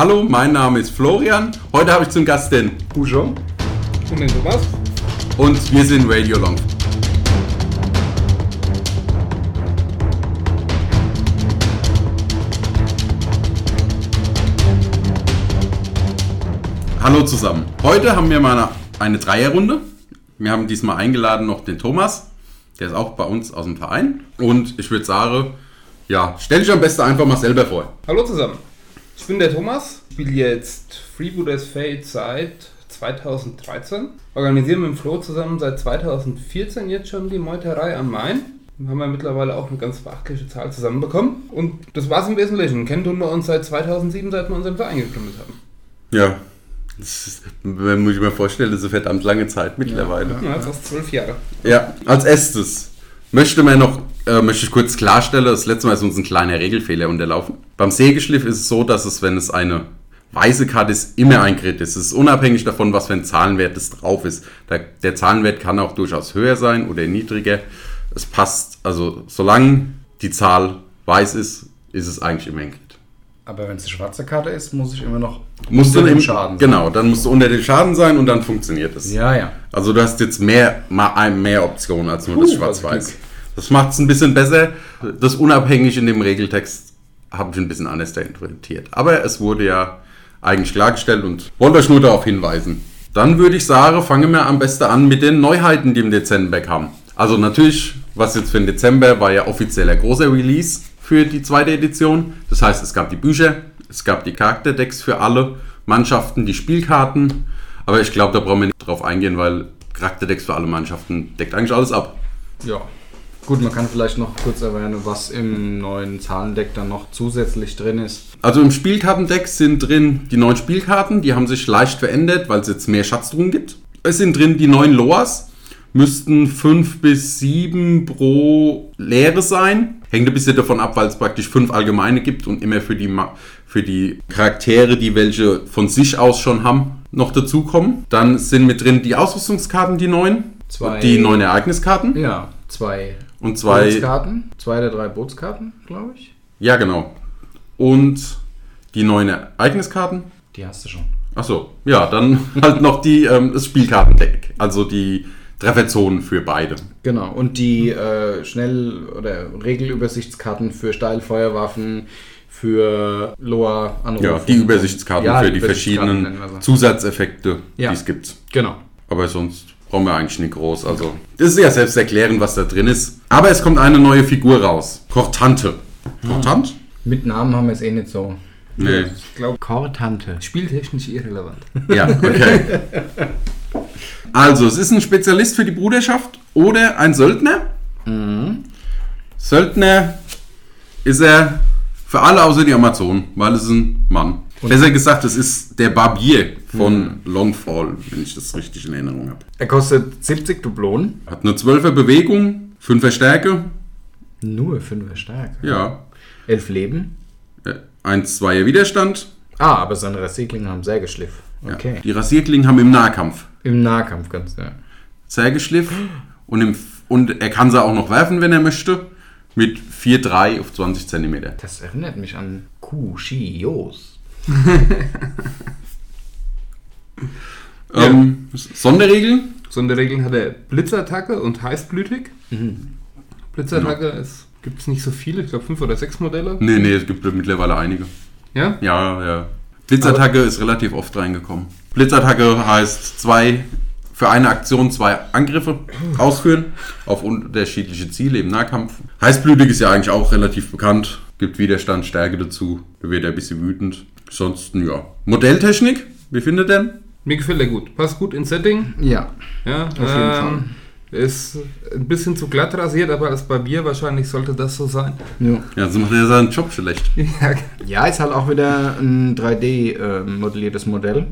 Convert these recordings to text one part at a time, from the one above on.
Hallo, mein Name ist Florian. Heute habe ich zum Gast den Ujo. Und den Thomas? und wir sind Radio Long. Hallo zusammen. Heute haben wir mal eine, eine Dreierrunde. Wir haben diesmal eingeladen noch den Thomas. Der ist auch bei uns aus dem Verein. Und ich würde sagen, ja, stell dich am besten einfach mal selber vor. Hallo zusammen. Ich bin der Thomas, spiele jetzt Freebooters Fate seit 2013. Organisieren mit dem Flo zusammen seit 2014 jetzt schon die Meuterei am Main. Dann haben wir mittlerweile auch eine ganz beachtliche Zahl zusammenbekommen. Und das war's im Wesentlichen. Kennen tun wir uns seit 2007, seit wir unseren Verein gegründet haben. Ja, das ist, wenn muss ich mir vorstellen, das ist eine verdammt lange Zeit mittlerweile. Ja, jetzt fast zwölf Jahre. Ja, als erstes möchte man noch, äh, möchte ich kurz klarstellen, das letzte Mal ist uns ein kleiner Regelfehler unterlaufen. Beim Sägeschliff ist es so, dass es, wenn es eine weiße Karte ist, immer ein Crit ist. Es ist unabhängig davon, was für ein Zahlenwert es drauf ist. Der, der Zahlenwert kann auch durchaus höher sein oder niedriger. Es passt, also solange die Zahl weiß ist, ist es eigentlich immer ein Crit. Aber wenn es eine schwarze Karte ist, muss ich immer noch Musst unter dem Schaden sein. Genau, dann musst du unter dem Schaden sein und dann funktioniert es. Ja, ja. Also du hast jetzt mehr, mehr Optionen als nur Puh, das Schwarz-Weiß. Das macht es ein bisschen besser. Das unabhängig in dem Regeltext habe ich ein bisschen anders interpretiert. Aber es wurde ja eigentlich klargestellt und wollte euch nur darauf hinweisen. Dann würde ich sagen, fangen wir am besten an mit den Neuheiten, die im Dezember kamen. Also natürlich, was jetzt für den Dezember war ja offizieller großer Release für die zweite Edition. Das heißt, es gab die Bücher, es gab die Charakterdecks für alle Mannschaften, die Spielkarten. Aber ich glaube, da brauchen wir nicht drauf eingehen, weil Charakterdecks für alle Mannschaften deckt eigentlich alles ab. Ja. Gut, man kann vielleicht noch kurz erwähnen, was im neuen Zahlendeck dann noch zusätzlich drin ist. Also im Spielkartendeck sind drin die neuen Spielkarten, die haben sich leicht verändert, weil es jetzt mehr Schatztruhen gibt. Es sind drin die neuen Loas, müssten 5 bis 7 pro Leere sein. Hängt ein bisschen davon ab, weil es praktisch 5 allgemeine gibt und immer für die, Ma- für die Charaktere, die welche von sich aus schon haben, noch dazukommen. Dann sind mit drin die Ausrüstungskarten, die neuen. Zwei- Die neuen Ereigniskarten. Ja, zwei Und zwei Bootskarten. Zwei der drei Bootskarten, glaube ich. Ja, genau. Und die neuen Ereigniskarten. Die hast du schon. Achso, ja, dann halt noch die, ähm, das Spielkartendeck. Also die Trefferzonen für beide. Genau. Und die äh, Schnell- oder Regelübersichtskarten für Steilfeuerwaffen, für Loa Anrufe. Ja, die Übersichtskarten Ja, für die Übersichtskarten verschiedenen. Zusatzeffekte, Ja. die es gibt. Genau. Aber sonst brauchen wir eigentlich nicht groß. Also, das ist ja selbst erklären, was da drin ist. Aber es kommt eine neue Figur raus. Cortante. Cortant? Mit Namen haben wir es eh nicht so. Nee. Ich glaube, Kortante. spieltechnisch irrelevant. Ja, okay. Also, es ist ein Spezialist für die Bruderschaft oder ein Söldner. Söldner ist er für alle außer die Amazonen, weil es ist ein Mann. Besser gesagt, es ist der Barbier von Longfall, wenn ich das richtig in Erinnerung habe. Er kostet 70 Dublonen. Hat eine 12er Bewegung, 5er Stärke, Nur 5er Stärke. ja, 11 Leben. 1, 2er Widerstand. Ah, aber seine Rasierklingen haben Sägeschliff. Ja. Okay. Die Rasierklingen haben im Nahkampf Im Nahkampf ganz ja. Sägeschliff und, im, und er kann sie auch noch werfen, wenn er möchte, mit 4,3 auf 20 cm. Das erinnert mich an Kushios. Ähm, Sonderregeln? Sonderregeln hat er Blitzattacke und heißblütig. Blitzattacke ist gibt es nicht so viele, ich glaube fünf oder sechs Modelle. Nee, nee, es gibt mittlerweile einige. Ja? Ja, ja. Blitzattacke ist relativ oft reingekommen. Blitzattacke heißt zwei für eine Aktion zwei Angriffe ausführen auf unterschiedliche Ziele im Nahkampf. Heißblütig ist ja eigentlich auch relativ bekannt. Gibt Widerstand, Stärke dazu. Da wird er ein bisschen wütend. Ansonsten, ja. Modelltechnik, wie findet ihr? Mir gefällt er gut. Passt gut ins Setting. Ja. Ja, Auf jeden Fall. ähm, Ist ein bisschen zu glatt rasiert, aber als Barbier wahrscheinlich sollte das so sein. ja. Ja, so macht er seinen Job schlecht. Ja, Ja, ist halt auch wieder ein 3D-modelliertes Modell.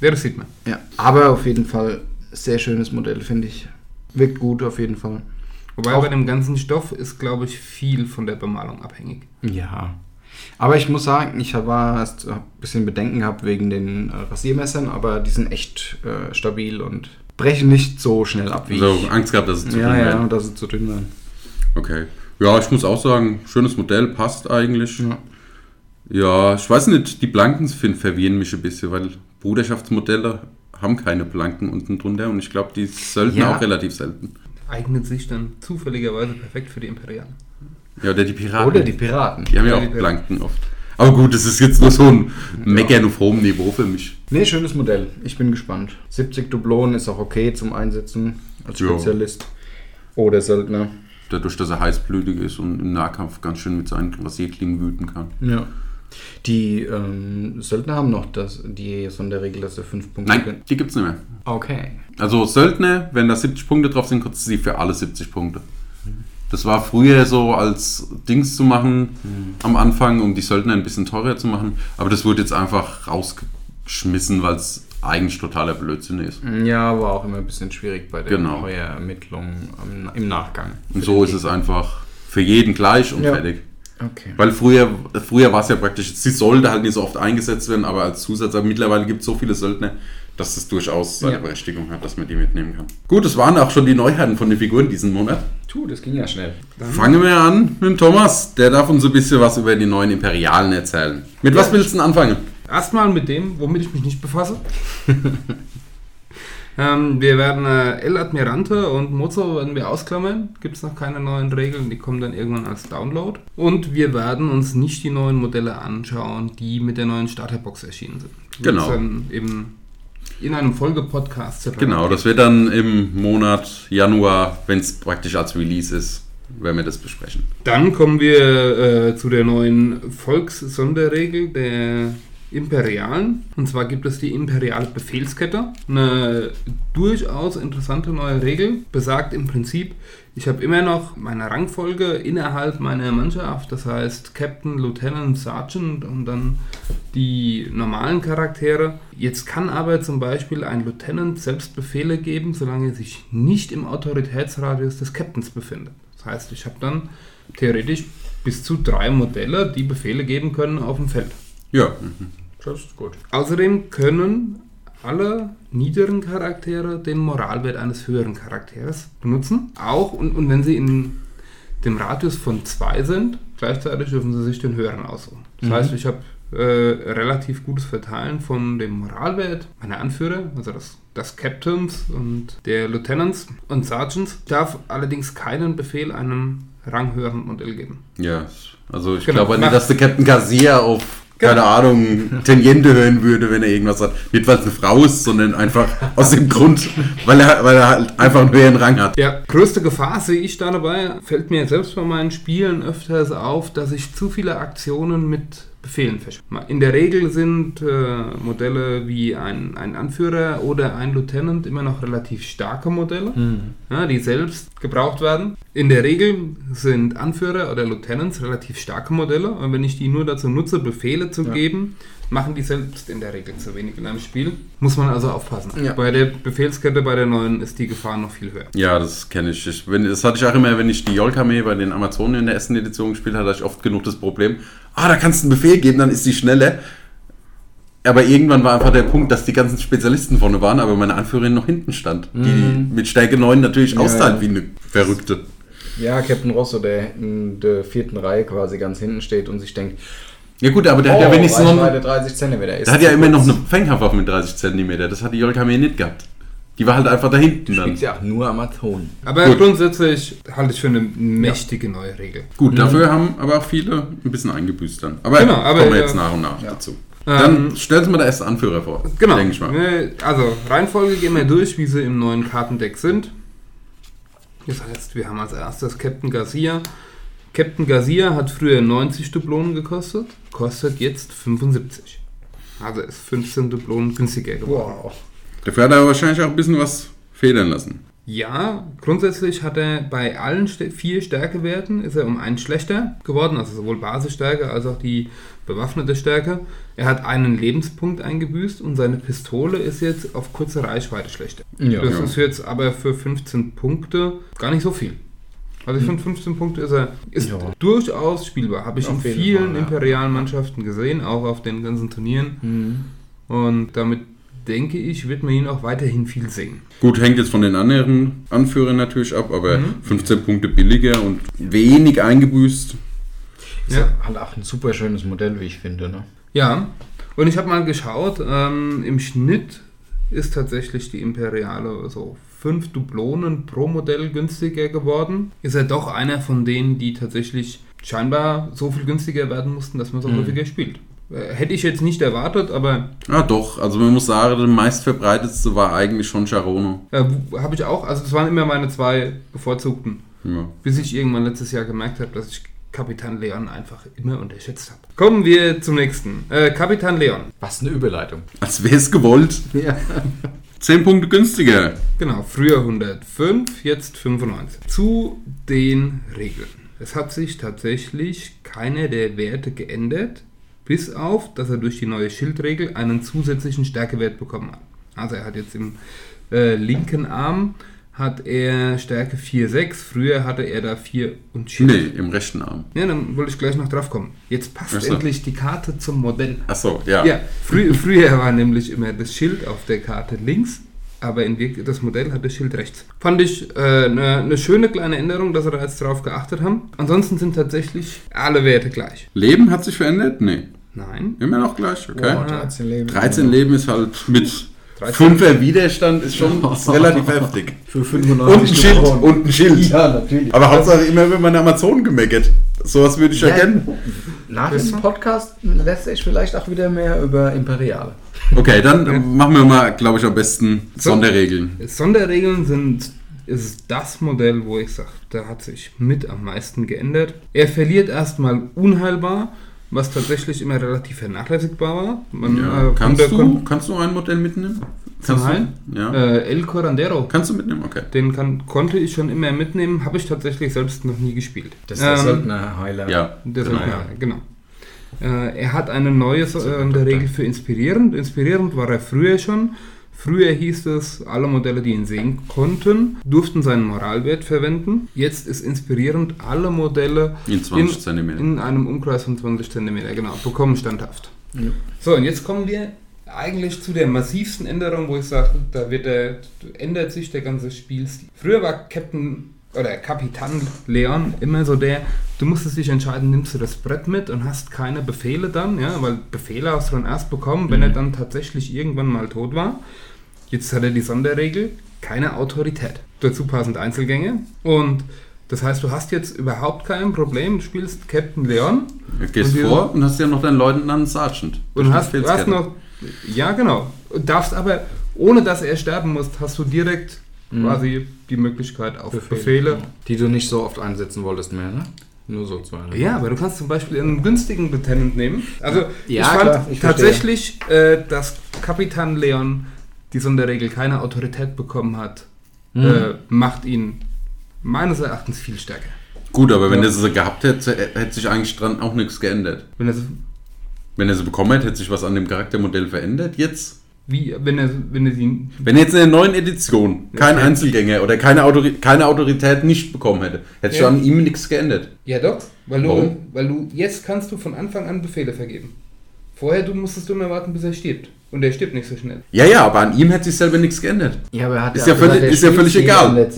ja, das sieht man. Ja. Aber auf jeden Fall sehr schönes Modell, finde ich. Wirkt gut auf jeden Fall. Wobei Auch- bei dem ganzen Stoff ist, glaube ich, viel von der Bemalung abhängig. Ja. Aber ich muss sagen, ich war erst hab ein bisschen Bedenken gehabt wegen den äh, Rasiermessern, aber die sind echt äh, stabil und brechen nicht so schnell ab wie Also ich. Angst gehabt, dass es zu Ja, dünn ja, werden. dass sie zu dünn werden. Okay. Ja, ich muss auch sagen, schönes Modell, passt eigentlich. Ja. Ja, ich weiß nicht, die Blanken find, verwirren mich ein bisschen, weil Bruderschaftsmodelle haben keine Blanken unten drunter und ich glaube, die sollten Ja. auch relativ selten. Eignet sich dann zufälligerweise perfekt für die Imperialen. Ja, oder die Piraten. Oder die Piraten. Die haben ja Oder die auch Piraten. Blanken oft. Aber gut, das ist jetzt nur so ein Meckern auf hohem Niveau für mich. Nee, schönes Modell. Ich bin gespannt. 70 Dublonen ist auch okay zum Einsetzen als Ja. Spezialist. Oder Söldner. Dadurch, dass er heißblütig ist und im Nahkampf ganz schön mit seinen Rasierklingen wüten kann. Ja. Die ähm, Söldner haben noch das, die Sonderregel, dass sie 5 Punkte Nein, die gibt's nicht mehr. Okay. Also Söldner, wenn da 70 Punkte drauf sind, du sie für alle 70 Punkte. Das war früher so als Dings zu machen am Anfang, um die Söldner ein bisschen teurer zu machen. Aber das wurde jetzt einfach rausgeschmissen, weil es eigentlich totaler Blödsinn ist. Ja, war auch immer ein bisschen schwierig bei der Genau. Ermittlung im, Nachgang. Und so ist es einfach für jeden gleich und Ja. fertig. Okay. Weil früher, früher war es ja praktisch, sie sollte halt nicht so oft eingesetzt werden, aber als Zusatz, aber mittlerweile gibt es so viele Söldner, dass es durchaus seine Ja. Berechtigung hat, dass man die mitnehmen kann. Gut, das waren auch schon die Neuheiten von den Figuren diesen Monat. Tu, das ging ja schnell. Fangen wir an mit dem Thomas. Der darf uns ein bisschen was über die neuen Imperialen erzählen. Mit was willst du denn anfangen? Erstmal mit dem, womit ich mich nicht befasse. ähm, wir werden äh, El Admirante und Mozo werden wir ausklammern. Gibt es noch keine neuen Regeln, die kommen dann irgendwann als Download. Und wir werden uns nicht die neuen Modelle anschauen, die mit der neuen Starterbox erschienen sind. Genau. Dann eben in einem Folgepodcast Genau, das wird dann im Monat Januar, wenn es praktisch als Release ist, werden wir das besprechen. Dann kommen wir äh, zu der neuen Volkssonderregel der Imperialen. Und zwar gibt es die imperiale Befehlskette. Eine durchaus interessante neue Regel. Besagt im Prinzip, ich habe immer noch meine Rangfolge innerhalb meiner Mannschaft. Das heißt Captain, Lieutenant, Sergeant und dann die normalen Charaktere. Jetzt kann aber zum Beispiel ein Lieutenant selbst Befehle geben, solange er sich nicht im Autoritätsradius des Captains befindet. Das heißt, ich habe dann theoretisch bis zu drei Modelle, die Befehle geben können auf dem Feld. Ja, mhm. Das ist gut. Außerdem können alle niederen Charaktere den Moralwert eines höheren Charakters benutzen. Auch und, und wenn sie in dem Radius von zwei sind, gleichzeitig dürfen sie sich den höheren aussuchen. Das Mhm. heißt, ich habe äh, relativ gutes Verteilen von dem Moralwert meiner Anführer, also das, das Captains und der Lieutenants und Sergeants. Ich darf allerdings keinen Befehl einem ranghöheren Modell geben. ja. Also ich Genau. glaube nicht, dass der Captain Garcia auf, keine Genau. Ahnung, Teniente hören würde, wenn er irgendwas hat. Nicht, weil es eine Frau ist, sondern einfach aus dem Grund, weil er, weil er halt einfach einen höheren Rang hat. Ja, größte Gefahr sehe ich da dabei, fällt mir selbst bei meinen Spielen öfters auf, dass ich zu viele Aktionen mit Befehlen verschwinde. In der Regel sind äh, Modelle wie ein, ein Anführer oder ein Lieutenant immer noch relativ starke Modelle, ja, die selbst gebraucht werden. In der Regel sind Anführer oder Lieutenants relativ starke Modelle und wenn ich die nur dazu nutze, Befehle zu Ja. geben, machen die selbst in der Regel zu wenig in einem Spiel. Muss man also aufpassen. Ja. Bei der Befehlskette, bei der neuen, ist die Gefahr noch viel höher. Ja, das kenne ich. ich wenn, das hatte ich auch immer, wenn ich die Yolk-Armee bei den Amazonen in der ersten Edition gespielt habe, hatte ich oft genug das Problem, ah, da kannst du einen Befehl geben, dann ist die schneller. Aber irgendwann war einfach der Punkt, dass die ganzen Spezialisten vorne waren, aber meine Anführerin noch hinten stand. Die mit Stärke 9 natürlich Ja, austeilt ja. wie eine Verrückte. Ja, Captain Rosso, der in der vierten Reihe quasi ganz hinten steht und sich denkt, Ja gut, aber der hat ja wenigstens noch, Reichweite eine- 30 Zentimeter. der Ist hat ja immer noch eine Fänghaft mit 30 cm. Das hat die Yolk-Armee nicht gehabt. Die war halt einfach da hinten dann. ja auch nur Amazonen. Aber Gut. grundsätzlich halte ich für eine mächtige neue Regel. Gut, dafür haben aber auch viele ein bisschen eingebüßt dann. Aber, Genau, aber, kommen wir äh, jetzt nach und nach ja. dazu. Dann stellen Sie mal der erste Anführer vor. Genau. Denke ich mal. Also, Reihenfolge gehen wir durch, wie sie im neuen Kartendeck sind. Das heißt, wir haben als erstes Captain Garcia. Captain Garcia hat früher 90 Dublonen gekostet, kostet jetzt 75. Also ist 15 Dublonen günstiger geworden. Wow. Dafür hat er wahrscheinlich auch ein bisschen was federn lassen. Ja, grundsätzlich hat er bei allen vier Stärkewerten ist er um einen schlechter geworden, also sowohl Basisstärke als auch die bewaffnete Stärke. Er hat einen Lebenspunkt eingebüßt und seine Pistole ist jetzt auf kurze Reichweite schlechter. Ja. das ja. ist jetzt aber für 15 Punkte gar nicht so viel. Also ich finde 15 Punkte ist er ist Ja. durchaus spielbar. Habe ich Auf in vielen Fall, ja. imperialen Mannschaften gesehen, auch auf den ganzen Turnieren. Mhm. Und damit denke ich, wird man ihn auch weiterhin viel sehen. Gut, hängt jetzt von den anderen Anführern natürlich ab, aber Mhm. 15 Punkte billiger und wenig eingebüßt. Ist Ja. ja halt auch ein super schönes Modell, wie ich finde. Ne? Ja, und ich habe mal geschaut, ähm, im Schnitt ist tatsächlich die Imperiale so fünf Dublonen pro Modell günstiger geworden. Ist er doch einer von denen, die tatsächlich scheinbar so viel günstiger werden mussten, dass man so Mhm. häufiger spielt. Äh, Hätte ich jetzt nicht erwartet, aber Ja, doch. Also man muss sagen, der meistverbreitetste war eigentlich schon Charono. äh, habe ich auch, also das waren immer meine zwei bevorzugten. Ja. Bis ich irgendwann letztes Jahr gemerkt habe, dass ich Kapitän Leon einfach immer unterschätzt habe. Kommen wir zum nächsten. Äh, Kapitän Leon. Was eine Überleitung. Als wäre es gewollt. Ja. 10 Punkte günstiger. Genau, früher 105, jetzt 95. Zu den Regeln. Es hat sich tatsächlich keiner der Werte geändert, bis auf, dass er durch die neue Schildregel einen zusätzlichen Stärkewert bekommen hat. Also er hat jetzt im äh, linken Arm hat er Stärke 4,6, früher hatte er da 4 und Schild. Nee, im rechten Arm. Ja, dann wollte ich gleich noch drauf kommen. Jetzt passt Ach so. endlich die Karte zum Modell. Achso, ja. Ja, frü früher war nämlich immer das Schild auf der Karte links, aber in das Modell hat das Schild rechts. Fand ich eine äh, ne schöne kleine Änderung, dass sie da jetzt drauf geachtet haben. Ansonsten sind tatsächlich alle Werte gleich. Leben hat sich verändert? Nee. Nein. Immer noch gleich, okay. Boah, 13 Leben. 13 Leben ist halt mit 13. 5er Widerstand ist schon relativ heftig. Für Und 95 ein Schild, Dublonen. und ein Schild. Ja, natürlich. Aber Hauptsache immer, wenn man Amazonen gemeckert. Sowas würde ich ja, Ja. kennen. Nach dem Podcast lässt sich vielleicht auch wieder mehr über Imperiale. Okay, dann äh, machen wir mal, glaube ich, am besten So. Sonderregeln. Sonderregeln sind ist das Modell, wo ich sage, da hat sich mit am meisten geändert. Er verliert erstmal unheilbar, was tatsächlich immer relativ vernachlässigbar war. Man, Ja. äh, Kannst, du, kannst du ein Modell mitnehmen? Kannst Heilen? du? Ja. Äh, El Corandero. Kannst du mitnehmen? Okay. Den kann, konnte ich schon immer mitnehmen, habe ich tatsächlich selbst noch nie gespielt. Das ist der Ähm, Söldner-Heiler. Ja. Der genau. Söldner, genau. Äh, er hat eine neue äh, in der Regel für inspirierend. Inspirierend war er früher schon. Früher hieß es, alle Modelle, die ihn sehen konnten, durften seinen Moralwert verwenden. Jetzt ist inspirierend, alle Modelle In 20 Zentimeter. in einem Umkreis von 20 cm, genau, bekommen standhaft. Ja. So, und jetzt kommen wir eigentlich zu der massivsten Änderung, wo ich sage, da wird der, ändert sich der ganze Spielstil. Früher war Captain oder Kapitän Leon immer so der, du musstest dich entscheiden, nimmst du das Brett mit und hast keine Befehle dann, ja, weil Befehle hast du dann erst bekommen, wenn er dann tatsächlich irgendwann mal tot war. Jetzt hat er die Sonderregel, keine Autorität. Dazu passend Einzelgänge und das heißt, du hast jetzt überhaupt kein Problem, du spielst Captain Leon Du gehst Und vor und hast ja noch deinen Leutnant Sergeant. und hast, du hast Befehlskette. noch, ja genau, und darfst aber, ohne dass er sterben muss, hast du direkt Mhm. quasi die Möglichkeit auf Befehle. Befehle. Die du nicht so oft einsetzen wolltest mehr, ne? Nur so zwei. ne? Ja, aber du kannst zum Beispiel einen günstigen Lieutenant nehmen. Also Ja, ich fand klar, ich tatsächlich, äh, dass Kapitän Leon die Sonderregel keine Autorität bekommen hat, Mhm. äh, macht ihn meines Erachtens viel stärker. Gut, aber wenn Ja. er sie gehabt hätte, hätte sich eigentlich dran auch nichts geändert. Wenn er, so- Wenn er sie bekommen hätte, hätte sich was an dem Charaktermodell verändert. Jetzt, wie, wenn er, wenn er sie wenn er jetzt in der neuen Edition kein Okay. Einzelgänger oder keine, Autori keine Autorität nicht bekommen hätte, hätte sich Ja. an ihm nichts geändert. Ja doch, weil du, Warum? weil du jetzt kannst du von Anfang an Befehle vergeben. Vorher du musstest du immer warten, bis er stirbt. Und er stirbt nicht so schnell. Ja, ja, aber an ihm hätte sich selber nichts geändert. Ja, aber er hat Ist ja völlig- ist ja völlig egal.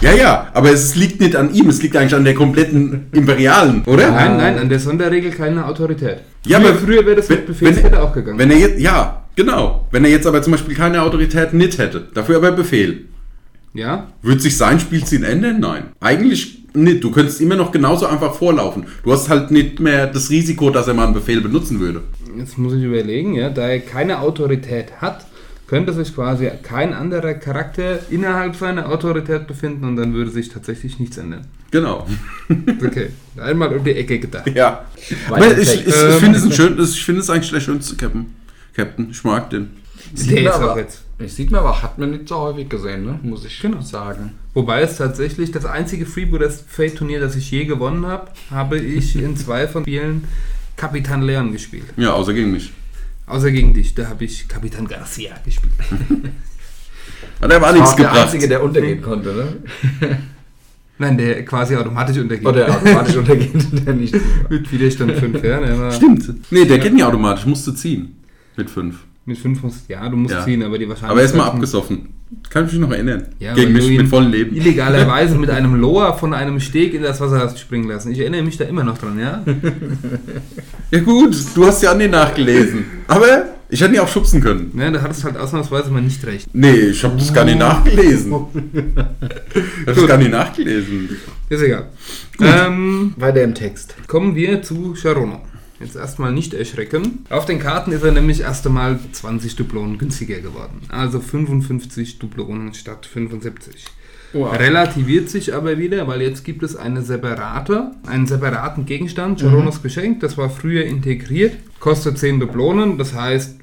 Ja, ja, aber es liegt nicht an ihm, es liegt eigentlich an der kompletten Imperialen, oder? Nein, nein, an der Sonderregel keine Autorität. Ja, früher, aber früher wäre das mit wenn- Befehlskette auch gegangen. Wenn er jetzt, ja, genau. Wenn er jetzt aber zum Beispiel keine Autorität nicht hätte, dafür aber Befehl, ja, Wird sich sein Spielziel ändern? Nein. Eigentlich nicht. Du könntest immer noch genauso einfach vorlaufen. Du hast halt nicht mehr das Risiko, dass er mal einen Befehl benutzen würde. Jetzt muss ich überlegen, ja, da er keine Autorität hat, könnte sich quasi kein anderer Charakter innerhalb seiner Autorität befinden und dann würde sich tatsächlich nichts ändern. Genau. Okay, einmal um die Ecke gedacht. Ja. Aber ich, ich, ich Ähm. finde es ein schön, ich finde es eigentlich der schönste Captain. Captain. Ich mag den. Sieht man aber- auch jetzt. Ich sieht man aber, hat man nicht so häufig gesehen, ne? muss ich Genau. sagen. Wobei es tatsächlich das einzige Freebooters Fate Turnier, das ich je gewonnen habe, habe ich in zwei von Spielen Kapitan Leon gespielt. Ja, außer gegen mich. Außer gegen dich, da habe ich Kapitan Garcia gespielt. Aber der war Das nichts war der gebracht. Einzige, der untergehen konnte, ne? Nein, der quasi automatisch untergeht. Oder automatisch untergeht, der nicht. Mit Widerstand 5, ja. Stimmt. Nee, der geht nicht automatisch. Musst du ziehen. Mit fünf. Mit 5 musst ja, du musst Ja. ziehen, aber die Wahrscheinlichkeit. Aber er ist mal abgesoffen. Kann ich mich noch erinnern. Ja, Gegen mich mit vollem Leben. Illegalerweise mit einem Loa von einem Steg in das Wasser hast springen lassen. Ich erinnere mich da immer noch dran, ja? Ja gut, du hast ja nie nachgelesen. Aber ich hätte ihn auch schubsen können. ja da hattest du halt ausnahmsweise mal nicht recht. Nee, ich habe das gar nicht nachgelesen. Ich habe das gar nicht nachgelesen. Ist egal. Ähm, Weiter im Text. kommen wir zu Sharono. Jetzt erstmal nicht erschrecken. Auf den Karten ist er nämlich erst einmal 20 Dublonen günstiger geworden. Also 55 Dublonen statt 75. Wow. Relativiert sich aber wieder, weil jetzt gibt es eine separate, einen separaten Gegenstand, Sharonos Geschenk. Das war früher integriert, kostet 10 Dublonen. Das heißt,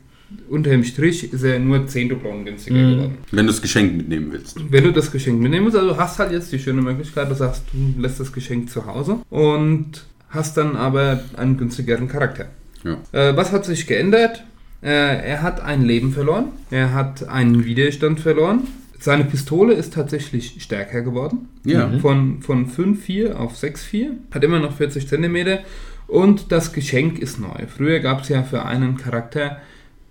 unter dem Strich ist er nur 10 Dublonen günstiger Mhm. geworden. Wenn du das Geschenk mitnehmen willst. Wenn du das Geschenk mitnehmen willst, also du hast halt jetzt die schöne Möglichkeit, du sagst, du lässt das Geschenk zu Hause und hast dann aber einen günstigeren Charakter. Ja. Äh, was hat sich geändert? Äh, er hat ein Leben verloren, er hat einen Widerstand verloren. Seine Pistole ist tatsächlich stärker geworden. Ja. Von, von 5,4 auf 6,4. Hat immer noch 40 cm. Und das Geschenk ist neu. Früher gab es ja für einen Charakter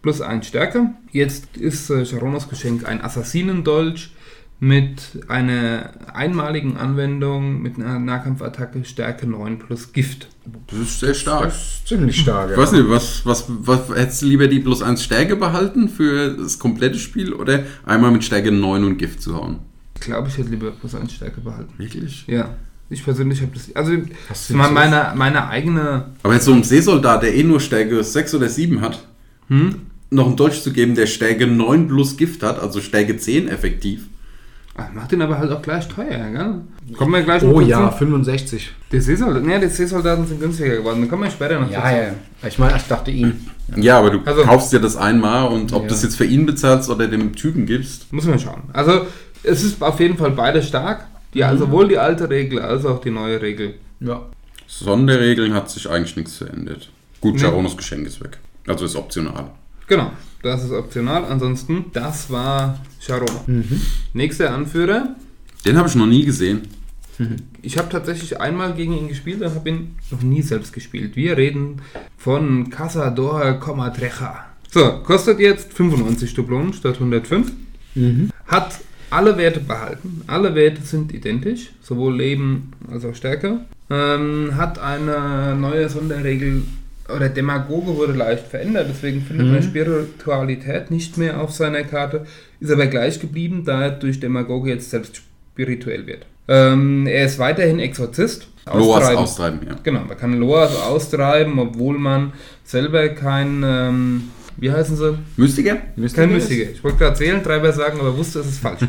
plus ein Stärke. Jetzt ist äh, Sharonos Geschenk ein Assassinendolch mit einer einmaligen Anwendung mit einer Nahkampfattacke Stärke 9 plus Gift. Das ist sehr stark. Das ist ziemlich stark. Ich weiß nicht, was, was, was hättest du lieber die plus 1 Stärke behalten für das komplette Spiel oder einmal mit Stärke 9 und Gift zu hauen? Ich glaube, ich hätte lieber plus ein Stärke behalten. Wirklich? Ja. Ich persönlich habe das. Also, Hast das du meine, meine eigene. Aber jetzt so einem Seesoldat, der eh nur Stärke 6 oder 7 hat, Hm? noch einen Dolch zu geben, der Stärke 9 plus Gift hat, also Stärke 10 effektiv. Macht den aber halt auch gleich teuer, gell? Kommen wir gleich noch Oh dazu. ja, 65. Die Seesoldaten, ja, die Seesoldaten sind günstiger geworden. Da kommen wir später noch Ja, ja. Ich meine, ich dachte ihn. Ja, aber du Also- kaufst dir das einmal und ob Ja. du das jetzt für ihn bezahlst oder dem Typen gibst. Muss man schauen. Also, es ist auf jeden Fall beide stark. Die, Mhm. Sowohl die alte Regel als auch die neue Regel. Ja. Sonderregeln hat sich eigentlich nichts verändert. Gut, Nee. Charonos Geschenk ist weg. Also ist optional. Genau, das ist optional. Ansonsten, das war Sharono. Mhm. Nächster Anführer. Den habe ich noch nie gesehen. Ich habe tatsächlich einmal gegen ihn gespielt und habe ihn noch nie selbst gespielt. Wir reden von Cazador Comatrecha. So, kostet jetzt 95 Dublonen statt 105. Mhm. Hat alle Werte behalten. Alle Werte sind identisch, sowohl Leben als auch Stärke. Ähm, hat eine neue Sonderregel, oder Demagoge wurde leicht verändert, deswegen findet Mhm. man Spiritualität nicht mehr auf seiner Karte, ist aber gleich geblieben, da er durch Demagoge jetzt selbst spirituell wird. Ähm, er ist weiterhin Exorzist. Loas Austreiben. austreiben, ja. Genau, man kann Loas austreiben, obwohl man selber kein, ähm, wie heißen sie? Mystiker? Kein Mystiker. Ich wollte gerade Seelentreiber sagen, aber wusste, es ist falsch.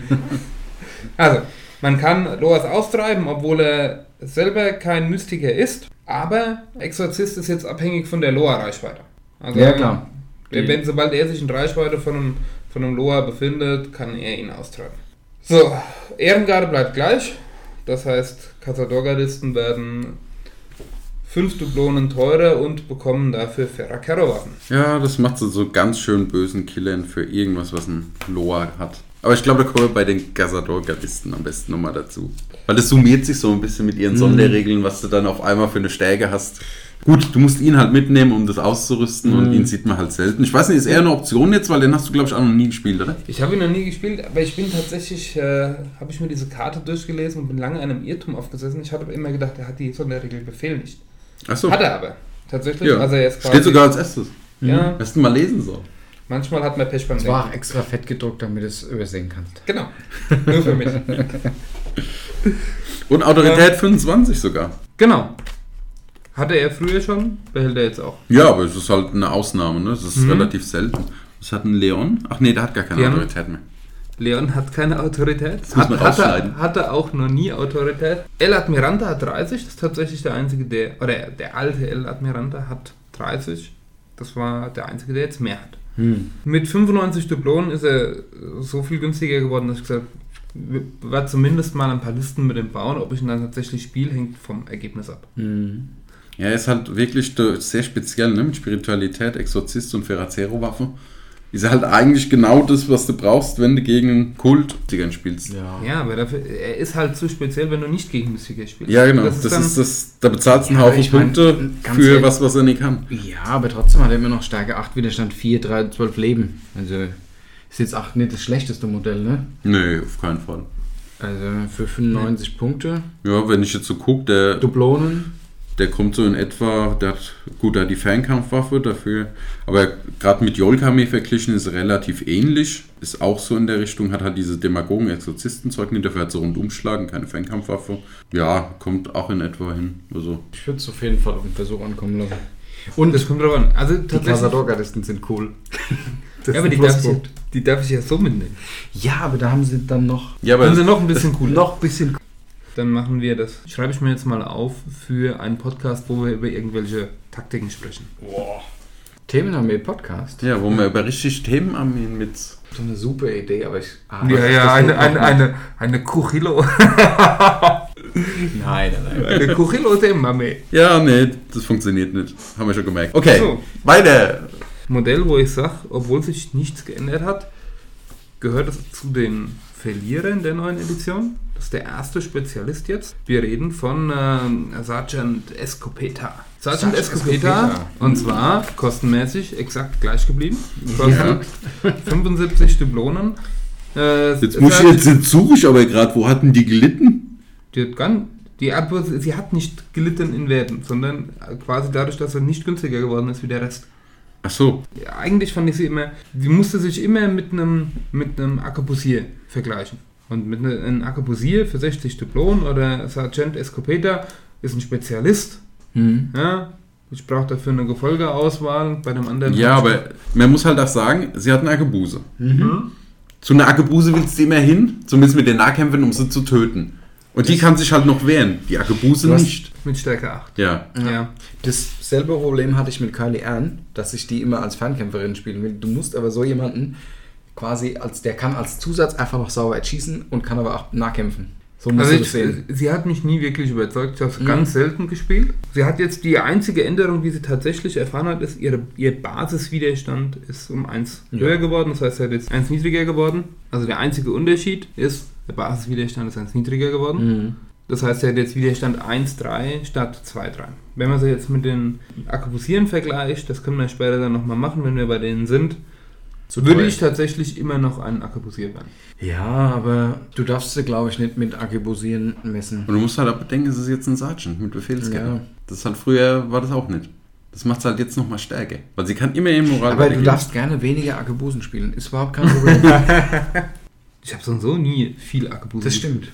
also, man kann Loas austreiben, obwohl er selber kein Mystiker ist, aber Exorzist ist jetzt abhängig von der Loa-Reichweite. Also, Ja, klar. Wenn, wenn, sobald er sich in Reichweite von einem, von einem Loa befindet, kann er ihn austreiben. So, Ehrengarde bleibt gleich. Das heißt, Cazador-Gardisten werden 5 Dublonen teurer und bekommen dafür Ferracero-Waffen. Ja, das macht so, so ganz schön bösen Killern für irgendwas, was ein Loa hat. Aber ich glaube, da kommen wir bei den Cazador-Gardisten am besten nochmal dazu. Weil das summiert sich so ein bisschen mit ihren Sonderregeln, was du dann auf einmal für eine Stärke hast. Gut, du musst ihn halt mitnehmen, um das auszurüsten und ihn sieht man halt selten. Ich weiß nicht, ist eher eine Option jetzt, weil den hast du, glaube ich, auch noch nie gespielt, oder? Ich habe ihn noch nie gespielt, aber ich bin tatsächlich, äh, habe ich mir diese Karte durchgelesen und bin lange einem Irrtum aufgesessen. Ich habe immer gedacht, er hat die Sonderregel Befehl nicht. Achso. Hat er aber. Tatsächlich. Ja. Also er ist Steht sogar als erstes. Ja, Hättest du mal lesen sollen. Manchmal hat man Pech beim Es war auch Denken. extra fett gedruckt, damit du es übersehen kannst. Genau. Nur für mich. Und Autorität 25 sogar. genau. Hatte er früher schon, behält er jetzt auch. Ja, aber es ist halt eine Ausnahme, ne? Das ist Mhm. relativ selten. Was hat ein Leon? Ach nee, der hat gar keine Leon? Autorität mehr. Leon hat keine Autorität. Das muss man hat, rausschneiden. hatte, hatte auch noch nie Autorität. El Admiranta hat 30, das ist tatsächlich der einzige, der, oder der alte El Admiranta hat 30. Das war der einzige, der jetzt mehr hat. Hm. Mit 95 Dublonen ist er so viel günstiger geworden, dass ich gesagt habe, ich werde zumindest mal ein paar Listen mit dem bauen. Ob ich ihn dann tatsächlich spiele, hängt vom Ergebnis ab. Hm. Ja, er ist halt wirklich sehr speziell, ne? Mit Spiritualität, Exorzist und Ferrazero-Waffe. Ist halt eigentlich genau das, was du brauchst, wenn du gegen einen Kult Tigern spielst. Ja. Ja, aber dafür, er ist halt zu speziell, wenn du nicht gegen Mystiker spielst. Ja, genau. Das Das ist das, da bezahlst du einen Ja, Haufen ich mein, Punkte ganz für ehrlich- was, was er nicht kann. Ja, aber trotzdem hat er immer noch Stärke 8, Widerstand 4, 3, 12 Leben. Also Ist jetzt auch nicht das schlechteste Modell, ne? Nee, auf keinen Fall. Also für 95 Punkte. Ja, wenn ich jetzt so gucke, der, Dublonen. Der kommt so in etwa, der hat gut, die Fernkampfwaffe dafür, aber gerade mit Yolkame verglichen ist relativ ähnlich, ist auch so in der Richtung, hat halt diese Demagogen-Exorzistenzeug nicht, dafür hat so rundumschlagen, keine Fernkampfwaffe. Ja, kommt auch in etwa hin. Also, Ich würde es auf jeden Fall auf den Versuch ankommen lassen. Und Das kommt drauf an. Also die tatsächlich. Casador-Gardisten sind cool. Ja, aber die darf, ich, die darf ich ja so mitnehmen. Ja, aber da haben sie dann noch, ja, aber Dann sind noch ein bisschen cooler. noch ein bisschen. Dann machen wir das. Schreibe ich mir jetzt mal auf für einen Podcast, wo wir über irgendwelche Taktiken sprechen. Themenarmee Podcast. ja, wo wir über richtig Themenarmeen mit So eine super Idee, aber ich. ah, Ja, ja, eine, eine, eine, eine Kuchilo. Nein, nein, nein. Eine Kuchilo Mame. Ja, nee, das funktioniert nicht. Haben wir schon gemerkt. Okay, So. weiter. Modell, wo ich sage, obwohl sich nichts geändert hat, gehört es zu den Verlierern der neuen Edition. Das ist der erste Spezialist jetzt. Wir reden von ähm, Sergeant Escopeta. Sergeant Escopeta, Escopeta. und zwar kostenmäßig exakt gleich geblieben. Kostet 75 Dublonen. Äh, Jetzt muss ich jetzt, jetzt suche ich aber gerade, wo hatten die gelitten? Die hat, gar, die bloß- sie hat nicht gelitten in Werten, sondern quasi dadurch, dass sie nicht günstiger geworden ist wie der Rest. Ach so, Ja, eigentlich fand ich sie immer, die musste sich immer mit einem mit einem vergleichen. Und mit ne- einem Arquebusier für 60 Dublonen oder Sergeant Escopeta ist ein Spezialist. Hm. Ja, ich brauche dafür eine Gefolgeauswahl. Bei dem anderen. ja, aber man muss halt auch sagen, sie hat eine Arkebuse. Mhm. Zu einer Arkebuse willst du immer hin, zumindest mit den Nahkämpfern, um sie zu töten. Und die kann sich halt noch wehren, die Arkebuse nicht. Mit Stärke 8. Ja. Ja. Dasselbe Problem hatte ich mit Kylie Ann, dass ich die immer als Fernkämpferin spielen will. Du musst aber so jemanden quasi als der kann als Zusatz einfach noch sauber erschießen und kann aber auch nahkämpfen. So Also ich, sie hat mich nie wirklich überzeugt. Ich habe es Mhm. ganz selten gespielt. Sie hat jetzt die einzige Änderung, die sie tatsächlich erfahren hat, ist, ihre, ihr Basiswiderstand ist um 1 Ja. höher geworden. Das heißt, sie hat jetzt 1 niedriger geworden. Also der einzige Unterschied ist, der Basiswiderstand ist 1 niedriger geworden. Mhm. Das heißt, sie hat jetzt Widerstand 1,3 statt 2,3. Wenn man sie jetzt mit den Akkubusieren vergleicht, das können wir später dann nochmal machen, wenn wir bei denen sind, Zu würde teuer. ich tatsächlich immer noch einen Akkubusier werden. Ja, aber du darfst sie, glaube ich, nicht mit Arkebusieren messen. Und du musst halt auch bedenken, es ist jetzt ein Sergeant mit Befehlskette. Ja. Das halt früher war das auch nicht. Das macht es halt jetzt nochmal stärker. Weil sie kann immer im Moral. Aber du darfst gerne weniger Arkebusen spielen. Ist überhaupt kein Problem. Ich habe so und so nie viel Akkubusier. das stimmt.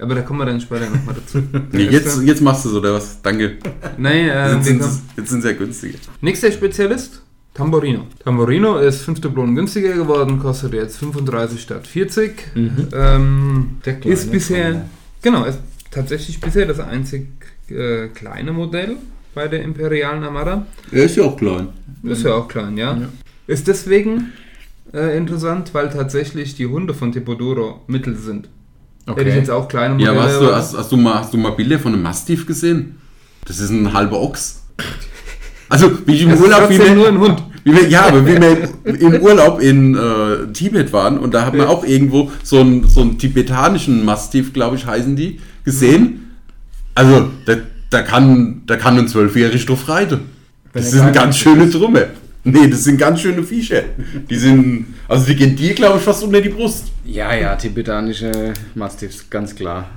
Aber da kommen wir dann später nochmal dazu. Nee, jetzt, jetzt machst du so, oder was? Danke. Nein, äh, Jetzt sind, jetzt sind sie ja günstiger. Nächster Spezialist, Tamborino. Tamborino ist 5 Dublonen günstiger geworden, kostet jetzt 35 statt 40. Mhm. Ähm, Der kleine ist bisher, kleine. genau, ist tatsächlich bisher das einzig äh, kleine Modell bei der Imperialen Armada. Er ist ja auch klein. Ist ja auch klein, ja. Ja. Ist deswegen äh, interessant, weil tatsächlich die Hunde von Tipodoro mittel sind. Hätte ich Okay. jetzt auch kleine Modelle. Ja, aber hast du, hast, hast, du mal, hast du mal Bilder von einem Mastiff gesehen? Das ist ein halber Ochs. Also, wie ich im Urlaub, wie wir, nur ein Hund. Wie wir, ja, aber wie wir im Urlaub in äh, Tibet waren und da hat man Ja. auch irgendwo so einen, so einen tibetanischen Mastiff, glaube ich, heißen die, gesehen. Also, da, da, kann, da kann ein Zwölfjähriger drauf reiten. Das sind ganz schöne Trumme. Nee, das sind ganz schöne Viecher. Die sind, also die gehen dir, glaube ich, fast unter die Brust. Ja, ja, tibetanische Mastiffs, ganz klar.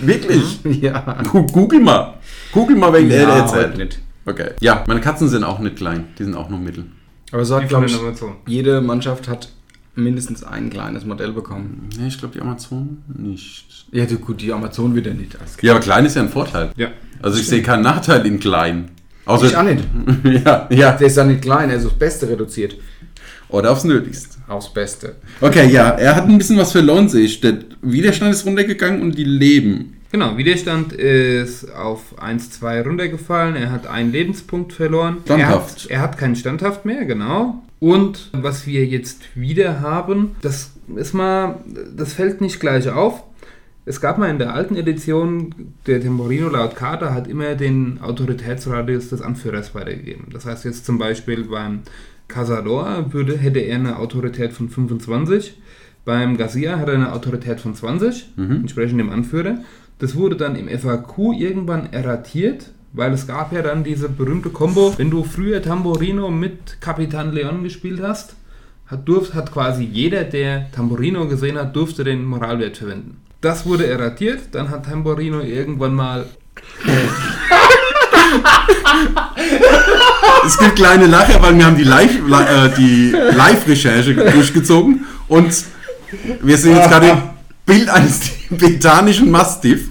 Wirklich. Ja. Google mal. Google mal, wegen der ja, erzählt. heute nicht. Okay. Ja, meine Katzen sind auch nicht klein. Die sind auch noch mittel. Aber so Die hat, glaube ich, jede Mannschaft hat mindestens ein kleines Modell bekommen. Nee, ich glaube, die Amazon nicht. Ja, du, gut, die Amazon wieder nicht. Als Ja, aber klein ist ja ein Vorteil. Ja. Also ich sehe keinen Nachteil in klein. ich auch Außer, nicht. ja, ja. Der ist ja nicht klein, er ist aufs Beste reduziert. Oder aufs Nötigste. Aufs Beste. Okay, ja, er hat ein bisschen was verloren, sehe ich. Der Widerstand ist runtergegangen und die Leben. Genau, Widerstand ist auf 1-2 runtergefallen. Er hat einen Lebenspunkt verloren. Standhaft. Er hat, er hat keinen Standhaft mehr, genau. Und was wir jetzt wieder haben, das ist mal, das fällt nicht gleich auf. Es gab mal in der alten Edition, der Temporino laut Karte hat immer den Autoritätsradius des Anführers weitergegeben. Das heißt jetzt zum Beispiel beim Cazador würde, hätte er eine Autorität von 25, beim Garcia hat er eine Autorität von 20, Mhm. entsprechend dem Anführer. Das wurde dann im FAQ irgendwann erratiert, weil es gab ja dann diese berühmte Combo, wenn du früher Tamborino mit Kapitan Leon gespielt hast, hat, durf, hat quasi jeder, der Tamburino gesehen hat, durfte den Moralwert verwenden. Das wurde erratiert, dann hat Tamburino irgendwann mal Es gibt kleine Lacher, weil wir haben die Live- äh, Live-Recherche durchgezogen und wir sehen jetzt gerade Bild eines tibetanischen Mastiff.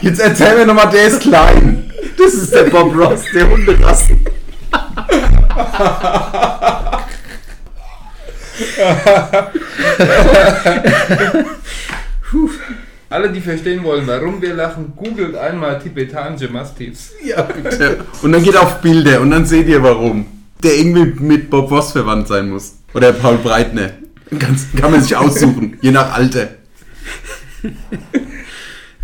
Jetzt erzähl mir nochmal, der ist klein. Das ist der Bob Ross, der Hunderassen. alle, die verstehen wollen, warum wir lachen, googelt einmal tibetanische Mastiffs. Ja, bitte. Und dann geht auf Bilder und dann seht ihr warum. Der irgendwie mit Bob Ross verwandt sein muss. Oder Paul Breitner. Ganz, kann man sich aussuchen, je nach Alter.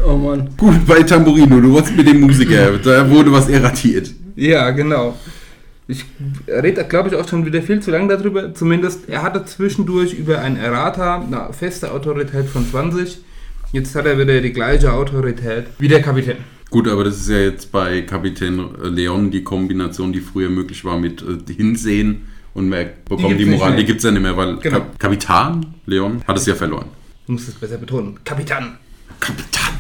Oh Mann. Gut, bei Tamburino, du wolltest mit dem Musiker, da wurde was erratiert. Ja, genau. Ich rede, glaube ich, auch schon wieder viel zu lange darüber. Zumindest, er hatte zwischendurch über ein Errata eine feste Autorität von 20. Jetzt hat er wieder die gleiche Autorität wie der Kapitän. Gut, aber das ist ja jetzt bei Kapitän Leon die Kombination, die früher möglich war mit äh, Hinsehen und bekommt gibt's die, nicht Moral, die gibt es ja nicht mehr, weil Genau. Kap Kapitän Leon hat es ja verloren. Du musst es besser betonen. Kapitän. Kapitän!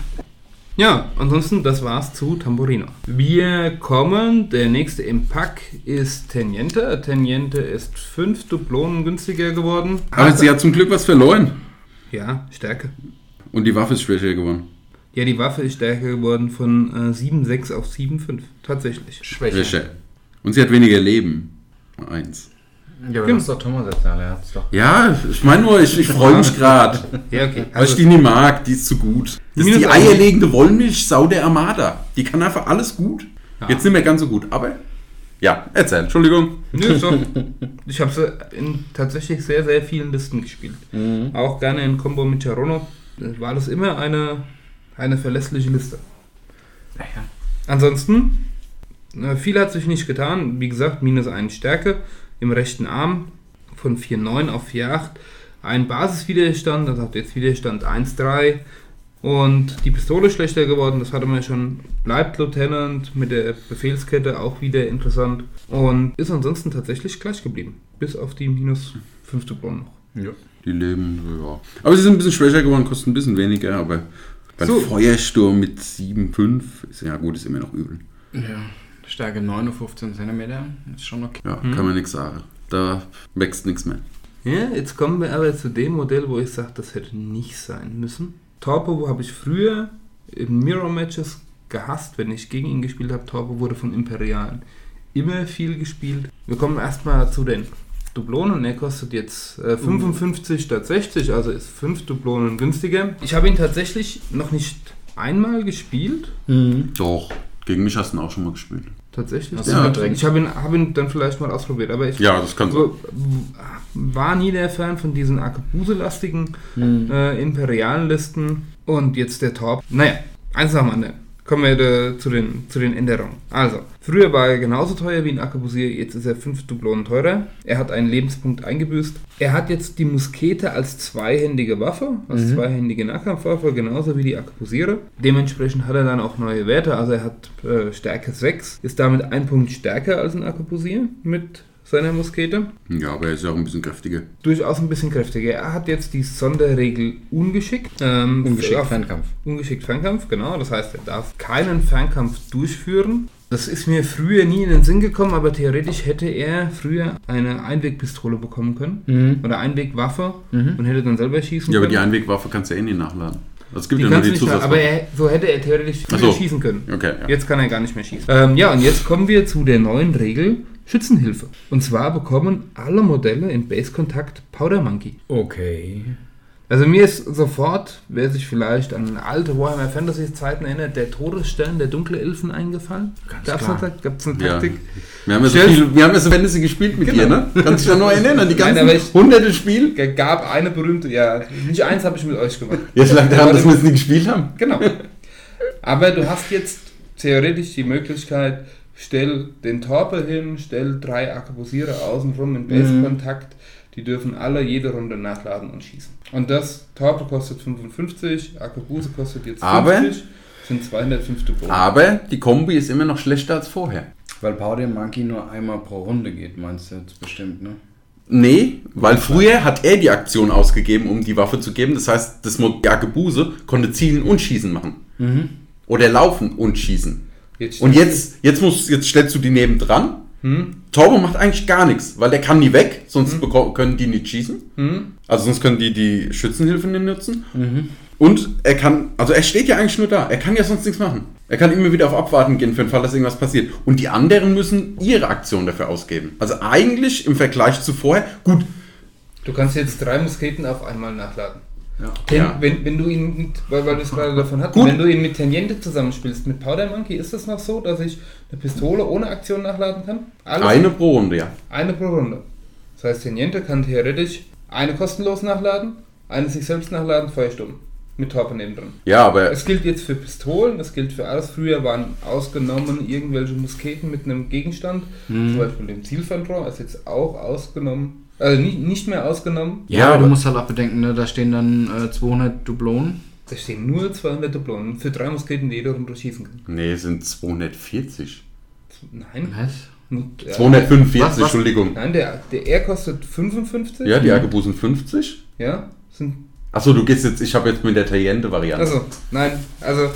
Ja, ansonsten, das war's zu Tamburino. Wir kommen, der nächste im Pack ist Teniente. Teniente ist fünf Dublonen günstiger geworden. Aber sie hat zum Glück was verloren. Ja, Stärke. Und die Waffe ist schwächer geworden. Ja, die Waffe ist stärker geworden von äh, 7,6 auf 7,5. Tatsächlich. Schwäche. Schwächer. Und sie hat weniger Leben. Eins. Ja, aber Genau. das ist doch Thomas erzählt, er hat's doch. Ja, ich meine nur, ich, ich freue mich gerade. Ja, okay. Weil ich die nicht mag, die ist zu gut. Das ist die eierlegende Wollmilchsau der Armada. Die kann einfach alles gut. Ja. Jetzt nicht mehr ganz so gut, aber. Ja, erzähl, Entschuldigung. Nö, so. Ich habe sie in tatsächlich sehr, sehr vielen Listen gespielt. Auch gerne in Combo mit Charono. War das immer eine, eine verlässliche Liste. Naja. Ansonsten, äh, viel hat sich nicht getan. Wie gesagt, minus 1 Stärke im rechten Arm von 4,9 auf 4,8. Ein Basiswiderstand, das hat jetzt Widerstand 1,3. Und die Pistole ist schlechter geworden, das hatte man schon. Bleibt Lieutenant mit der Befehlskette auch wieder interessant. Und ist ansonsten tatsächlich gleich geblieben. Bis auf die minus 5 Dublonen noch. Ja. Die leben, ja. Aber sie sind ein bisschen schwächer geworden, kosten ein bisschen weniger, aber bei So. Feuersturm mit 7,5 ist ja gut, ist immer noch übel. ja. Stärke 9 auf 15 cm. Ist schon okay. Ja, Mhm. kann man nichts sagen. Da wächst nichts mehr. Ja, jetzt kommen wir aber zu dem Modell, wo ich sage, das hätte nicht sein müssen. Torpo habe ich früher in Mirror-Matches gehasst, wenn ich gegen ihn gespielt habe. Torpo wurde von Imperialen immer viel gespielt. Wir kommen erstmal zu den Dublonen. Er kostet jetzt äh, 55 statt 60, also ist 5 Dublonen günstiger. Ich habe ihn tatsächlich noch nicht einmal gespielt. Doch, gegen mich hast du ihn auch schon mal gespielt. Tatsächlich. Hast Ja. verdrängt? Ich habe ihn, habe ihn dann vielleicht mal ausprobiert, aber ich Ja, das kann so. war nie der Fan von diesen Akabuse-lastigen Mhm. äh, imperialen Listen. Und jetzt der Top. Naja, eins nach dem anderen. Kommen wir da zu, den, zu den Änderungen. Also, früher war er genauso teuer wie ein Arkebusier, jetzt ist er 5 Dublonen teurer. Er hat einen Lebenspunkt eingebüßt. Er hat jetzt die Muskete als zweihändige Waffe, als Mhm. zweihändige Nahkampfwaffe, genauso wie die Arkebusiere. Dementsprechend hat er dann auch neue Werte. Also er hat äh, Stärke 6, ist damit ein Punkt stärker als ein Arkebusier mit seiner Muskete Ja, aber er ist ja auch ein bisschen kräftiger. durchaus ein bisschen kräftiger. Er hat jetzt die Sonderregel ungeschickt. Ähm, Ungeschickt Fernkampf. Ungeschickt Fernkampf, genau. Das heißt, er darf keinen Fernkampf durchführen. Das ist mir früher nie in den Sinn gekommen, aber theoretisch hätte er früher eine Einwegpistole bekommen können. Mhm. Oder Einwegwaffe Mhm. und hätte dann selber schießen Ja, aber die können. Einwegwaffe kannst du ja eh nicht nachladen. Es gibt die ja nur die Zusatzwaffe. aber er, so hätte er theoretisch so. schießen können. Okay, ja. Jetzt kann er gar nicht mehr schießen. Ähm, ja, und jetzt kommen wir zu der neuen Regel Schützenhilfe. Und zwar bekommen alle Modelle in Base-Kontakt Powder Monkey. Okay. Also mir ist sofort, wer sich vielleicht an alte Warhammer Fantasy Zeiten erinnert, der Todesstern der dunkle Elfen eingefallen. Ganz Gab's klar. eine, gab's eine Ja. Taktik? Wir haben ja so viel, wir haben ja so Fantasy gespielt mit Genau. dir, ne? Kannst dich da noch erinnern an die Nein, ganzen aber ich- hunderte Spiel? Es gab eine berühmte, ja, nicht eins habe ich mit euch gemacht. Jetzt lag daran, dass wir es nicht gespielt haben. Genau. Aber du hast jetzt theoretisch die Möglichkeit, stell den Torpe hin, stell drei Arkebusiere außenrum in Base-Kontakt. Die dürfen alle jede Runde nachladen und schießen. Und das Torpe kostet 55, Arkebuse kostet jetzt 50, Aber- sind 205 Dublonen. Aber die Kombi ist immer noch schlechter als vorher. Weil Powder Monkey nur einmal pro Runde geht, meinst du jetzt bestimmt, ne? Nee, weil früher hat er die Aktion ausgegeben, um die Waffe zu geben. Das heißt, das Jagdbuse konnte zielen und schießen machen. Oder laufen und schießen. Jetzt Und jetzt, jetzt, musst, jetzt stellst du die nebendran. Hm? Torbo macht eigentlich gar nichts, weil der kann nie weg, sonst beko- können die nicht schießen. Hm? Also sonst können die die Schützenhilfe nicht nutzen. Und er kann, also er steht ja eigentlich nur da. Er kann ja sonst nichts machen. Er kann immer wieder auf Abwarten gehen für den Fall, dass irgendwas passiert. Und die anderen müssen ihre Aktion dafür ausgeben. Also eigentlich im Vergleich zu vorher, gut, Du kannst jetzt drei Musketen auf einmal nachladen. Ja. Ten, Ja. wenn, wenn du ihn, mit, weil, weil du es gerade davon hattest, wenn du ihn mit Teniente zusammenspielst, mit Powder Monkey, ist es noch so, dass ich eine Pistole ohne Aktion nachladen kann? Alles eine pro Runde, ja. Eine pro Runde. Das heißt, Teniente kann theoretisch eine kostenlos nachladen, eine sich selbst nachladen, Feuersturm. Mit Torpe nebendran. Ja, aber Es gilt jetzt für Pistolen, es gilt für alles. Früher waren ausgenommen irgendwelche Musketen mit einem Gegenstand, Mhm. zum Beispiel dem Zielfernrohr, ist jetzt auch ausgenommen, also nicht, nicht mehr ausgenommen. Ja, Ja, aber du musst halt auch bedenken, ne, da stehen dann äh, 200 Dublonen. Da stehen nur 200 Dublonen für drei Musketen, die jeder Runde schießen kann. nee, es sind 240. Nein. Was? Nicht- ja. 245, Was, was? Entschuldigung. Nein, der, der R kostet 55. Ja, die Argebusen 50. Ja, sind. Achso, du gehst jetzt, ich habe jetzt mit der Tangente-Variante. Also, nein, also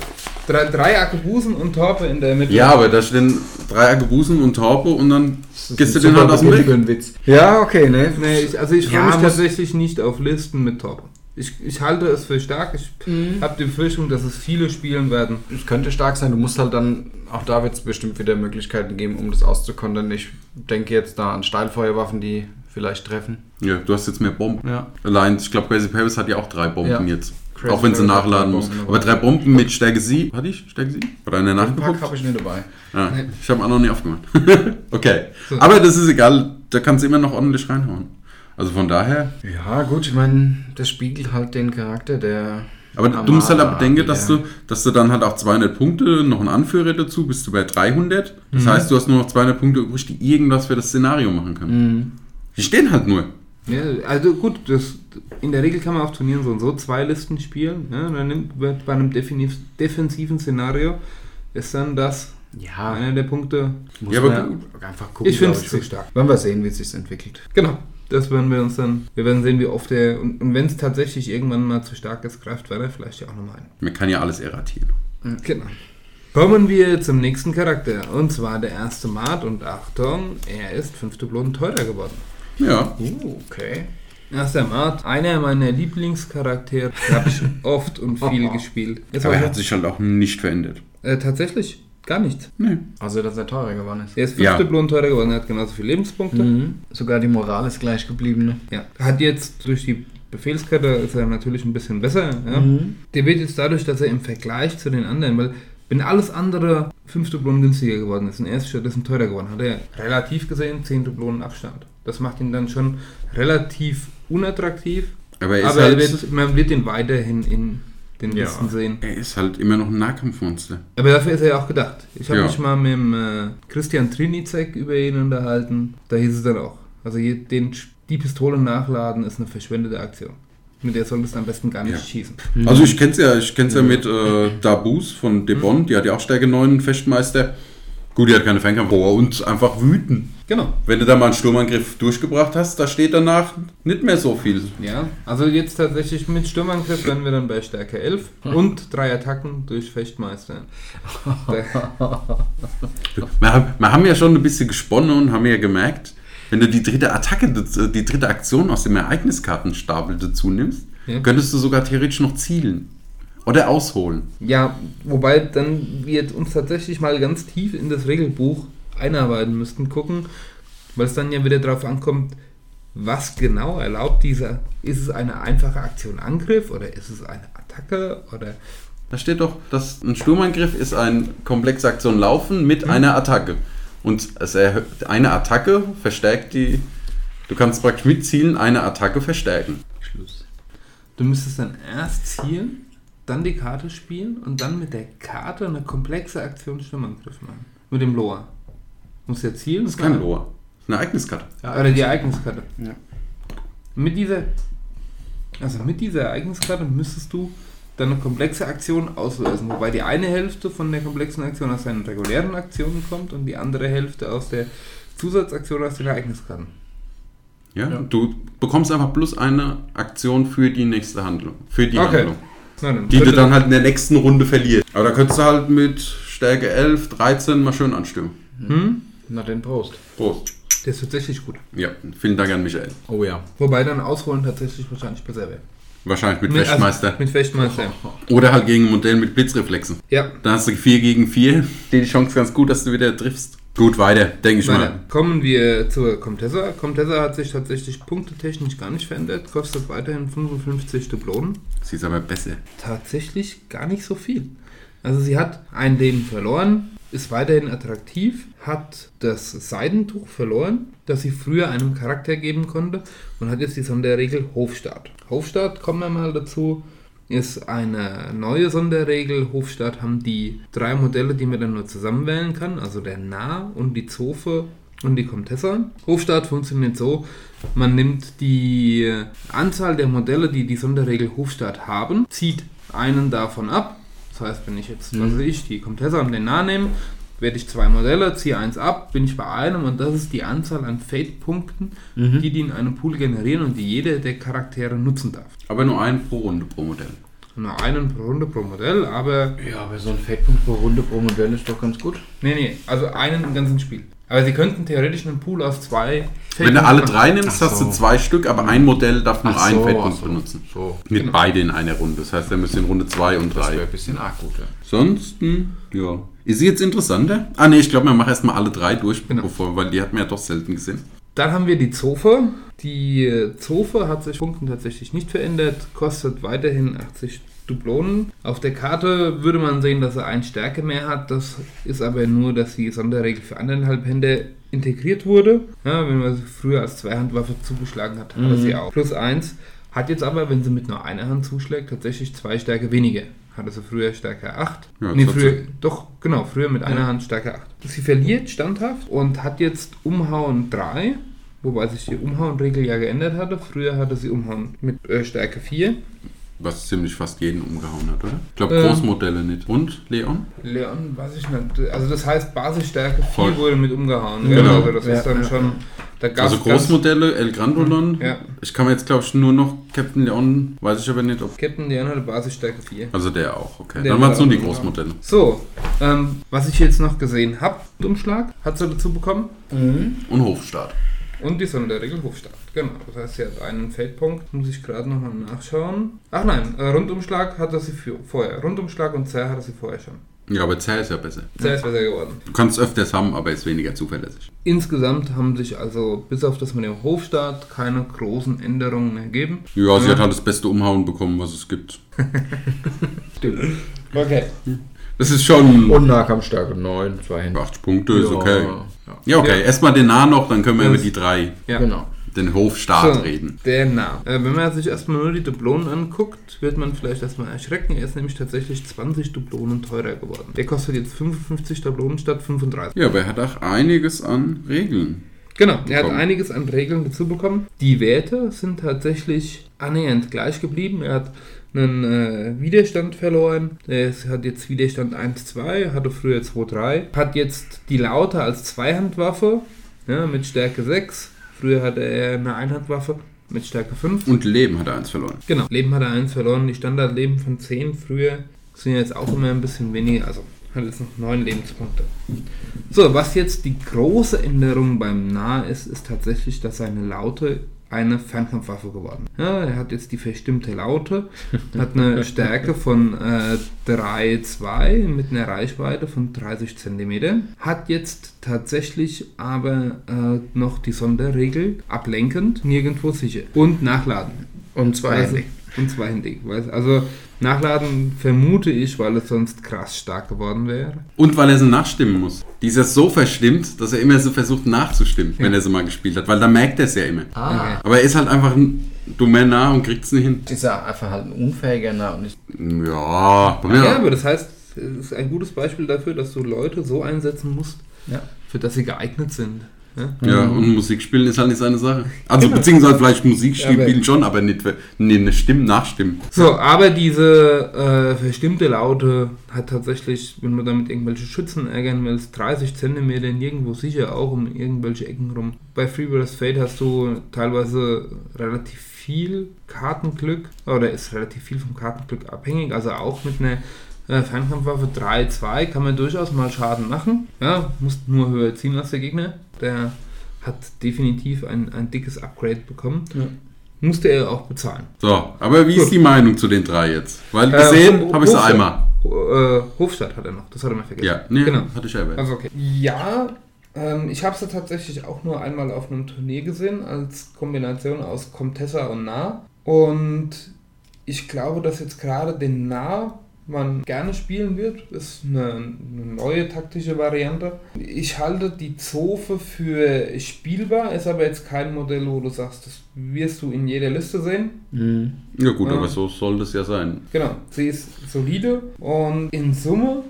drei, drei Arkebusen und Torpe in der Mitte. Ja, aber da stehen drei Argebusen und Torpe und dann gehst du den halt aus dem Weg. für einen Witz. Ja, okay, ne? Nee, ich, also ich freue Ja, mich tatsächlich nicht auf Listen mit Torpe. Ich, ich halte es für stark. Ich Mhm. habe die Befürchtung, dass es viele spielen werden. Es könnte stark sein, du musst halt dann, auch da wird es bestimmt wieder Möglichkeiten geben, um das auszukontern. Ich denke jetzt da an Steilfeuerwaffen, die vielleicht treffen. Ja, du hast jetzt mehr Bomben. Ja. Allein, ich glaube, Crazy Paris hat ja auch drei Bomben Ja. jetzt. Crazy auch wenn sie nachladen muss. Aber drei Bomben mit Stärke 7. Hatte ich Stärke 7? Oder eine nachgeguckt? habe ich nicht dabei. Ja, ich habe auch noch nie aufgemacht. okay. Aber das ist egal, da kannst du immer noch ordentlich reinhauen. Also von daher. Ja, gut, ich meine, das spiegelt halt den Charakter der. Aber du musst halt Armada bedenken, dass du, dass du dann halt auch 200 Punkte, noch einen Anführer dazu, bist du bei 300. Das Mhm. heißt, du hast nur noch 200 Punkte übrig, die irgendwas für das Szenario machen können. Mhm. Die stehen halt nur. Ja, also gut, das, in der Regel kann man auf Turnieren so und so zwei Listen spielen. Ja, dann nimmt wird bei einem definiv, defensiven Szenario ist dann das Ja, einer der Punkte. muss Ja, aber man einfach gucken. Ich finde es zu stark. Wenn wir sehen, wie es sich entwickelt. Genau. Das werden wir uns dann, wir werden sehen, wie oft der, und, und wenn es tatsächlich irgendwann mal zu stark ist, greift Werder vielleicht ja auch nochmal ein. Man kann ja alles erratieren. Genau. Kommen wir zum nächsten Charakter. Und zwar der erste Mart. Und Achtung, er ist fünf Dublonen teurer geworden. Ja. Uh, okay. Erster Mart, einer meiner Lieblingscharaktere, habe ich oft und viel gespielt. Jetzt Aber er hat sich halt auch nicht verändert. äh, tatsächlich gar nichts. Nee. Also, dass er teurer geworden ist. Er ist fünf Ja. Dublonen teurer geworden, er hat genauso viele Lebenspunkte. Mhm. Sogar die Moral ist gleich geblieben. Ne? Ja. Hat jetzt durch die Befehlskette ist er natürlich ein bisschen besser. Ja. Mhm. Der wird jetzt dadurch, dass er im Vergleich zu den anderen, weil wenn alles andere 5 Dublonen günstiger geworden ist und er ist stattdessen teurer geworden, hat er relativ gesehen 10 Dublonen Abstand. Das macht ihn dann schon relativ unattraktiv, Aber er ist, aber er halt, wird, man wird ihn weiterhin in den Ja. Listen sehen. er ist halt immer noch ein Nahkampfmonster. Aber dafür ist er ja auch gedacht. Ich habe Ja. mich mal mit dem äh, Christian Trinizek über ihn unterhalten. Da hieß es dann auch. Also je- den, die Pistole nachladen ist eine verschwendete Aktion. Mit der solltest du am besten gar nicht Ja. schießen. Also ich kenn's ja, ich kenn's ja mit äh, Dabus von Debon, die hat ja auch Stärke 9 Festmeister. Gut, die hat keine Fernkampfrohr und einfach wüten. Genau. Wenn du da mal einen Sturmangriff durchgebracht hast, da steht danach nicht mehr so viel. Ja, also jetzt tatsächlich mit Sturmangriff wären wir dann bei Stärke 11 und drei Attacken durch Fechtmeister. Wir haben, wir haben ja schon ein bisschen gesponnen und haben ja gemerkt, wenn du die dritte Attacke, die dritte Aktion aus dem Ereigniskartenstapel dazu nimmst, Ja. könntest du sogar theoretisch noch zielen. Oder ausholen. ja, wobei dann wir uns tatsächlich mal ganz tief in das Regelbuch einarbeiten müssten, gucken, weil es dann ja wieder darauf ankommt, was genau erlaubt dieser, ist es eine einfache Aktion Angriff oder ist es eine Attacke oder Da steht doch, dass ein Sturmangriff ist ein komplexe Aktion Laufen mit einer Attacke. Und es erhö- eine Attacke verstärkt die. Du kannst praktisch mit Zielen eine Attacke verstärken. Schluss. du müsstest dann erst zielen, dann die Karte spielen und dann mit der Karte eine komplexe Aktion Sturmangriff machen. Mit dem Loa. Du musst ja zielen. Das ist kein Loa. Das ist eine Ereigniskarte. Oder die Ereigniskarte. Ja. Mit dieser, also mit dieser Ereigniskarte müsstest du dann eine komplexe Aktion auslösen. Wobei die eine Hälfte von der komplexen Aktion aus seinen regulären Aktionen kommt und die andere Hälfte aus der Zusatzaktion aus den Ereigniskarten. Ja? Ja. Du bekommst einfach plus eine Aktion für die nächste Handlung. Für die Okay. Handlung. Dann Die du dann halt in der nächsten Runde verlierst. Aber da könntest du halt mit Stärke 11, 13 mal schön anstimmen. Hm? Na den Prost. Prost. Der ist tatsächlich gut. Ja, vielen Dank an Michael. Oh ja. Wobei dann Ausholen tatsächlich wahrscheinlich besser wäre. Wahrscheinlich mit Mit- also Fechtmeister. Mit Fechtmeister. Oder halt gegen ein Modell mit Blitzreflexen. Ja. Dann hast du 4 gegen 4. Die Chance ganz gut, dass du wieder triffst. Gut, weiter, denke ich Weiter. mal. Kommen wir zur Comtessa. Comtessa hat sich tatsächlich punktetechnisch gar nicht verändert, kostet weiterhin 55 Dublonen. Sie ist aber besser. Tatsächlich gar nicht so viel. Also sie hat ein Leben verloren, ist weiterhin attraktiv, hat das Seidentuch verloren, das sie früher einem Charakter geben konnte und hat jetzt die Sonderregel Hofstaat. Hofstaat, kommen wir mal dazu, ist eine neue Sonderregel. Hofstaat haben die drei Modelle, die man dann nur zusammenwählen kann, also der Nah und die Zofe und die Comtessa. Hofstaat funktioniert so, man nimmt die Anzahl der Modelle, die die Sonderregel Hofstaat haben, zieht einen davon ab. Das heißt, wenn ich jetzt, was weiß ich, die Comtessa und den Nah nehme, werde ich zwei Modelle, ziehe eins ab, bin ich bei einem und das ist die Anzahl an Fate-Punkten, die die in einem Pool generieren und die jede der Charaktere nutzen darf. Aber nur einen pro Runde pro Modell. Nur einen pro Runde pro Modell, aber Ja, aber so ein Feldpunkt pro Runde pro Modell ist doch ganz gut. nee, nee, also einen im ganzen Spiel. Aber sie könnten theoretisch einen Pool aus zwei Wenn du alle drei nimmst, Ach hast du so. zwei Stück, aber ein Modell darf nur einen so, Feldpunkt so. benutzen. So. Mit Genau. beide in einer Runde. Das heißt, er müsste in Runde 2 und Das wäre 3. ein bisschen arg gut. Ja. Ansonsten, ja. Ist sie jetzt interessanter? Ah ne, ich glaube, wir machen erstmal alle drei durch, Genau. bevor, weil die hat man ja doch selten gesehen. Dann haben wir die Zofe. Die Zofe hat sich Punkten tatsächlich nicht verändert, kostet weiterhin 80 Dublonen. Auf der Karte würde man sehen, dass er ein Stärke mehr hat. Das ist aber nur, dass die Sonderregel für anderthalb Hände integriert wurde. Ja, wenn man sie früher als Zweihandwaffe zugeschlagen hat, hat er Mhm. sie auch. Plus eins. Hat jetzt aber, wenn sie mit nur einer Hand zuschlägt, tatsächlich zwei Stärke weniger. Hatte sie früher Stärke 8. Ja, nee, früher, doch, genau, früher mit einer Ja. Hand Stärke 8. Sie verliert standhaft und hat jetzt Umhauen 3. Wobei sich die Umhauen-Regel ja geändert hatte. Früher hatte sie Umhauen mit äh, Stärke 4. Was ziemlich fast jeden umgehauen hat, oder? Ich glaube, Ähm. Großmodelle nicht. Und, Leon? Leon, weiß ich nicht. Also das heißt, Basisstärke 4 Voll. wurde mit umgehauen. Genau. Genau. Also das Ja, ist dann ja, schon... Da gab's Also Großmodelle, El Grandolon. Ja. Ich kann mir jetzt, glaube ich, nur noch Captain Leon, weiß ich aber nicht, ob... Captain Leon hatte Basisstärke 4. Also der auch, okay. Der Dann waren es nur die auch- Großmodelle. So, ähm, was ich jetzt noch gesehen habe, Umschlag hat sie dazu bekommen. Und Hofstaat. Und die Sonderregel Hofstaat. Genau. Das heißt, sie hat einen Feldpunkt. Muss ich gerade nochmal nachschauen. Ach nein, äh, Rundumschlag hatte sie für, vorher. Rundumschlag und Zerr hatte sie vorher schon. Ja, aber Zerr ist ja besser. Zerr ist besser geworden. Du kannst öfters haben, aber ist weniger zuverlässig. Insgesamt haben sich also bis auf das mit dem Hofstaat keine großen Änderungen ergeben. Ja, sie hat halt das beste Umhauen bekommen, was es gibt. Stimmt. Okay. Das ist schon Und Nahkampfstärke 9, zwei Hände. 80 Punkte, ist Ja, okay. Ja. Ja, okay. Ja. Erstmal den Nah noch, dann können wir Das- über die drei, Ja. Genau. den Hofstaat So, reden. Der Nah. Äh, wenn man sich erstmal nur die Dublonen anguckt, wird man vielleicht erstmal erschrecken. Er ist nämlich tatsächlich 20 Dublonen teurer geworden. Der kostet jetzt 55 Dublonen statt 35. Ja, aber er hat auch einiges an Regeln. Genau, er hat bekommen. einiges an Regeln dazu bekommen. Die Werte sind tatsächlich annähernd gleich geblieben. Er hat einen äh, Widerstand verloren. Er ist- hat jetzt Widerstand 1-2, hatte früher 2-3. Hat jetzt die Laute als Zweihandwaffe ja, mit Stärke 6. Früher hatte er eine Einhandwaffe mit Stärke 5. Und Leben hat er eins verloren. Genau, Leben hat er 1 verloren. Die Standardleben von 10 früher sind jetzt auch immer ein bisschen weniger. Also hat jetzt noch 9 Lebenspunkte. So, was jetzt die große Änderung beim Nah ist, ist tatsächlich, dass seine Laute eine Fernkampfwaffe geworden. Ja, er hat jetzt die verstimmte Laute, hat eine Stärke von äh, 3,2 mit einer Reichweite von 30 cm, hat jetzt tatsächlich aber äh, noch die Sonderregel ablenkend, nirgendwo sicher und nachladen. Und zwei Also, und zweihändig. Also nachladen vermute ich, weil es sonst krass stark geworden wäre. Und weil er sie nachstimmen muss. Die ist ja so verstimmt, dass er immer so versucht nachzustimmen, wenn er sie mal gespielt hat. Weil da merkt er es ja immer. Ah. Okay. Aber er ist halt einfach ein dummer Nah und kriegt es nicht hin. Ist er einfach halt ein unfähiger Nah und nicht. Ja, Ja. ja. aber das heißt, es ist ein gutes Beispiel dafür, dass du Leute so einsetzen musst, Ja. für das sie geeignet sind. Ja? Ja, und Musik spielen ist halt nicht seine Sache. Also, beziehungsweise vielleicht Musik spielen schon, aber nicht, nee, eine Stimme nachstimmen. So, aber diese äh, verstimmte Laute hat tatsächlich, wenn du damit irgendwelche Schützen ärgern willst, 30 Zentimeter nirgendwo sicher, auch um irgendwelche Ecken rum. Bei Freeburst Fate hast du teilweise relativ viel Kartenglück, oder ist relativ viel vom Kartenglück abhängig, also auch mit einer äh, Fernkampfwaffe 3-2 kann man durchaus mal Schaden machen. Ja, musst nur höher ziehen als der Gegner. Der hat definitiv ein, ein dickes Upgrade bekommen. Ja. Musste er auch bezahlen. So, aber wie ist Gut. die Meinung zu den drei jetzt? Weil Äh, gesehen Ho- habe ich sie einmal. Ho- äh, Hofstadt hat er noch, das hat er mal vergessen. Ja, nee, Genau. hatte ich erwähnt. Also okay. Ja, ähm, ich habe sie tatsächlich auch nur einmal auf einem Turnier gesehen, als Kombination aus Comtessa und Nah. Und ich glaube, dass jetzt gerade den Nah man gerne spielen wird. Ist eine, eine neue taktische Variante. Ich halte die Zofe für spielbar, ist aber jetzt kein Modell, wo du sagst, das wirst du in jeder Liste sehen. Mhm. Ja gut, Ja. aber so soll das ja sein. Genau, sie ist solide und in Summe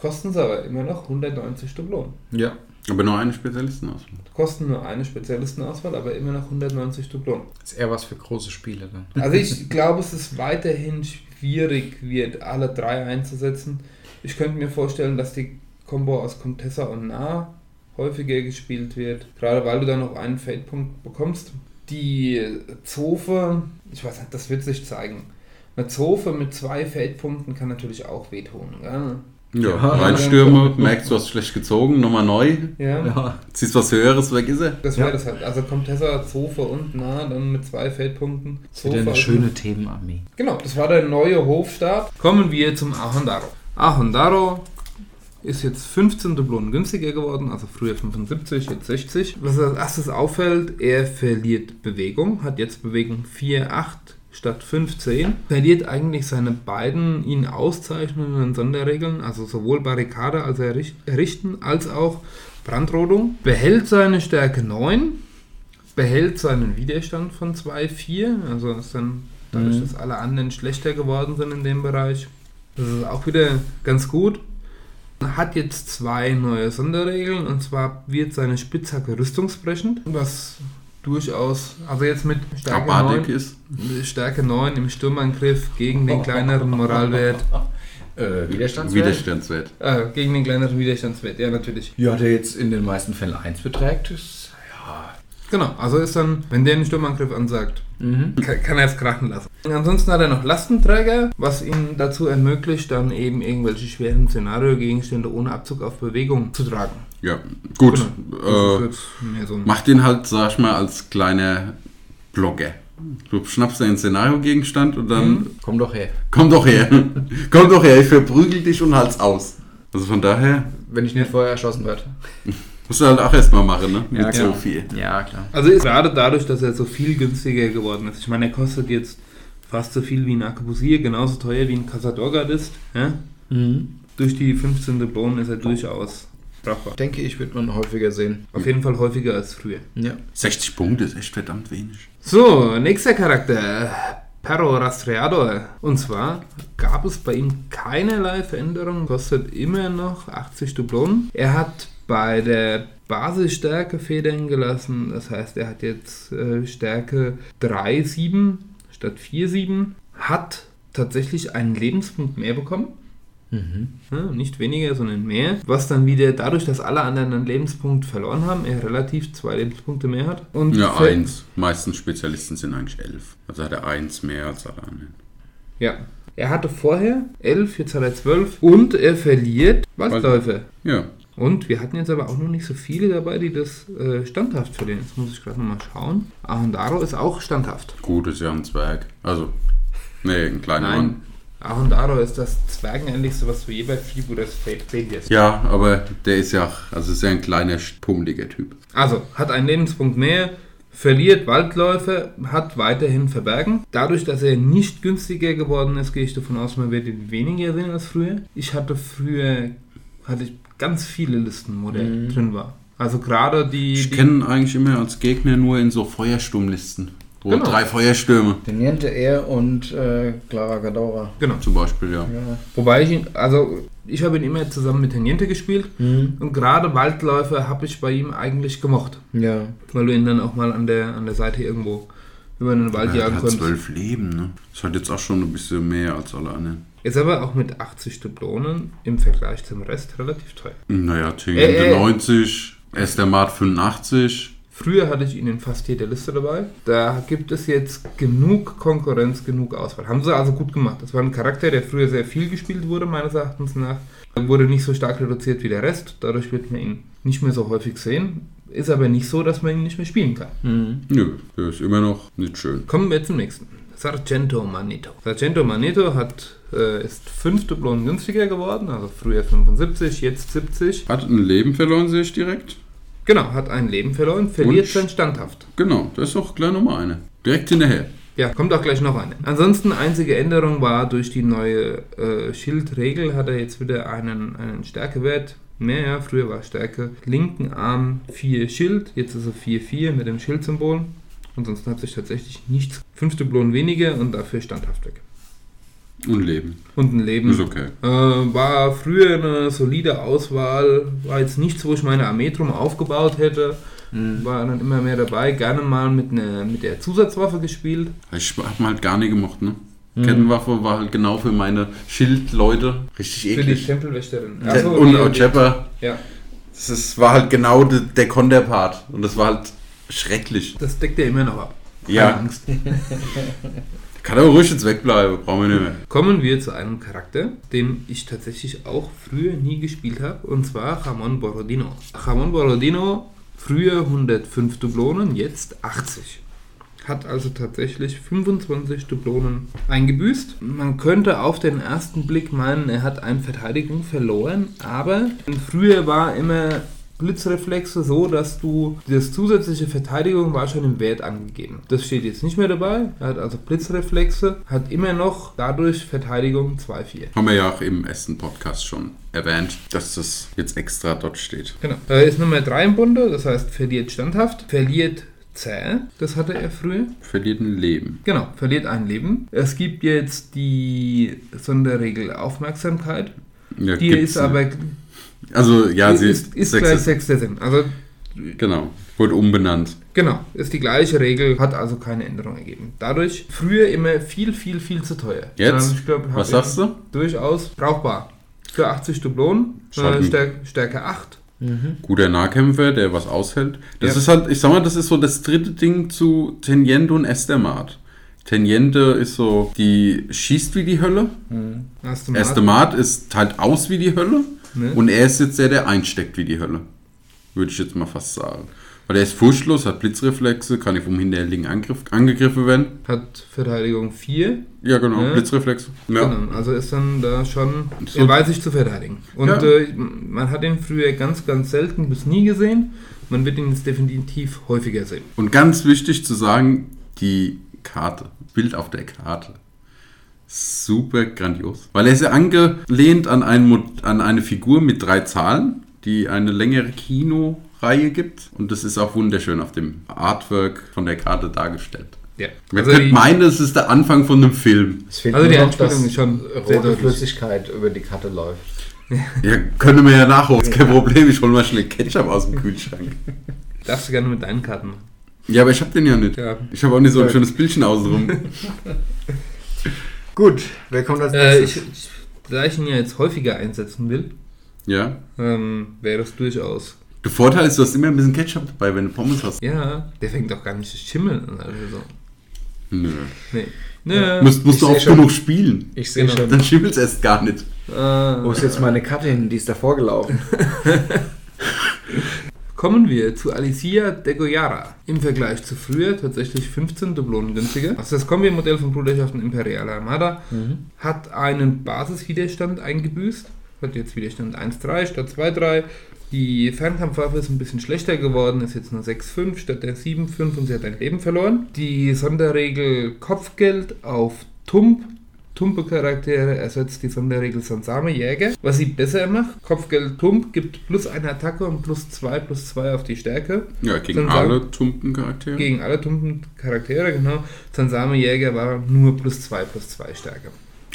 kosten sie aber immer noch 190 Dublonen. Ja. Aber nur eine Spezialistenauswahl. Kosten nur eine Spezialistenauswahl, aber immer noch 190 Dublonen. Ist eher was für große Spiele dann. Also ich glaube, es ist weiterhin schwierig, wird alle drei einzusetzen. Ich könnte mir vorstellen, dass die Combo aus Contessa und Nah häufiger gespielt wird, gerade weil du dann noch einen Fade-Punkt bekommst. Die Zofe, ich weiß nicht, das wird sich zeigen. Eine Zofe mit zwei Fade-Punkten kann natürlich auch wehtun. Gell? Ja, Ja. Reinstürme, merkst du hast schlecht gezogen, nochmal neu, Ja. Ja. ziehst was Höheres, weg ist er. Das wäre Ja. das halt. Also Contessa, Zofe und Nah, dann mit zwei Feldpunkten. Ja eine schöne Themenarmee. Genau, das war der neue Hofstart. Kommen wir zum Ahondaro. Ahondaro ist jetzt 15 Dublonen günstiger geworden, also früher 75, jetzt 60. Was als erstes auffällt, er verliert Bewegung, hat jetzt Bewegung 4, 8 statt 15. Verliert eigentlich seine beiden ihn auszeichnenden Sonderregeln, also sowohl Barrikade als erricht- errichten, als auch Brandrodung. Behält seine Stärke 9, behält seinen Widerstand von 2, 4, also ist dann dadurch, Mhm. dass alle anderen schlechter geworden sind in dem Bereich. Das ist auch wieder ganz gut. Hat jetzt zwei neue Sonderregeln und zwar wird seine Spitzhacke rüstungsbrechend, was durchaus, also jetzt mit Stärke Abartig 9, ist. Stärke 9 im Sturmangriff gegen den kleineren Moralwert, Äh, Widerstandswert? Widerstandswert. äh, gegen den kleineren Widerstandswert, ja natürlich. Ja, der jetzt in den meisten Fällen 1 beträgt, ist. Genau, also ist dann, wenn der einen Sturmangriff ansagt, Mhm. kann, kann er es krachen lassen. Ansonsten hat er noch Lastenträger, was ihm dazu ermöglicht, dann eben irgendwelche schweren Szenario-Gegenstände ohne Abzug auf Bewegung zu tragen. Ja, gut. Genau. Äh, so ein mach den halt, sag ich mal, als kleiner Blogger. Du schnappst einen Szenario-Gegenstand und dann Mhm. Komm doch her. komm doch her. komm doch her, ich verprügel dich und halt's aus. Also von daher Wenn ich nicht vorher erschossen werde. Musst du halt auch erstmal machen, ne? Mit Ja, so viel. Ja, klar. Also ist gerade dadurch, dass er so viel günstiger geworden ist. Ich meine, er kostet jetzt fast so viel wie ein Akabusir, genauso teuer wie ein Casadorgard ist. Ja? Mhm. Durch die 15 Dublonen ist er durchaus brauchbar. Denke ich, wird man häufiger sehen. Auf jeden Fall häufiger als früher. Ja. 60 Punkte ist echt verdammt wenig. So, nächster Charakter. Perro Rastreador. Und zwar gab es bei ihm keinerlei Veränderung, kostet immer noch 80 Dublonen. Er hat bei der Basisstärke Federn gelassen, das heißt, er hat jetzt äh, Stärke 3,7 statt 4,7. Hat tatsächlich einen Lebenspunkt mehr bekommen. Mhm. Ja, nicht weniger, sondern mehr. Was dann wieder dadurch, dass alle anderen einen Lebenspunkt verloren haben, er relativ zwei Lebenspunkte mehr hat. Und Ja, eins. Meisten Spezialisten sind eigentlich elf. Also hat er eins mehr als alle anderen. Ja. Er hatte vorher 11, jetzt hat er 12 und er verliert Waldläufer. Ja. Und wir hatten jetzt aber auch noch nicht so viele dabei, die das äh, standhaft verlieren. Jetzt muss ich gerade nochmal schauen. Ahondaro ist auch standhaft. Gut, ist ja ein Zwerg. Also, nee, ein kleiner Nein. Mann. Ahondaro ist das Zwergenähnlichste, was du je bei Freebooters wirst. Ja, aber der ist ja, also ist ja ein kleiner, pummeliger Typ. Also, hat einen Lebenspunkt mehr, verliert Waldläufer, hat weiterhin Verbergen. Dadurch, dass er nicht günstiger geworden ist, gehe ich davon aus, man wird ihn weniger sehen als früher. Ich hatte früher hatte ich ganz viele Listen, wo der Mhm. drin war. Also gerade die... Ich die kenne eigentlich immer als Gegner nur in so Feuersturmlisten. Wo Genau. drei Feuerstürme Den Niente er und äh, Clara Gadora. genau. zum Beispiel, ja. Ja. Wobei ich ihn, also Ich habe ihn immer zusammen mit Teniente gespielt Mhm. und gerade Waldläufer habe ich bei ihm eigentlich gemocht, Ja. weil du ihn dann auch mal an der, an der Seite irgendwo über den Wald Er jagen hat konntest. zwölf Leben, ne? Das hat jetzt auch schon ein bisschen mehr als alle anderen. Ist aber auch mit 80 Dublonen im Vergleich zum Rest relativ teuer. Naja, Tengente Äh, äh. 90, Estermat 85. Früher hatte ich ihn in fast jeder Liste dabei. Da gibt es jetzt genug Konkurrenz, genug Auswahl. Haben sie also gut gemacht. Das war ein Charakter, der früher sehr viel gespielt wurde, meines Erachtens nach. Er wurde nicht so stark reduziert wie der Rest. Dadurch wird man ihn nicht mehr so häufig sehen. Ist aber nicht so, dass man ihn nicht mehr spielen kann. Mhm. Nö, der ist immer noch nicht schön. Kommen wir zum nächsten. Sargento Manito. Sargento Manito hat, äh, ist 5 Dublonen günstiger geworden, also früher 75, jetzt 70. Hat ein Leben verloren, sehe ich direkt. Genau, hat ein Leben verloren, verliert sein Standhaft. Genau, das ist auch gleich Nummer eine. Direkt hinterher. Ja, kommt auch gleich noch eine. Ansonsten einzige Änderung war durch die neue äh, Schildregel hat er jetzt wieder einen, einen Stärkewert mehr. Ja, früher war Stärke linken Arm 4 Schild, jetzt ist er 4-4 mit dem Schildsymbol. Ansonsten hat sich tatsächlich nichts. Fünf Dublonen weniger und dafür standhaft weg. Und Leben. Und ein Leben. Ist okay. Äh, war früher eine solide Auswahl, war jetzt nichts, wo ich meine Armee drum aufgebaut hätte. Mhm. War dann immer mehr dabei, gerne mal mit, ne, mit der Zusatzwaffe gespielt. Ich hab ihn halt gar nicht gemocht, ne? Kettenwaffe war halt genau für meine Schildleute richtig Für die eklig. Tempelwächterin. Der- Achso, und auch Jepper. Ja, Das ist, war halt genau de, der Konterpart. Und das war halt schrecklich. das deckt er immer noch ab. Keine Ja. Angst. Kann aber ruhig jetzt wegbleiben, brauchen wir nicht mehr. Kommen wir zu einem Charakter, den ich tatsächlich auch früher nie gespielt habe, und zwar Ramon Borodino. Ramon Borodino, früher 105 Dublonen, jetzt 80. Hat also tatsächlich 25 Dublonen eingebüßt. Man könnte auf den ersten Blick meinen, er hat eine Verteidigung verloren, aber früher war immer Blitzreflexe so, dass du das zusätzliche Verteidigung war schon im Wert angegeben. Das steht jetzt nicht mehr dabei. Er hat also Blitzreflexe, hat immer noch dadurch Verteidigung 2-4. Haben wir ja auch im ersten Podcast schon erwähnt, dass das jetzt extra dort steht. Genau. Er ist Nummer 3 im Bunde, das heißt verliert standhaft, verliert zäh, das hatte er früher. Verliert ein Leben. Genau, verliert ein Leben. Es gibt jetzt die Sonderregel Aufmerksamkeit. Ja, Die ist aber. Also, ja, sie ist, ist Sex gleich sechster Sinn. Also Genau. Wurde umbenannt. Genau, ist die gleiche Regel, hat also keine Änderung ergeben. Dadurch früher immer viel, viel, viel zu teuer. Jetzt? Glaub, Was sagst du? Durchaus brauchbar. Für 80 Dublonen, äh. Stärke, Stärke 8. Mhm. Guter Nahkämpfer, der was aushält. Das Ja. ist halt, ich sag mal, das ist so das dritte Ding zu Teniente und Estermat. Teniente ist so, die schießt wie die Hölle. Mhm. Estermat ist teilt aus wie die Hölle. Ne? Und er ist jetzt der, der einsteckt wie die Hölle. Würde ich jetzt mal fast sagen. Weil er ist furchtlos, hat Blitzreflexe, kann nicht vom hinterhältigen Angriff, angegriffen werden. Hat Verteidigung 4. Ja, genau, Ja. Blitzreflexe. Ja. Genau, also ist dann da schon, So- er weiß sich zu verteidigen. Und Ja. äh, man hat ihn früher ganz, ganz selten bis nie gesehen. Man wird ihn jetzt definitiv häufiger sehen. Und ganz wichtig zu sagen, die Karte, Bild auf der Karte. Super grandios. Weil er ist ja angelehnt an, ein, an eine Figur mit drei Zahlen, die eine längere Kinoreihe gibt. Und das ist auch wunderschön auf dem Artwork von der Karte dargestellt. Ja. Man Also könnte meinen, es ist der Anfang von einem Film. Es fehlt Also nur die noch, Anspielung ist schon rote. Flüssigkeit über die Karte läuft. Ja, können wir ja nachholen, ist kein Problem. Ich hol mal schnell Ketchup aus dem Kühlschrank. darfst du gerne mit deinen Karten machen. Ja, aber ich habe den ja nicht. Ja. Ich habe auch nicht so ein Ja. schönes Bildchen außenrum. Gut, wer kommt als Äh, nächstes? ich, ich, da ich ihn ja jetzt häufiger einsetzen will, Ja. ähm, wäre das durchaus. Der Vorteil ist, du hast immer ein bisschen Ketchup dabei, wenn du Pommes hast. Ja, der fängt doch gar nicht zu schimmeln an. Also so. Nö. Nee. Nö. Musst, musst ich du oft schon. genug spielen. ich sehe genau. schon. Dann schimmelt es erst gar nicht. Äh, Wo ist jetzt meine Karte hin? Die ist davor gelaufen. Kommen wir zu Alicia de Goyara. Im Vergleich zu früher tatsächlich 15 Dublonen günstiger. Also das Kombi-Modell von Bruderschaften Imperiale Armada hat einen Basiswiderstand eingebüßt. Hat jetzt Widerstand 1,3 statt 2,3. Die Fernkampfwaffe ist ein bisschen schlechter geworden, ist jetzt nur 6,5 statt der 7,5 und sie hat ein Leben verloren. Die Sonderregel Kopfgeld auf Tump. Tumpe Charaktere ersetzt die Sonderregel Sansame Jäger. Was sie besser macht, Kopfgeld Tump gibt plus eine Attacke und plus 2 plus 2 auf die Stärke. Ja, gegen Dann alle Tumpen-Charaktere. Gegen alle Tumpen Charaktere, genau. Sansame Jäger war nur plus 2 plus 2 Stärke.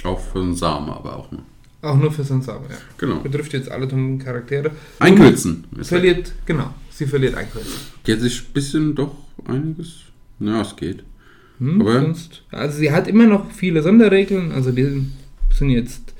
Auch für den Samen aber auch. Ne? Auch nur für Sansaba, ja. Genau. Betrifft jetzt alle dummen Charaktere. Einkürzen. Verliert, genau. Sie verliert Einkürzen. Geht sich ein bisschen doch einiges. Ja, es geht. Hm, Aber- sonst, also sie hat immer noch viele Sonderregeln. Also die sind jetzt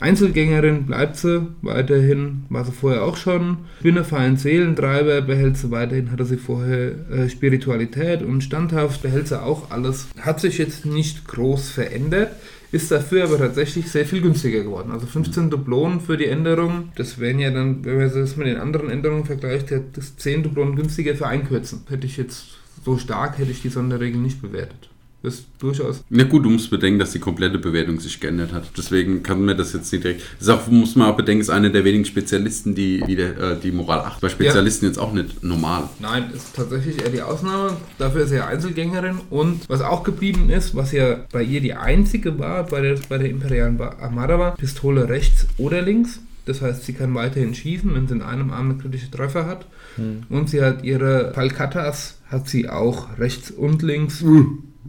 Einzelgängerin, bleibt sie weiterhin, war sie vorher auch schon. Spinnerfein Seelentreiber behält sie weiterhin, hatte sie vorher äh, Spiritualität und standhaft behält sie auch alles. Hat sich jetzt nicht groß verändert, ist dafür aber tatsächlich sehr viel günstiger geworden. Also 15 Dublonen für die Änderung, das wären ja dann, wenn man das mit den anderen Änderungen vergleicht, das 10 Dublonen günstiger für Einkürzen. Hätte ich jetzt so stark, hätte ich die Sonderregel nicht bewertet. Das ist durchaus Na gut, du musst bedenken, dass die komplette Bewertung sich geändert hat. Deswegen kann man das jetzt nicht direkt. Das auch, muss man auch bedenken, ist einer der wenigen Spezialisten, die, die, der, äh, die Moral 8. Bei Spezialisten jetzt auch nicht normal. Nein, ist tatsächlich eher die Ausnahme. Dafür ist sie ja Einzelgängerin. Und was auch geblieben ist, was ja bei ihr die einzige war, bei der, bei der imperialen Armada war, Pistole rechts oder links. Das heißt, sie kann weiterhin schießen, wenn sie in einem Arm eine kritische Treffer hat. Und sie hat ihre Falcatas, hat sie auch rechts und links.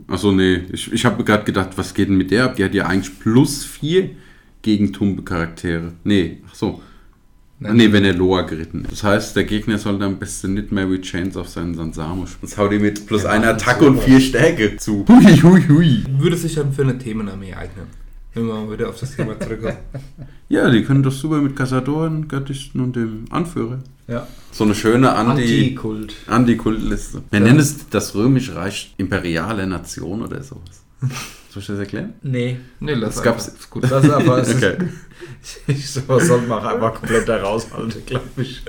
Achso, nee. Ich, ich habe gerade gedacht, was geht denn mit der ab? Die hat ja eigentlich plus 4 gegen Tumbe-Charaktere. Nee, ach so. Nein. Nee, wenn er Loa geritten ist. Das heißt, der Gegner sollte am besten nicht Mary Chains auf seinen Sansamo spielen. Sonst haut ihm mit plus Ja, einer Attacke so und vier Stärke zu. Hui, hui, hui. Würde sich dann für eine Themenarmee eignen. Wenn wir mal wieder auf das Thema zurückkommen. Ja, die können doch super mit Kassadoren, Göttichten und dem Anführer. Ja. So eine schöne Anti... Anti-Kult. Anti-Kultliste. Wir Ja. nennen es das Römische Reich imperiale Nation oder sowas. Soll ich das erklären? Nee. Nee, lass Das gab's- einfach. Ist gut. Das ist aber, es Okay. ist, ich sowas sollte man einfach komplett da raushalten, glaube ich.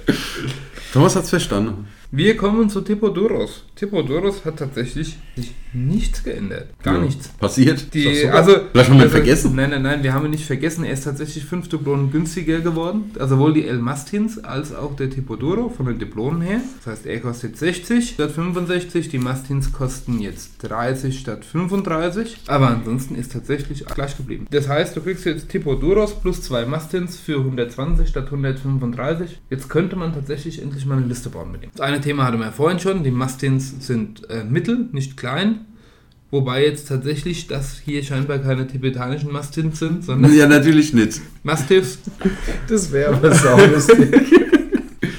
Thomas hat's verstanden. Wir kommen zu Tippodoros. Tippodoros hat tatsächlich sich nichts geändert. Gar Ja. nichts. Passiert. Die, also, Vielleicht haben wir ihn also- vergessen. Nein, nein, nein, wir haben ihn nicht vergessen. Er ist tatsächlich fünf Dublonen günstiger geworden. Also sowohl die El Mastins als auch der Tippodoro von den Diplonen her. Das heißt, er kostet 60 statt 65. Die Mastins kosten jetzt 30 statt 35. Aber ansonsten ist tatsächlich gleich geblieben. Das heißt, du kriegst jetzt Tippodoros plus zwei Mastins für 120 statt 135. Jetzt könnte man tatsächlich endlich mal eine Liste bauen mit ihm. Das eine Thema hatten wir ja vorhin schon. Die Mastins sind äh, mittel, nicht klein. Wobei jetzt tatsächlich das hier scheinbar keine tibetanischen Mastins sind, sondern Ja, natürlich nicht. Mastiffs. Das wäre aber saulustig.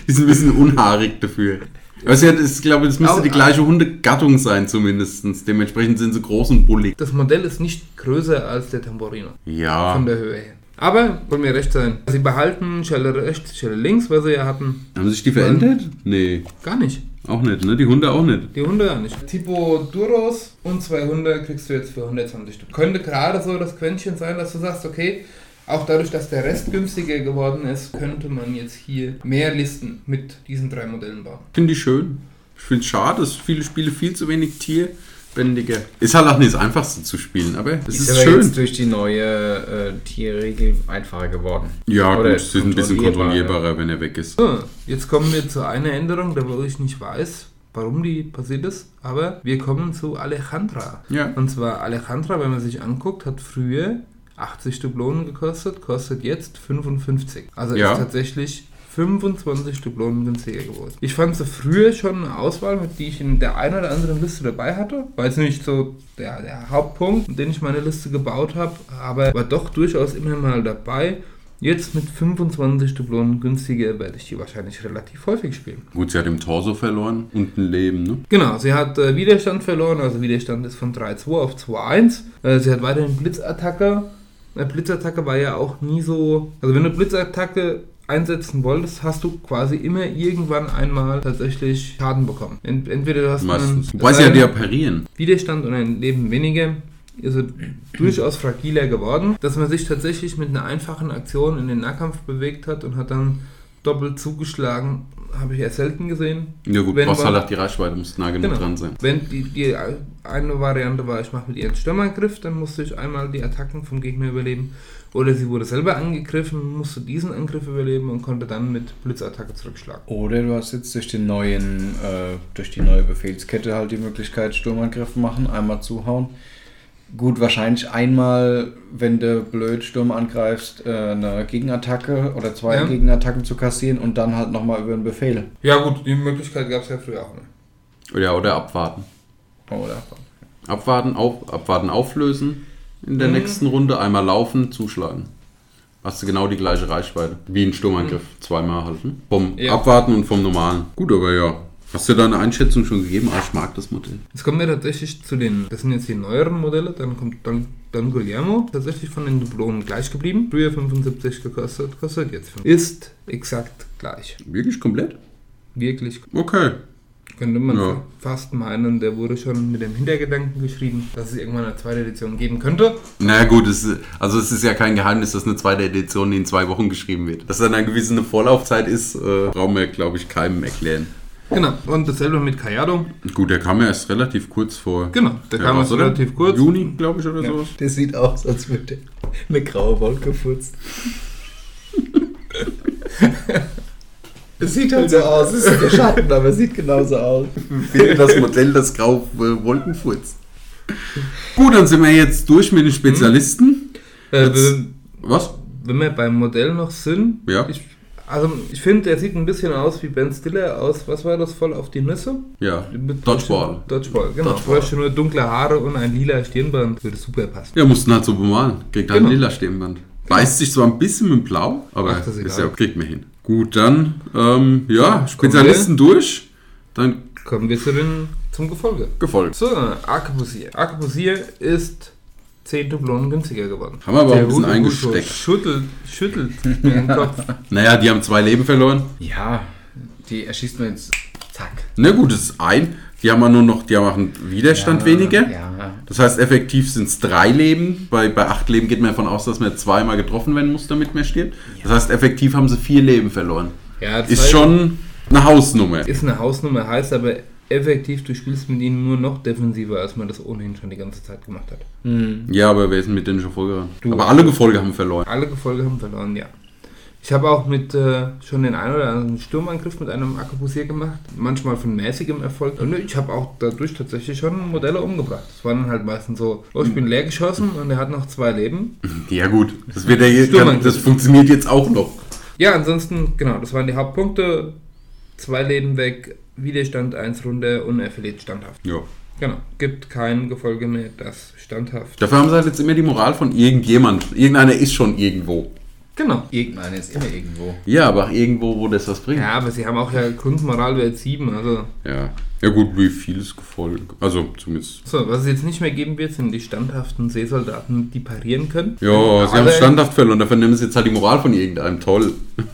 Die sind ein bisschen unhaarig dafür. Hat, ich glaube, das müsste die gleiche Hundegattung sein, zumindest. Dementsprechend sind sie groß und bullig. Das Modell ist nicht größer als der Tamborino Ja. von der Höhe her. Aber, wollen mir recht sein, sie behalten Schelle rechts, Schelle links, was sie ja hatten. Haben sich die verändert? Nee, Gar nicht. Auch nicht, ne? Die Hunde auch nicht. Die Hunde ja nicht. Tipo Duros und zwei Hunde kriegst du jetzt für 120 Stück. Könnte gerade so das Quäntchen sein, dass du sagst, okay, auch dadurch, dass der Rest günstiger geworden ist, könnte man jetzt hier mehr Listen mit diesen drei Modellen bauen. Finde ich schön. Ich finde es schade, dass viele Spiele viel zu wenig tierbändiger. Ist halt auch nicht das Einfachste zu spielen, aber es ist, Ist aber schön. jetzt durch die neue äh, Tierregel einfacher geworden. Ja, Oder gut, es ist ein bisschen kontrollierbarer. kontrollierbarer, wenn er weg ist. So, jetzt kommen wir zu einer Änderung, da wo ich nicht weiß, warum die passiert ist, aber wir kommen zu Alejandra. Ja. Und zwar Alejandra, wenn man sich anguckt, hat früher 80 Dublonen gekostet, kostet jetzt 55. Also Ja. ist tatsächlich 25 Dublonen günstiger geworden. Ich fand sie früher schon eine Auswahl, mit die ich in der einen oder anderen Liste dabei hatte. War jetzt nicht so der, der Hauptpunkt, dem ich meine Liste gebaut habe, aber war doch durchaus immer mal dabei. Jetzt mit 25 Dublonen günstiger werde ich die wahrscheinlich relativ häufig spielen. Gut, sie hat im Torso verloren und ein Leben, ne? Genau, sie hat äh, Widerstand verloren, also Widerstand ist von 3-2 auf 2-1. Äh, sie hat weiterhin Blitzattacke. Eine Blitzattacke war ja auch nie so. Also, wenn du Blitzattacke einsetzen wolltest, hast du quasi immer irgendwann einmal tatsächlich Schaden bekommen. Ent entweder du hast Meistens. einen sie ja ja parieren. Widerstand und ein Leben weniger. Ist er durchaus fragiler geworden, dass man sich tatsächlich mit einer einfachen Aktion in den Nahkampf bewegt hat und hat dann doppelt zugeschlagen, habe ich eher selten gesehen. Ja gut, Wenn brauchst halt auch die Reichweite, muss nah genug Genau. dran sein. Wenn die, die eine Variante war, ich mache mit ihr einen Stürmangriff, dann musste ich einmal die Attacken vom Gegner überleben. Oder sie wurde selber angegriffen, musste diesen Angriff überleben und konnte dann mit Blitzattacke zurückschlagen. Oder du hast jetzt durch den neuen, äh, durch die neue Befehlskette halt die Möglichkeit, Sturmangriff machen, einmal zuhauen. Gut, wahrscheinlich einmal, wenn du blöd Sturm angreifst, äh, eine Gegenattacke oder zwei Ja. Gegenattacken zu kassieren und dann halt nochmal über einen Befehl. Ja gut, die Möglichkeit gab es ja früher auch nicht. Ja, oder abwarten. Oder? Abwarten, auf, abwarten, auflösen in der Mhm. nächsten Runde, einmal laufen, zuschlagen. hast du genau die gleiche Reichweite. Wie ein Sturmangriff. Zweimal halten. Vom Ja. Abwarten und vom normalen. Gut, aber ja. Hast du da eine Einschätzung schon gegeben? Ah, ich mag das Modell. Jetzt kommen wir tatsächlich zu den, das sind jetzt die neueren Modelle, dann kommt Don, Don Guillermo, tatsächlich von den Dublonen gleich geblieben. Früher 75 gekostet, kostet jetzt 5. Ist exakt gleich. Wirklich komplett? Wirklich Okay. Könnte man Ja. fast meinen, der wurde schon mit dem Hintergedanken geschrieben, dass es irgendwann eine zweite Edition geben könnte. Na gut, es, ist- also es ist ja kein Geheimnis, dass eine zweite Edition in zwei Wochen geschrieben wird. Dass dann eine gewisse Vorlaufzeit ist, äh, brauchen wir, glaube ich, keinem erklären. Genau, und dasselbe mit Kayado. Gut, der kam ja erst relativ kurz vor. Genau, der kam raus, jetzt relativ kurz. Juni, glaube ich, oder Ja. sowas. Das sieht aus, als würde eine graue Wolke furzen. Es sieht halt so aus, es ist der Schatten, aber es sieht genauso aus. Finde das Modell, das grau äh, Wolken furzt. Gut, dann sind wir jetzt durch mit den Spezialisten. Äh, Jetzt- Was? wenn wir beim Modell noch sind, Ja. ich, also ich finde, der sieht ein bisschen aus wie Ben Stiller aus, was war das, voll auf die Nüsse? Ja. Mit- Dodgeball. Dodgeball, genau. Dodgeball. Bräuchte nur dunkle Haare und ein lila Stirnband, würde super passen. Ja, mussten halt so bemalen. Kriegt halt Genau. ein lila Stirnband. Beißt sich zwar ein bisschen mit Blau, aber Ach, das ist ist ja, kriegt man hin. Gut, dann, ähm, ja, Spezialisten durch. Dann Kommen wir zu den, zum Gefolge. gefolgt. So, Arkebusier. Arkebusier ist 10 Dublonen günstiger geworden. Haben wir aber auch ein bisschen eingesteckt. Schüttelt, schüttelt den Kopf. Naja, die haben zwei Leben verloren. Ja, die erschießt man jetzt. Zack. Na gut, das ist ein. Die haben ja nur noch, die einen Widerstand ja, weniger. Ja. Das heißt, effektiv sind es drei Leben. Bei, bei acht Leben geht man davon aus, dass man zweimal getroffen werden muss, damit man stirbt. Das heißt, effektiv haben sie vier Leben verloren. Ja, Ist heißt, schon eine Hausnummer. Ist eine Hausnummer, heißt aber effektiv, du spielst mit ihnen nur noch defensiver, als man das ohnehin schon die ganze Zeit gemacht hat. Hm. Ja, aber wer ist denn mit denen schon vorgerannt? Du. Aber alle Gefolge haben verloren. Alle Gefolge haben verloren, ja. Ich habe auch mit äh, schon den einen oder anderen Sturmangriff mit einem Arkebusier gemacht, manchmal von mäßigem Erfolg. Und ich habe auch dadurch tatsächlich schon Modelle umgebracht. Das waren dann halt meistens so, oh, ich bin leer geschossen und er hat noch zwei Leben. Ja gut, das, wird ja, jetzt- Sturmangriff. das funktioniert jetzt auch noch. Ja, ansonsten, genau, das waren die Hauptpunkte. Zwei Leben weg, Widerstand eins runter und er verliert standhaft. Ja. Genau, gibt kein Gefolge mehr, das standhaft. Dafür haben sie halt jetzt immer die Moral von irgendjemand. Irgendeiner ist schon irgendwo. Genau. Irgendeine ist immer irgendwo. Ja, aber auch irgendwo, wo das was bringt. Ja, aber sie haben auch ja Grundmoralwert 7, also Ja. Ja gut, wie vieles Gefolge. Also zumindest. So, was es jetzt nicht mehr geben wird, sind die standhaften Seesoldaten, die parieren können. Ja, sie haben Aber- standhaft verloren. Dafür nehmen sie jetzt halt die Moral von irgendeinem. Toll.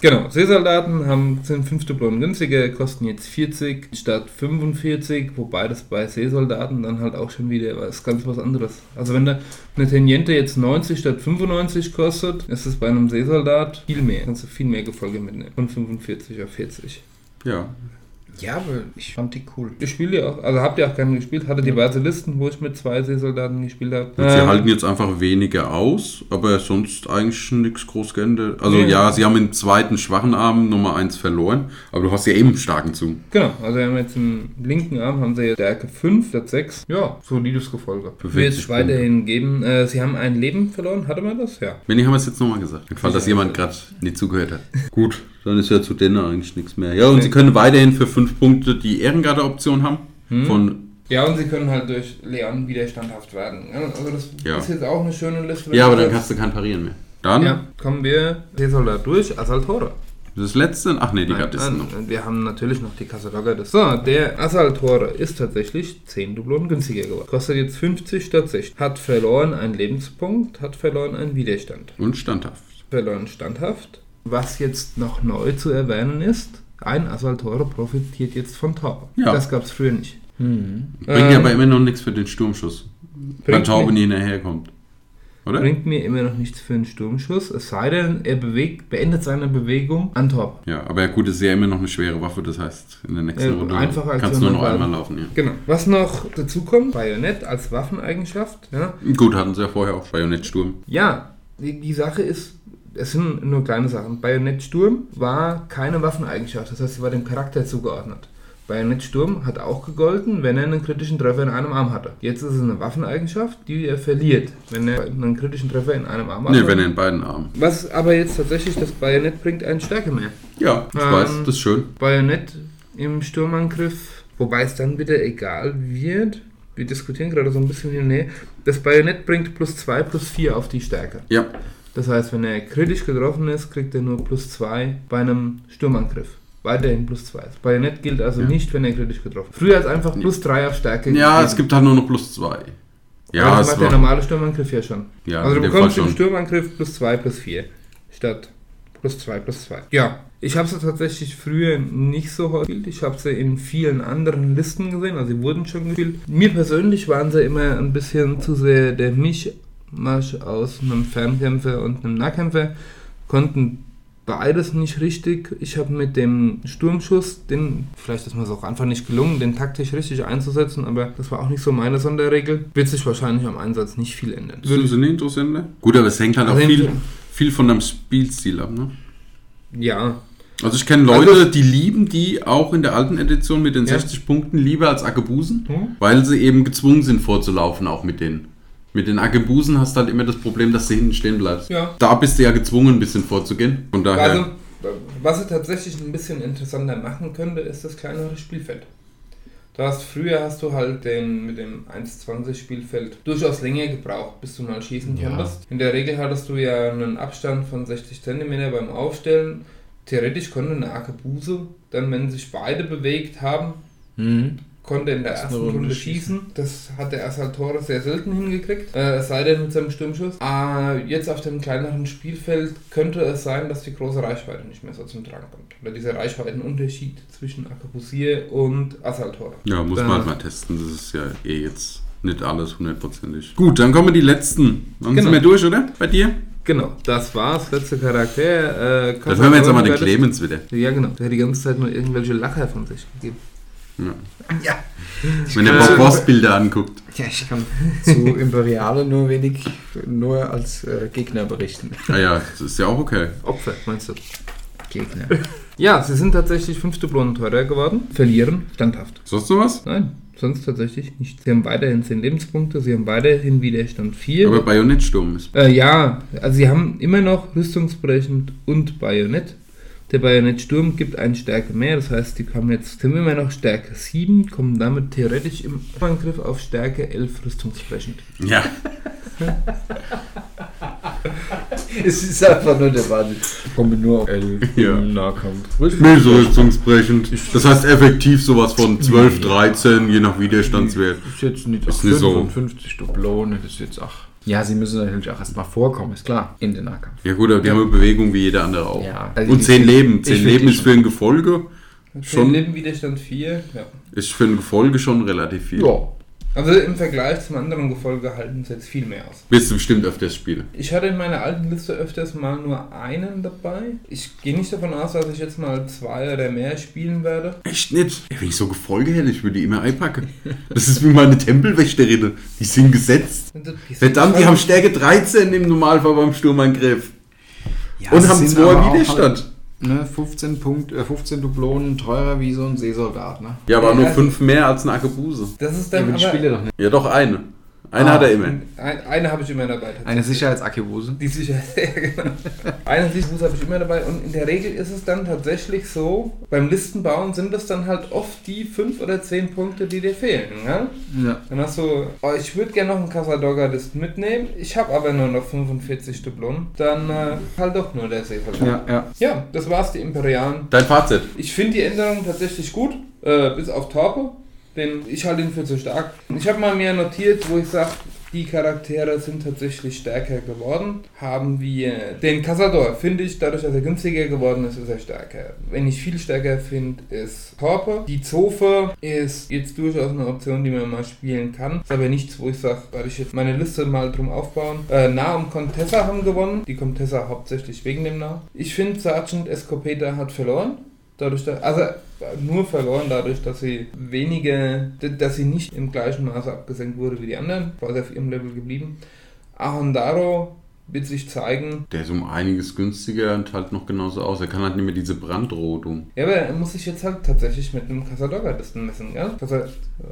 Genau, Seesoldaten haben, sind 5 Dublonen günstiger, kosten jetzt 40 statt 45, wobei das bei Seesoldaten dann halt auch schon wieder was ganz was anderes. Also wenn da eine Teniente jetzt 90 statt 95 kostet, ist es bei einem Seesoldat viel mehr. Kannst du viel mehr Gefolge mitnehmen. Von 45 auf 40. Ja. Ja, aber ich fand die cool. Ich spiele ja auch, also habt ihr auch gerne gespielt, hatte diverse Listen, wo ich mit zwei Seesoldaten gespielt habe. Und sie Ähm, halten jetzt einfach weniger aus, aber sonst eigentlich nichts groß geändert. Also Ja. ja, sie haben im zweiten schwachen Arm Nummer 1 verloren, aber du hast ja eben einen starken Zug. Genau, also wir haben jetzt im linken Arm haben sie jetzt Stärke 5 statt 6. Ja, solides Gefolge. Wird 40 es weiterhin geben. Äh, sie haben ein Leben verloren, hatte man das? Ja. Wenn, haben wir es jetzt nochmal gesagt. Im Fall, dass jemand gerade nicht zugehört hat. Gut, dann ist ja zu denen eigentlich nichts mehr. Ja, und Nee. sie können weiterhin für 5 Punkte die Ehrengarde-Option haben. Hm. Von, Ja, und sie können halt durch Leon wieder standhaft werden. Also das Ja. ist jetzt auch eine schöne Liste. ja, aber dann kannst du kein Parieren mehr. Dann, Ja, kommen wir Seesoldat durch, Assaltore. das letzte, ach nee, die Nein, Gardisten nein, noch. wir haben natürlich noch die Kasselocker. So, der Assaltore ist tatsächlich 10 Dublonen günstiger geworden. Kostet jetzt 50 statt 60. Hat verloren einen Lebenspunkt, hat verloren einen Widerstand. Und standhaft. verloren standhaft. Was jetzt noch neu zu erwähnen ist, ein Assaltore profitiert jetzt von Taube. Ja. Das gab es früher nicht. Hm. Bringt Ähm, ja aber immer noch nichts für den Sturmschuss. Wenn Taube nie hinterherkommt. Oder? Bringt mir immer noch nichts für einen Sturmschuss, es sei denn, er bewegt, beendet seine Bewegung an Taube. Ja, aber ja, gut, ist ja immer noch eine schwere Waffe, das heißt, in der nächsten Ja, Runde einfacher als kannst du nur noch einmal laufen. Ja. Genau. Was noch dazu kommt, Bajonett als Waffeneigenschaft. Ja, Gut, hatten sie ja vorher auch Bajonettsturm. ja die, die Sache ist, es sind nur kleine Sachen. Bajonettsturm war keine Waffeneigenschaft, das heißt, sie war dem Charakter zugeordnet. Bajonettsturm hat auch gegolten, wenn er einen kritischen Treffer in einem Arm hatte. Jetzt ist es eine Waffeneigenschaft, die er verliert, wenn er einen kritischen Treffer in einem Arm Nee, hatte. wenn er in beiden Armen. Was aber jetzt tatsächlich das Bajonett bringt, einen Stärke mehr. Ja, ich Ähm, weiß, das ist schön. Bajonett im Sturmangriff, wobei es dann wieder egal wird. Wir diskutieren gerade so ein bisschen und her. Das Bajonett bringt plus 2 plus 4 auf die Stärke. Ja, Das heißt, wenn er kritisch getroffen ist, kriegt er nur plus 2 bei einem Sturmangriff. Weiterhin plus 2. Das Bajonett gilt also Ja. nicht, wenn er kritisch getroffen ist. Früher hat es einfach plus 3 auf Stärke Ja, gegeben. es gibt halt nur noch plus zwei. Ja, Aber das macht der normale Sturmangriff ja schon. ja also du bekommst im. Sturmangriff plus 2 plus 4. Statt plus 2 plus 2. Ja. Ich habe sie tatsächlich früher nicht so häufig gespielt. Ich habe sie in vielen anderen Listen gesehen. Also sie wurden schon gespielt. Mir persönlich waren sie immer ein bisschen zu sehr der Mischmasch aus einem Fernkämpfer und einem Nahkämpfer. Konnten beides nicht richtig. Ich habe mit dem Sturmschuss, den, vielleicht ist mir es auch einfach nicht gelungen, den taktisch richtig einzusetzen, aber das war auch nicht so meine Sonderregel. Wird sich wahrscheinlich am Einsatz nicht viel ändern. Sind sie nicht interessant? Gut, aber es hängt halt Also auch viel, im- viel von deinem Spielstil ab, ne? Ja, Also ich kenne Leute, Also- die lieben die auch in der alten Edition mit den Ja. 60 Punkten lieber als Akebusen, Hm? weil sie eben gezwungen sind vorzulaufen, auch mit denen. Mit den Akebusen hast du halt immer das Problem, dass du hinten stehen bleibst. Ja. Da bist du ja gezwungen, ein bisschen vorzugehen. Von daher. Also, was es tatsächlich ein bisschen interessanter machen könnte, ist das kleinere Spielfeld. Du hast früher hast du halt den mit dem 1,20 Spielfeld durchaus länger gebraucht, bis du mal schießen Ja. konntest. In der Regel hattest du ja einen Abstand von 60 cm beim Aufstellen. Theoretisch konnte eine Arkebuse dann, wenn sich beide bewegt haben, Mhm. Konnte in der ersten Runde Runde schießen. Das hat der Assaltore sehr selten hingekriegt, äh, es sei denn mit seinem Sturmschuss. Äh, jetzt auf dem kleineren Spielfeld könnte es sein, dass die große Reichweite nicht mehr so zum Tragen kommt. Oder dieser Reichweitenunterschied zwischen Arkebusier und Assaltore. Ja, muss man halt mal testen. Das ist ja eh jetzt nicht alles hundertprozentig. Gut, dann kommen die letzten. Dann Genau. sind wir durch, oder? Bei dir? Genau, das war's. Letzter Charakter. Äh, Dann hören wir jetzt aber den Clemens. Clemens wieder. Ja, genau. Der hat die ganze Zeit nur irgendwelche Lacher von sich gegeben. Ja. Ja. Wenn der Bob Ross Bilder anguckt. Ja, ich kann zu Imperiale nur wenig, nur als äh, Gegner berichten. Ah ja, das ist ja auch okay. Opfer, meinst du? Gegner. Ja, sie sind tatsächlich fünf Dublonen teurer geworden. Verlieren standhaft. Sonst noch was? Nein, sonst tatsächlich nicht. Sie haben weiterhin 10 Lebenspunkte, sie haben weiterhin Widerstand 4. Aber Bajonettsturm ist. äh, ja, also sie haben immer noch rüstungsbrechend und Bajonett. Der Bajonettsturm gibt eine Stärke mehr, das heißt, die haben jetzt sind immer noch Stärke 7, kommen damit theoretisch im Angriff auf Stärke 11 rüstungsbrechend. Ja. es ist einfach nur der Wahnsinn. Kommen nur auf L Ja. im Nahkampf. Nicht so rüstungsbrechend. Das heißt effektiv sowas von 12, 13, je nach Widerstandswert. ist jetzt nicht, Ist nicht so. 55 Dublonen, das ist jetzt ach. Ja, sie müssen natürlich auch erstmal vorkommen, ist klar, in den Nahkampf. Ja gut, aber die Ja. haben eine Bewegung wie jeder andere auch. Ja. Also Und 10 Leben. ich 10 find Leben ist für ein Gefolge, Schon Schon. Leben Widerstand 4, ja. ist für ein Gefolge schon relativ viel. Ja. Also im Vergleich zum anderen Gefolge halten sie jetzt viel mehr aus. Wirst du bestimmt öfters spielen. Ich hatte in meiner alten Liste öfters mal nur einen dabei. Ich gehe nicht davon aus, dass ich jetzt mal zwei oder mehr spielen werde. Echt nicht? Wenn ich so Gefolge hätte, ich würde die immer einpacken. Das ist wie meine Tempelwächterinnen. Die sind gesetzt. Verdammt, die haben Stärke 13 im Normalfall beim Sturmangriff. Ja, Und haben sind zwei aber auch Widerstand. Ne, 15, Punkt, äh, 15 Dublonen teurer wie so ein Seesoldat, ne? Ja, aber Ja, nur also- 5 mehr als eine Akebuse. Das ist Ja, dann aber die aber... spiele doch nicht. Ja, doch eine. Eine Ah. hat er immer. Ein, eine habe ich immer dabei. tatsächlich. Eine Sicherheitsakebuse. Die Sicherheit, ja, genau. Eine Sicherheit habe ich immer dabei und in der Regel ist es dann tatsächlich so, beim Listenbauen sind das dann halt oft die 5 oder 10 Punkte, die dir fehlen. Ja? Ja. Dann hast du, oh, ich würde gerne noch einen Casadogger-List mitnehmen, ich habe aber nur noch 45 Dublonen, dann äh, halt doch nur der Seeverlag. Ja, ja. Ja, das war's, die Imperialen. Dein Fazit. Ich finde die Änderung tatsächlich gut, äh, bis auf Torpe, denn ich halte ihn für zu stark. Ich habe mal mir notiert, wo ich sage, die Charaktere sind tatsächlich stärker geworden. Haben wir den Casador, finde ich, dadurch, dass er günstiger geworden ist, ist er stärker. Wenn ich viel stärker finde, ist Torpe. Die Zofe ist jetzt durchaus eine Option, die man mal spielen kann. Ist aber nichts, wo ich sage, werde ich jetzt meine Liste mal drum aufbauen. Äh, nah und Contessa haben gewonnen. Die Contessa hauptsächlich wegen dem Nah. Ich finde, Sergeant Escopeta hat verloren. Dadurch, dass, also nur verloren dadurch, dass sie weniger, d- dass sie nicht im gleichen Maße abgesenkt wurde wie die anderen, war sie auf ihrem Level geblieben. Ahondaro wird sich zeigen, Der ist um einiges günstiger und halt noch genauso aus. Er kann halt nicht mehr diese Brandrodung. ja, aber er muss sich jetzt halt tatsächlich mit einem Casadogger-Listen messen, gell?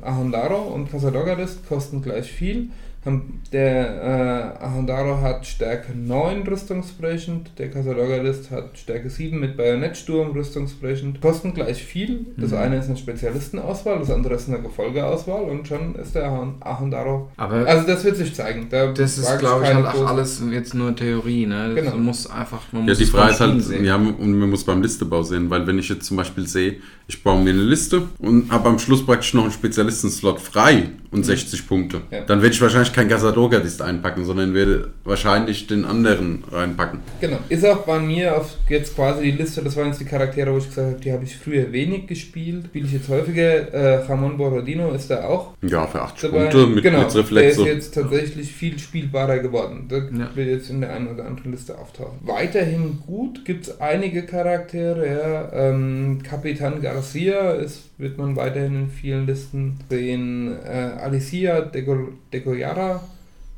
Ahondaro und Casadogger-List kosten gleich viel. Haben- Der äh, Ahondaro hat Stärke 9 rüstungsbrechend, der Casadogger-List hat Stärke 7 mit Bajonettsturm rüstungsbrechend. Kosten gleich viel. Das Mhm. eine ist eine Spezialistenauswahl, das andere ist eine Gefolgeauswahl und schon ist der Ahon- Ahondaro. Aber Also das wird sich zeigen. Da das ist, glaube ich, halt auch alles jetzt nur Theorie, ne? Das Genau. muss einfach, man Ja, muss die Frage beim ist halt, sehen. ja, und man muss beim Listebau sehen, weil wenn ich jetzt zum Beispiel sehe, ich baue mir eine Liste und habe am Schluss praktisch noch einen Spezialistenslot frei und 60 Punkte, Ja. dann werde ich wahrscheinlich kein Casador-Gardist einpacken, sondern werde wahrscheinlich den anderen reinpacken. Genau. Ist auch bei mir auf jetzt quasi die Liste, das waren jetzt die Charaktere, wo ich gesagt habe, die habe ich früher wenig gespielt. Spiele ich jetzt häufiger. Äh, Ramon Borodino ist da auch Ja, für 80 dabei. Punkte mit genau, Blitzreflex. der ist jetzt tatsächlich viel spielbarer geworden. Das Ja. wird jetzt in der einen oder anderen Liste auftauchen. Weiterhin gut gibt es einige Charaktere. Ja. Ähm, Capitan Garcia ist, wird man weiterhin in vielen Listen sehen. Äh, Alicia Degoyara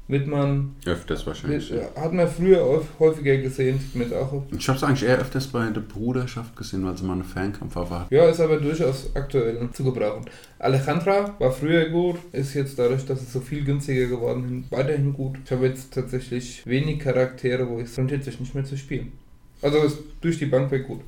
wird man, Öfters wahrscheinlich. wird, hat man früher häuf- häufiger gesehen. sieht man auch Ich habe es eigentlich eher öfters bei der Bruderschaft gesehen, weil sie mal eine Fernkampfwaffe hat. Ja, ist aber durchaus aktuell zu gebrauchen. Alejandra war früher gut, ist jetzt dadurch, dass es so viel günstiger geworden ist, weiterhin gut. Ich habe jetzt tatsächlich wenig Charaktere, wo es rentiert sich nicht mehr zu spielen. Also ist durch die Bank weg gut.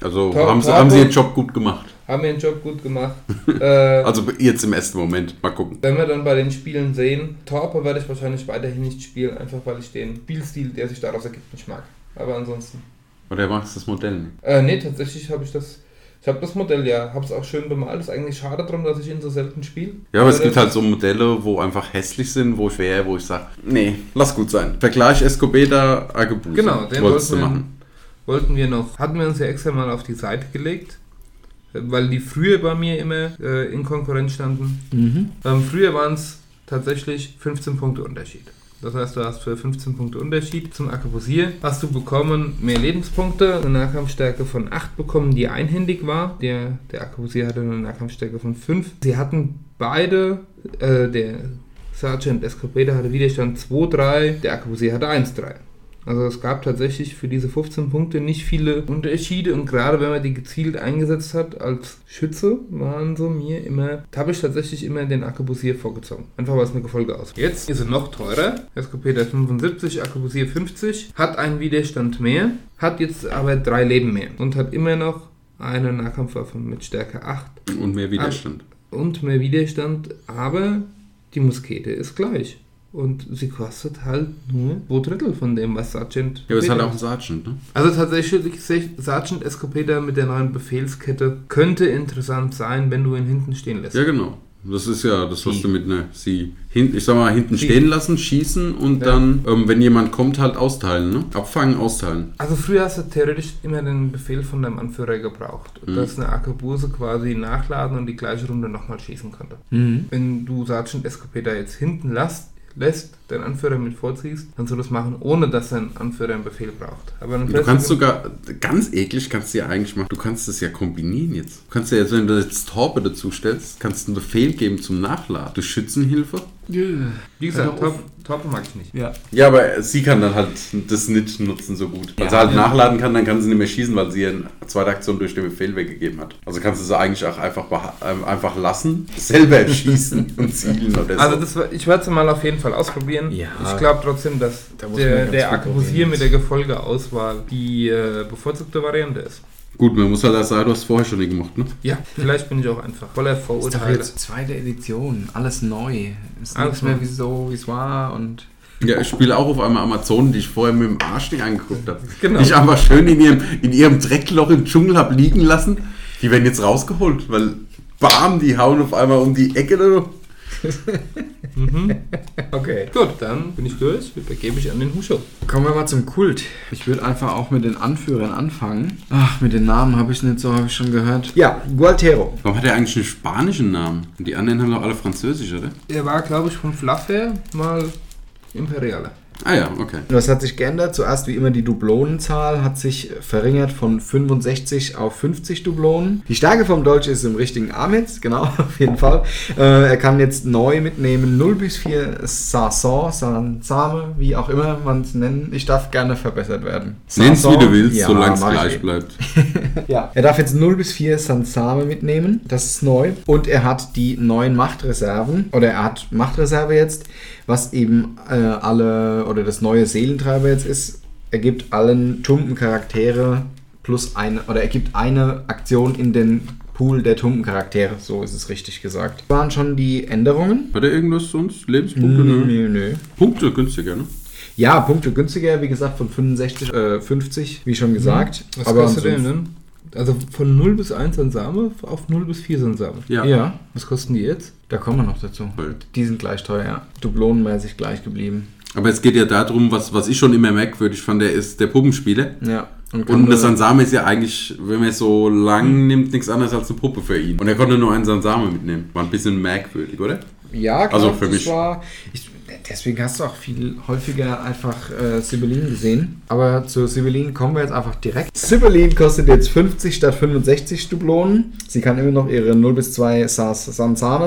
Also Tor- haben sie, haben sie ihren Job gut gemacht. Haben ihren Job gut gemacht. äh, Also jetzt im ersten Moment. Mal gucken. wenn wir dann bei den Spielen sehen, Torpe werde ich wahrscheinlich weiterhin nicht spielen, einfach weil ich den Spielstil, der sich daraus ergibt, nicht mag. Aber ansonsten. Oder magst du das Modell nicht? Äh, nee, tatsächlich habe ich das. Ich habe das Modell ja, habe es auch schön bemalt. Ist eigentlich schade drum, dass ich ihn so selten spiele. Ja, aber es gibt das- halt so Modelle, wo einfach hässlich sind, wo ich wäre, wo ich sage, nee, lass gut sein. Vergleich Escobeta Argebuse. Genau, den wolltest du machen. Wollten wir noch, hatten wir uns ja extra mal auf die Seite gelegt, weil die früher bei mir immer äh, in Konkurrenz standen. Mhm. Ähm, früher waren es tatsächlich 15 Punkte Unterschied. Das heißt, du hast für 15 Punkte Unterschied zum Akkubusier hast du bekommen mehr Lebenspunkte, eine Nahkampfstärke von 8 bekommen, die einhändig war. Der, der Akkubusier hatte eine Nahkampfstärke von 5. Sie hatten beide, äh, der Sergeant Escopeda hatte Widerstand 2-3, der Akkubusier hatte 1-3. Also es gab tatsächlich für diese 15 Punkte nicht viele Unterschiede und gerade wenn man die gezielt eingesetzt hat als Schütze, waren so mir immer, da habe ich tatsächlich immer den Akkubusier vorgezogen. Einfach weil es mir Gefolge aus. Jetzt ist er noch teurer. Escopeda 75, Akkubusier 50, hat einen Widerstand mehr, hat jetzt aber drei Leben mehr und hat immer noch eine Nahkampfwaffe mit Stärke 8 Und mehr Widerstand. und mehr Widerstand, aber die Muskete ist gleich. Und sie kostet halt nur zwei Drittel von dem, was Sergeant. Ja, aber es ist halt auch Escopeta- ein Sergeant, ne? also tatsächlich, Sergeant Escopeda mit der neuen Befehlskette könnte interessant sein, wenn du ihn hinten stehen lässt. Ja, genau. Das ist ja das, was Sie. du mit ne, sie hin, ich sag mal, hinten Sie. stehen lassen, schießen und Ja. dann, ähm, wenn jemand kommt, halt austeilen, ne? Abfangen, austeilen. Also früher hast du theoretisch immer den Befehl von deinem Anführer gebraucht, Mhm. dass eine Arkebuse quasi nachladen und die gleiche Runde nochmal schießen konnte. Mhm. Wenn du Sergeant Escopeda jetzt hinten lässt, lässt, deinen Anführer mit vorziehst, kannst du das machen, ohne dass dein Anführer einen Befehl braucht. Aber Du kannst sogar, ganz eklig kannst du ja eigentlich machen, du kannst das ja kombinieren jetzt. Du kannst ja jetzt, wenn du jetzt Torpe dazu stellst, kannst du einen Befehl geben zum Nachladen. Durch Schützenhilfe. Wie gesagt, Hör auf. Top, Top mag ich nicht. Ja. Ja, aber sie kann dann halt das nicht nutzen so gut. Wenn Ja. sie halt Ja. nachladen kann, dann kann sie nicht mehr schießen, weil sie ihren zweite Aktion durch den Befehl weggegeben hat. Also kannst du sie eigentlich auch einfach, ähm, einfach lassen, selber schießen und zielen oder so. Also das war, ich werde es mal auf jeden Fall ausprobieren. Ja. Ich glaube trotzdem, dass Da der, der probieren. mit der Gefolgeauswahl die äh, bevorzugte Variante ist. Gut, man muss halt auch sagen, du hast vorher schon nie gemacht, ne? Ja, vielleicht bin ich auch einfach voller Ist doch Vorurteile. jetzt zweite Edition, alles neu. Ist Alles nichts mehr wie so, wie es war und Ja, ich spiele auch auf einmal Amazonen, die ich vorher mit dem Arsch nicht angeguckt habe. Genau. Die ich einfach schön in ihrem, in ihrem Dreckloch im Dschungel habe liegen lassen. Die werden jetzt rausgeholt, weil bam, die hauen auf einmal um die Ecke. Mhm. Okay, gut, dann bin ich durch. Übergebe ich an den Huscho. Kommen wir mal zum Kult. Ich würde einfach auch mit den Anführern anfangen. Ach, mit den Namen habe ich nicht so, habe ich schon gehört. Ja, Gualtero. Warum hat er eigentlich einen spanischen Namen? Und die anderen haben doch alle französisch, oder? Er war, glaube ich, vom Fluff her mal Imperiale. Ah ja, okay. Was hat sich geändert? Zuerst wie immer die Dublonenzahl hat sich verringert von 65 auf 50 Dublonen. Die Stärke vom Dolch ist im richtigen Arm jetzt, genau, auf jeden Fall. Äh, er kann jetzt neu mitnehmen 0 bis 4 Sasson, Sansame, wie auch immer man es nennen. Ich darf gerne verbessert werden. Nenn's wie du willst, Ja, solange es gleich bleibt. Ja. Er darf jetzt 0 bis 4 Sansame mitnehmen. Das ist neu. Und er hat die neuen Machtreserven. Oder er hat Machtreserve jetzt, was eben äh, alle oder das neue Seelentreiber jetzt ist. Er gibt allen Tumpen-Charaktere plus eine oder er gibt eine Aktion in den Pool der Tumpen-Charaktere. So ist es richtig gesagt. Waren schon die Änderungen? Hat er irgendwas sonst? Lebenspunkte? Nö, Nö. nö. Punkte günstiger, ne? Ja, Punkte günstiger, wie gesagt, von 65, äh, 50, wie schon gesagt. Was Aber kostet denn? Also von 0 bis 1 an Same auf 0 bis 4 sind Same. Ja. Ja. Was kosten die jetzt? da kommen wir noch dazu. Die sind gleich teuer, ja. Dublonenmäßig gleich geblieben. Aber es geht ja darum, was, was ich schon immer merkwürdig fand, der ist der Puppenspieler. Ja. Und das Sansame ist ja eigentlich, wenn man es so lang nimmt, nichts anderes als eine Puppe für ihn. Und er konnte nur einen Sansame mitnehmen. War ein bisschen merkwürdig, oder? Ja, klar, Also für mich. War, ich, deswegen hast du auch viel häufiger einfach äh, Sibyllin gesehen. Aber zu Sibyllin kommen wir jetzt einfach direkt. Sibyllin kostet jetzt 50 statt 65 Dublonen. Sie kann immer noch ihre 0 bis 2 Sas-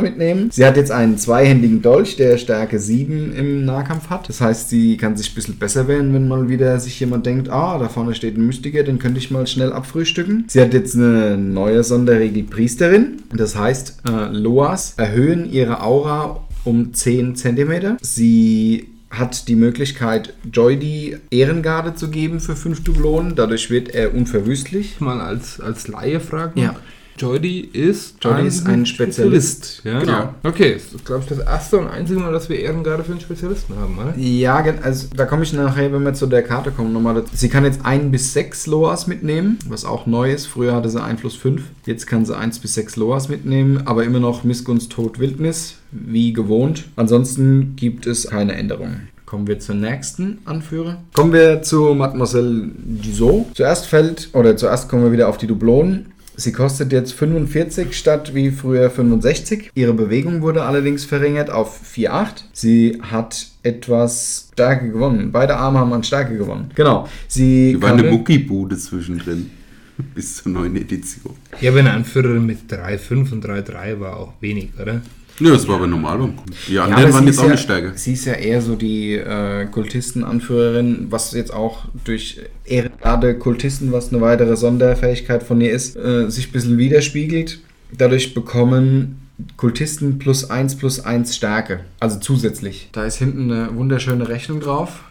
mitnehmen. Sie hat jetzt einen zweihändigen Dolch, der Stärke 7 im Nahkampf hat. Das heißt, sie kann sich ein bisschen besser wehren, wenn mal wieder sich jemand denkt, ah, da vorne steht ein Mystiker, den könnte ich mal schnell abfrühstücken. Sie hat jetzt eine neue Sonderregel Priesterin. Das heißt, äh, Loas erhöhen ihre Aura um 10 cm. Sie hat die Möglichkeit, Joydi Ehrengarde zu geben für 5 Dublonen. Dadurch wird er unverwüstlich. Mal als, als Laie fragen. Ja. Joydi ist, Joydi ist ein Spezialist. Ja? Genau. Okay, das ist, glaube ich, das erste und einzige Mal, dass wir Ehrengarde für einen Spezialisten haben, oder? Ja, also da komme ich nachher, wenn wir zu der Karte kommen, nochmal dazu. Sie kann jetzt 1 bis 6 Loas mitnehmen, was auch neu ist. Früher hatte sie Einfluss 5. Jetzt kann sie 1 bis 6 Loas mitnehmen, aber immer noch Missgunst, Tod, Wildnis, wie gewohnt. Ansonsten gibt es keine Änderungen. Kommen wir zur nächsten Anführer. Kommen wir zu Mademoiselle Dussault. Zuerst fällt, oder zuerst kommen wir wieder auf die Dublonen. Sie kostet jetzt 45 statt wie früher 65. Ihre Bewegung wurde allerdings verringert auf 4,8. Sie hat etwas Stärke gewonnen. Beide Arme haben an Stärke gewonnen. Genau. Sie Die war eine Muckibude zwischendrin. Bis zur neuen Edition. Ja, aber eine Anführerin mit 3,5 und 3,3 war auch wenig, oder? Ja, das war aber normal. Die Ja, anderen aber waren sie jetzt ist auch ja, nicht stärker. Sie ist ja eher so die äh, Kultisten-Anführerin, was jetzt auch durch Ehrengarde Kultisten, was eine weitere Sonderfähigkeit von ihr ist, äh, sich ein bisschen widerspiegelt. Dadurch bekommen Kultisten plus 1 plus 1 Stärke. Also zusätzlich. Da ist hinten eine wunderschöne Rechnung drauf.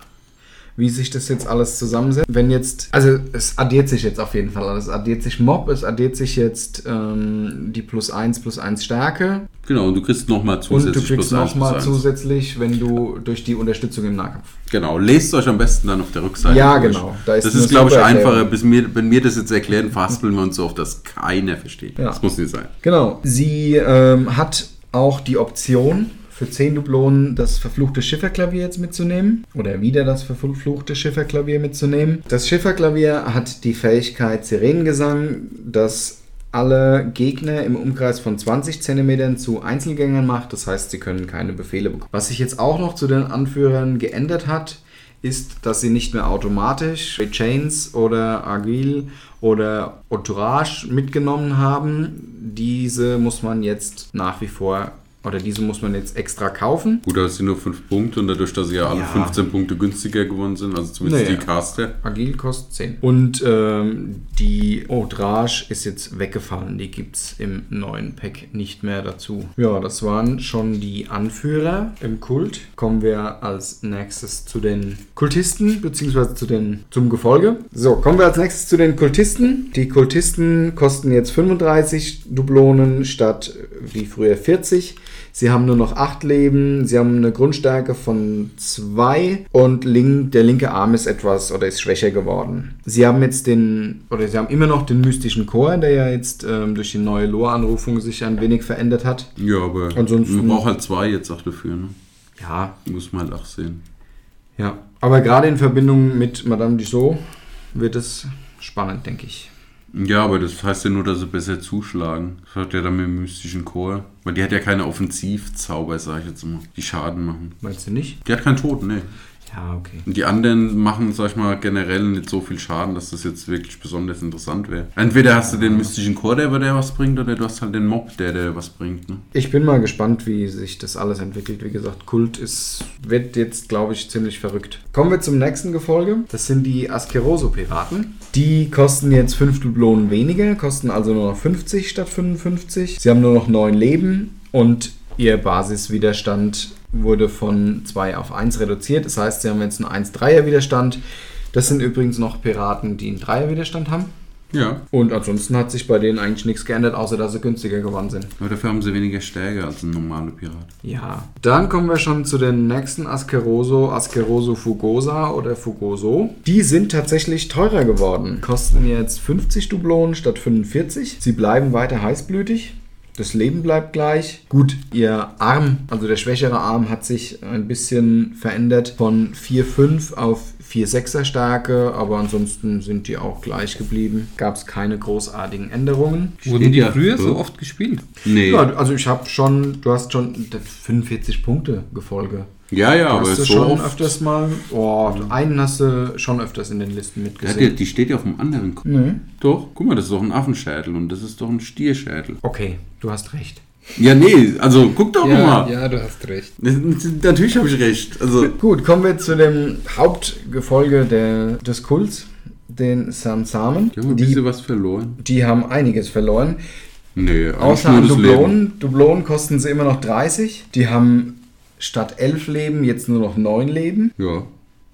Wie sich das jetzt alles zusammensetzt. Wenn jetzt, also es addiert sich jetzt auf jeden Fall alles. Es addiert sich Mob, es addiert sich jetzt ähm, die plus 1 plus 1 Stärke. Genau, und du kriegst nochmal Und du zusätzlich kriegst nochmal zusätzlich, wenn du durch die Unterstützung im Nahkampf. Genau, lest euch am besten dann auf der Rückseite. Ja, durch. genau. Da ist das ist, glaube ich, einfacher. Bis mir, wenn wir das jetzt erklären, verhaspeln wir uns so auf, dass keiner versteht. Ja. Das muss nicht sein. Genau. Sie ähm, hat auch die Option, für 10 Dublonen das verfluchte Schifferklavier jetzt mitzunehmen. Oder wieder das verfluchte Schifferklavier mitzunehmen. Das Schifferklavier hat die Fähigkeit Sirenengesang, das alle Gegner im Umkreis von 20 cm zu Einzelgängern macht. Das heißt, sie können keine Befehle bekommen. Was sich jetzt auch noch zu den Anführern geändert hat, ist, dass sie nicht mehr automatisch Chains oder Agil oder Entourage mitgenommen haben. Diese muss man jetzt nach wie vor, oder diese muss man jetzt extra kaufen. Gut, da sind nur 5 Punkte und dadurch, dass sie ja alle Ja. 15 Punkte günstiger geworden sind, also zumindest Naja. die Caster. Agil kostet 10. Und ähm, die Outrage ist jetzt weggefallen. Die gibt es im neuen Pack nicht mehr dazu. Ja, das waren schon die Anführer im Kult. Kommen wir als nächstes zu den Kultisten, beziehungsweise zu den, zum Gefolge. So, kommen wir als nächstes zu den Kultisten. Die Kultisten kosten jetzt 35 Dublonen statt wie früher 40. Sie haben nur noch 8 Leben, sie haben eine Grundstärke von 2 und link, der linke Arm ist etwas oder ist schwächer geworden. Sie haben jetzt den, oder sie haben immer noch den mystischen Chor, der ja jetzt ähm, durch die neue Lore-Anrufung sich ein wenig verändert hat. Ja, aber Ansonsten- man braucht halt zwei jetzt auch dafür. Ne? Ja, Muss man halt auch sehen. ja. Aber gerade in Verbindung mit Madame Dussault wird es spannend, denke ich. Ja, aber das heißt ja nur, dass sie besser zuschlagen. Das hat ja dann mit dem mystischen Chor. Weil die hat ja keine Offensivzauber, sag ich jetzt mal, die Schaden machen. Meinst du nicht? Die hat keinen Tod, ne. Ja, okay. Und die anderen machen, sag ich mal, generell nicht so viel Schaden, dass das jetzt wirklich besonders interessant wäre. Entweder hast du den mystischen Chor, der, der was bringt, oder du hast halt den Mob, der, der was bringt. Ne? Ich bin mal gespannt, wie sich das alles entwickelt. Wie gesagt, Kult ist, wird jetzt, glaube ich, ziemlich verrückt. Kommen wir zum nächsten Gefolge. Das sind die Askeroso-Piraten. Die kosten jetzt 5 Dublonen weniger, kosten also nur noch 50 statt 55. Sie haben nur noch 9 Leben und ihr Basiswiderstand wurde von 2 auf 1 reduziert. Das heißt, sie haben jetzt einen 1-3er Widerstand. Das sind übrigens noch Piraten, die einen 3er Widerstand haben. Ja. Und ansonsten hat sich bei denen eigentlich nichts geändert, außer dass sie günstiger geworden sind. Aber dafür haben sie weniger Stärke als ein normaler Pirat. Ja. Dann kommen wir schon zu den nächsten Askeroso, Askeroso Fugosa oder Fugoso. Die sind tatsächlich teurer geworden. Kosten jetzt 50 Dublonen statt 45. Sie bleiben weiter heißblütig. Das Leben bleibt gleich. Gut, ihr Arm, also der schwächere Arm, hat sich ein bisschen verändert von 4,5 auf 4,6er Stärke, aber ansonsten sind die auch gleich geblieben. Gab es keine großartigen Änderungen. Wurden die ja früher so. so oft gespielt? Nee. Ja, Ja, also ich habe schon, du hast schon 45 Punkte Gefolge. ja, aber hast du so schon oft. öfters mal. Oh, einen hast du schon öfters in den Listen Ja, die, mitgesehen. die steht ja auf dem anderen Kopf. Nee. Doch, guck mal, das ist doch ein Affenschädel und das ist doch ein Stierschädel. Okay, du hast recht. Ja, nee, also guck doch mal. ja, du hast recht. Natürlich habe ich recht. Also, Gut, kommen wir zu dem Hauptgefolge der, des Kults, den Sansamen. die haben ein Die, bisschen was verloren. die haben einiges verloren. Nee, Außer an. Dublonen. Dublonen kosten sie immer noch 30. Die haben statt 11 Leben jetzt nur noch 9 Leben. Ja,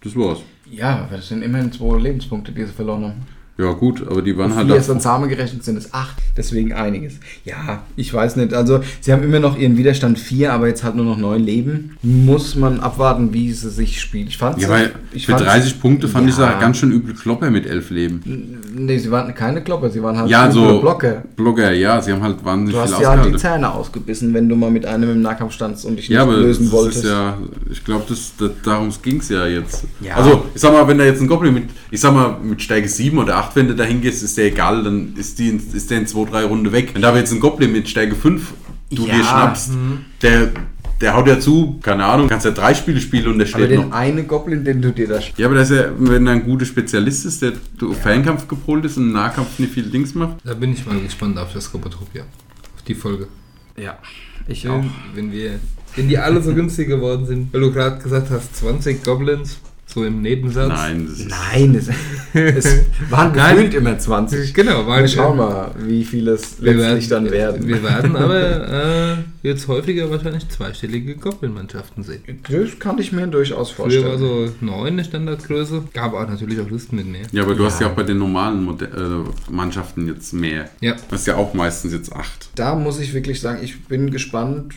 das war's. Ja, aber das sind immerhin zwei Lebenspunkte, die sie verloren haben. Ja, gut, aber die waren halt. Vier auch- von Samen gerechnet sind es acht, deswegen einiges. Ja, ich weiß nicht. Also, sie haben immer noch ihren Widerstand vier, aber jetzt halt nur noch neun Leben. Muss man abwarten, wie sie sich spielt. Ich fand Ja, weil ich für fand- 30 Punkte fand ich Ja. sie ganz schön übel Klopper mit 11 Leben. Nee, sie waren keine Klopper, sie waren halt Ja, so Blocker. Blogger, ja, sie haben halt wahnsinnig Du viel hast ja halt die. Zähne ausgebissen, wenn du mal mit einem im Nahkampf standst und dich Ja, nicht lösen wolltest. ja, ich glaube, das, das, darum ging es ja jetzt. Ja. Also, ich sag mal, wenn da jetzt ein Goblin mit, ich sag mal, mit Stärke 7 oder 8, wenn du da hingehst, ist der egal, dann ist, die, in- ist der in 2, 3 Runde weg. Wenn da aber jetzt ein Goblin mit Stärke 5 du Ja. Mhm. dir schnappst, der, der haut ja zu, keine Ahnung, kannst ja drei Spiele spielen und der aber steht den noch. einen Goblin, den du dir da Ja, aber das ist ja, wenn er ein guter Spezialist ist, der du auf Fernkampf gepolt ist und im Nahkampf nicht viel Dings macht. Da bin ich mal gespannt auf das Skopotopia. Auf die Folge. Ja, ich auch. Wenn, wenn wir. Wenn die alle so günstig geworden sind, weil du gerade gesagt hast, 20 Goblins, so im Nebensatz. Nein, das ist, Nein, es, es waren Nein. gefühlt immer 20. Genau, Wir schauen mal, wie viele es Wir letztlich dann werden. Wir werden aber äh, jetzt häufiger wahrscheinlich zweistellige Goblin-Mannschaften sehen. Das kann ich mir durchaus Früher war vorstellen. so 9 eine Standardgröße. Gab auch natürlich auch Listen mit mehr. ja, aber du Ja. hast ja auch bei den normalen Mode äh, Mannschaften jetzt mehr. Ja. Du hast ja auch meistens jetzt 8. Da muss ich wirklich sagen, ich bin gespannt,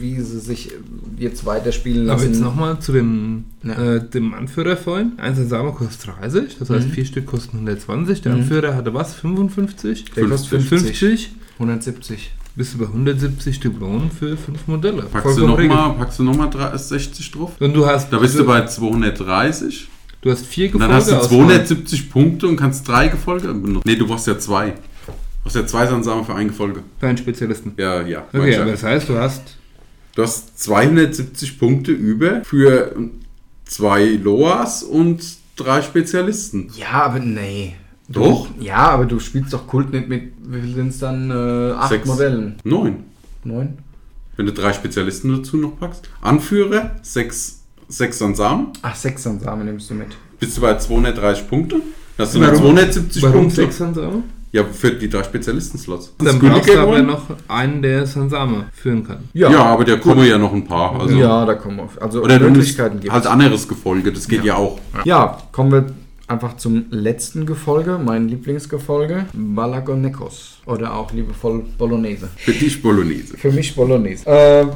wie sie sich jetzt weiterspielen Aber lassen. jetzt nochmal zu dem, Ja. äh, dem Anführer vorhin. Eins Samen kostet 30, das heißt Mhm. vier Stück kosten 120. Der Mhm. Anführer hatte was? 55? Der kostet 50. 50? 170. Bist du bei 170 Dublonen für fünf Modelle. Packst du nochmal packst du noch mal 60 drauf? Und du hast, Da bist du bei 230. du hast vier Gefolge dann hast du auswählen. 270 Punkte und kannst drei Gefolge benutzen. Nee, du brauchst ja zwei. Du brauchst ja zwei Sansame für ein Gefolge. Für einen Spezialisten. Ja, ja. Okay, aber das heißt, du hast Du hast 270 Punkte über für zwei Loas und drei Spezialisten. Ja, aber nee. Du- Doch. Ja, aber du spielst doch Kult nicht mit, wie viel sind es dann? Äh, acht Sechs. Modellen. Neun. Neun? Wenn du drei Spezialisten dazu noch packst. Anführer, sechs, sechs Sansamen. Ach, sechs Samen nimmst du mit. Bist du bei 230 Punkte. Hast du noch Warum- 270 warum Punkte. sechs Sansame? Ja, für die drei Spezialisten-Slots. Dann brauchst du aber noch einen, der Sansame führen kann. Ja, aber da kommen ja noch ein paar. Also, ja, da kommen wir. Also Oder Möglichkeiten gibt halt anderes Gefolge, das geht ja, auch. Ja, kommen wir einfach zum letzten Gefolge, mein Lieblingsgefolge, Balagonekos. Oder auch liebevoll Bolognese. Für dich Bolognese. Für mich Bolognese. Äh,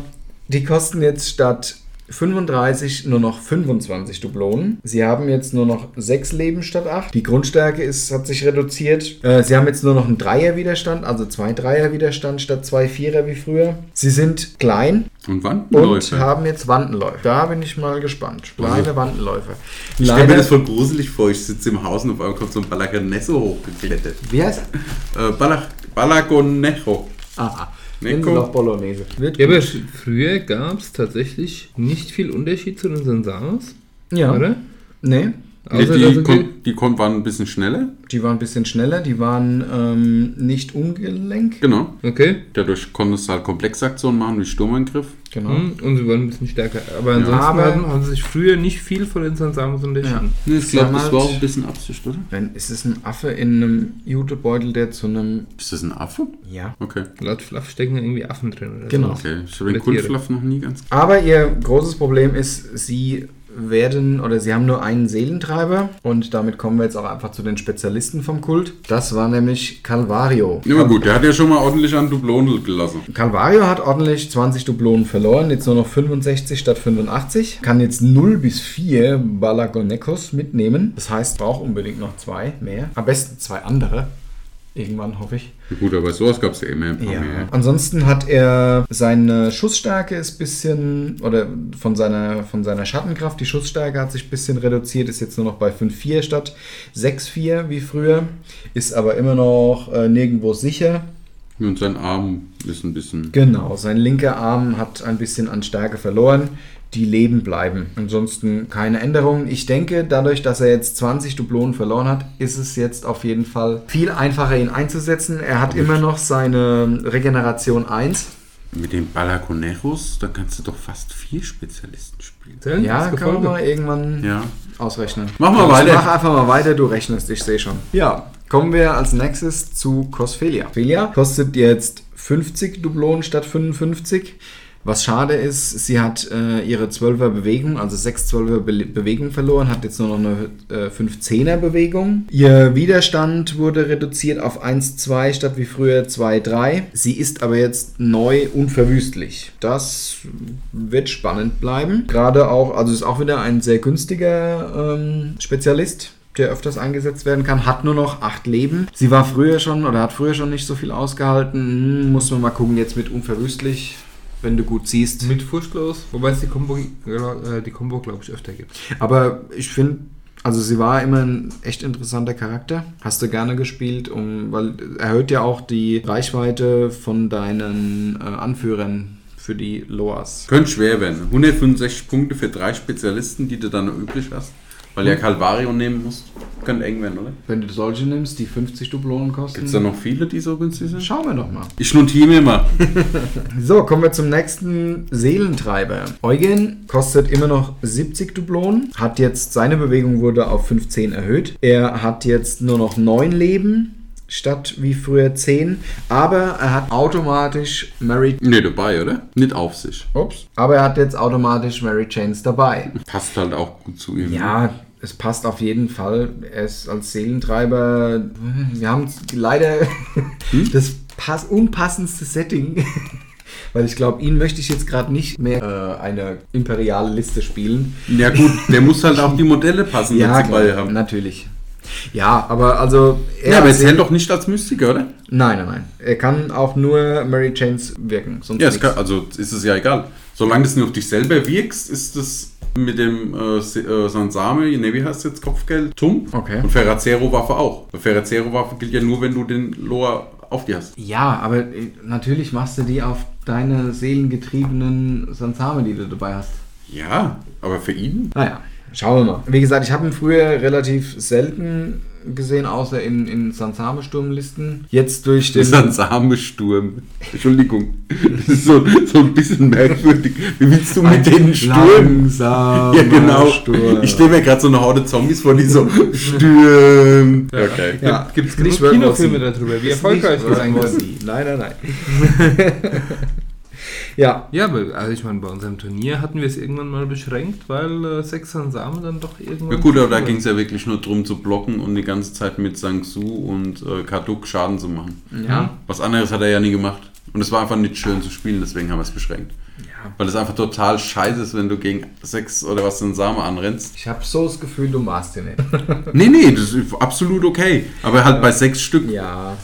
die kosten jetzt statt 35 nur noch 25 Dublonen. Sie haben jetzt nur noch 6 Leben statt 8. Die Grundstärke ist, hat sich reduziert. Äh, sie haben jetzt nur noch einen Dreier-Widerstand, also zwei Dreier-Widerstand statt zwei Vierer wie früher. Sie sind klein Und wann? und haben jetzt Wandenläufer. Da bin ich mal gespannt. Kleine Wandenläufer. Ich stelle mir das voll gruselig vor. Ich sitze im Haus und auf einmal kommt so ein Balagonesso hochgeklettert. Wie heißt er? Äh, Balach, Balagonecho. Ah, Nico. Nico. noch Bolognese. Wird Ja, aber früher gab es tatsächlich nicht viel Unterschied zu den Sansamas, ja. oder? Nee, Nee, Außer, die, dass sie- kon, die kon, waren ein bisschen schneller. die waren ein bisschen schneller, die waren ähm, nicht ungelenk. Genau. Okay. Dadurch konntest du halt Komplexaktionen machen wie Sturmangriff. Genau. Hm, Und sie waren ein bisschen stärker. Aber ansonsten Aber- haben, haben sie sich früher nicht viel von den Sansamas unterschieden. Nee, ich glaube, das halt- war auch ein bisschen Absicht, oder? Wenn, ist es ein Affe in einem Jutebeutel, der zu einem. Ist das ein Affe? Ja. Okay. Laut Fluff stecken ja irgendwie Affen drin. Oder Genau. So. Okay. Ich habe den. Kultfluff noch nie ganz. Aber ihr großes Problem ist, sie werden oder sie haben nur einen Seelentreiber und damit kommen wir jetzt auch einfach zu den Spezialisten vom Kult. Das war nämlich Calvario. Ja, gut, der hat ja schon mal ordentlich an Dublonel gelassen. Calvario hat ordentlich 20 Dublonen verloren, jetzt nur noch 65 statt 85. Kann jetzt 0 bis 4 Balagonekos mitnehmen. Das heißt, braucht unbedingt noch zwei mehr. Am besten zwei andere. Irgendwann, hoffe ich. Gut, aber sowas gab es ja immer ein paar Ja. mehr. Ansonsten hat er seine Schussstärke ist bisschen oder von seiner von seiner Schattenkraft, die Schussstärke hat sich ein bisschen reduziert, ist jetzt nur noch bei 5-4 statt 6-4 wie früher, ist aber immer noch äh, nirgendwo sicher. Und sein Arm ist ein bisschen. Genau, sein linker Arm hat ein bisschen an Stärke verloren. Die leben bleiben. Ansonsten keine Änderungen. Ich denke, dadurch, dass er jetzt 20 Dublonen verloren hat, ist es jetzt auf jeden Fall viel einfacher, ihn einzusetzen. Er hat immer noch seine Regeneration 1. Mit dem Balaconeros, da kannst du doch fast vier Spezialisten spielen. Zählen Ja, das kann man mal irgendwann Ja. ausrechnen. Mach mal Also weiter. Mach einfach mal weiter, du rechnest, ich sehe schon. Ja, kommen wir als nächstes zu Cosphelia. Cosphelia kostet jetzt 50 Dublonen statt 55. Was schade ist, sie hat äh, ihre 12er Bewegung, also 6 12er Be Bewegung verloren, hat jetzt nur noch eine äh, 5-10er Bewegung. Ihr Widerstand wurde reduziert auf 1-2 statt wie früher 2-3. Sie ist aber jetzt neu unverwüstlich. Das wird spannend bleiben. Gerade auch, also ist auch wieder ein sehr günstiger ähm, Spezialist der öfters eingesetzt werden kann, hat nur noch acht Leben. Sie war früher schon oder hat früher schon nicht so viel ausgehalten. Hm, muss man mal gucken, jetzt mit unverwüstlich, wenn du gut siehst. Mit furchtlos, wobei es die Combo, äh, die Combo glaube ich, öfter gibt. Aber ich finde, also sie war immer ein echt interessanter Charakter. Hast du gerne gespielt, um, weil erhöht ja auch die Reichweite von deinen äh, Anführern für die Loas. Könnte schwer werden. 165 Punkte für drei Spezialisten, die du dann noch übrig hast. Weil du ja Calvario nehmen musst. Könnte eng werden, oder? Wenn du solche nimmst, die 50 Dublonen kosten. Gibt es da noch viele, die so günstig sind? Schauen wir doch mal. Ich notiere mir mal. So, kommen wir zum nächsten Seelentreiber. Eugen kostet immer noch 70 Dublonen, hat jetzt seine Bewegung wurde auf 15 erhöht. Er hat jetzt nur noch 9 Leben statt wie früher 10, aber er hat automatisch Mary Ne, dabei, oder? Nicht auf sich. Ups. Aber er hat jetzt automatisch Mary Chains dabei. Passt halt auch gut zu ihm. Ja, es passt auf jeden Fall. Er ist als Seelentreiber. Wir haben leider das pass unpassendste Setting. Weil ich glaube, ihn möchte ich jetzt gerade nicht mehr äh, eine imperiale Liste spielen. Ja gut, der muss halt auch die Modelle passen, wenn sie bei haben. natürlich. Ja, aber also. er Ja, aber er zählt doch nicht als Mystiker, oder? Nein, nein, nein. Er kann auch nur Mary Chains wirken. Ja, kann, also ist es ja egal. Solange du es nur auf dich selber wirkst, ist es mit dem äh, äh, Sansame, ne, wie heißt jetzt, Kopfgeld, Tum. Okay. Und Ferrazero-Waffe auch. Ferrazero-Waffe gilt ja nur, wenn du den Loa auf dir hast. Ja, aber äh, natürlich machst du die auf deine seelengetriebenen Sansame, die du dabei hast. Ja, aber für ihn? Naja, schauen wir mal. Wie gesagt, ich habe ihn früher relativ selten gesehen, außer in, in Sansame-Sturmlisten. Jetzt durch den. Sansame-Sturm. Entschuldigung. Das ist so, so ein bisschen merkwürdig. Wie willst du mit den Stürmen? Langsam. Ja, genau. Sturm. Ich stelle mir gerade so eine Horde Zombies vor, die so Stürm. Okay. Ja, Gibt es nicht genug Kinofilme darüber, wie erfolgreich die sein? Z. Nein, nein, nein. ja, Ja, aber also ich meine, bei unserem Turnier hatten wir es irgendwann mal beschränkt, weil äh, sechs Samen dann doch irgendwann. Ja gut, aber da ging es ja wirklich nur darum zu blocken und die ganze Zeit mit Sangsu und äh, Kaduk Schaden zu machen. ja. Was anderes hat er ja nie gemacht. Und es war einfach nicht schön zu spielen, deswegen haben wir es beschränkt. Weil es einfach total scheiße ist, wenn du gegen sechs oder was den Samen anrennst. Ich habe so das Gefühl, du machst den nicht. Nee, nee, das ist absolut okay. Aber halt bei sechs Stück. ja.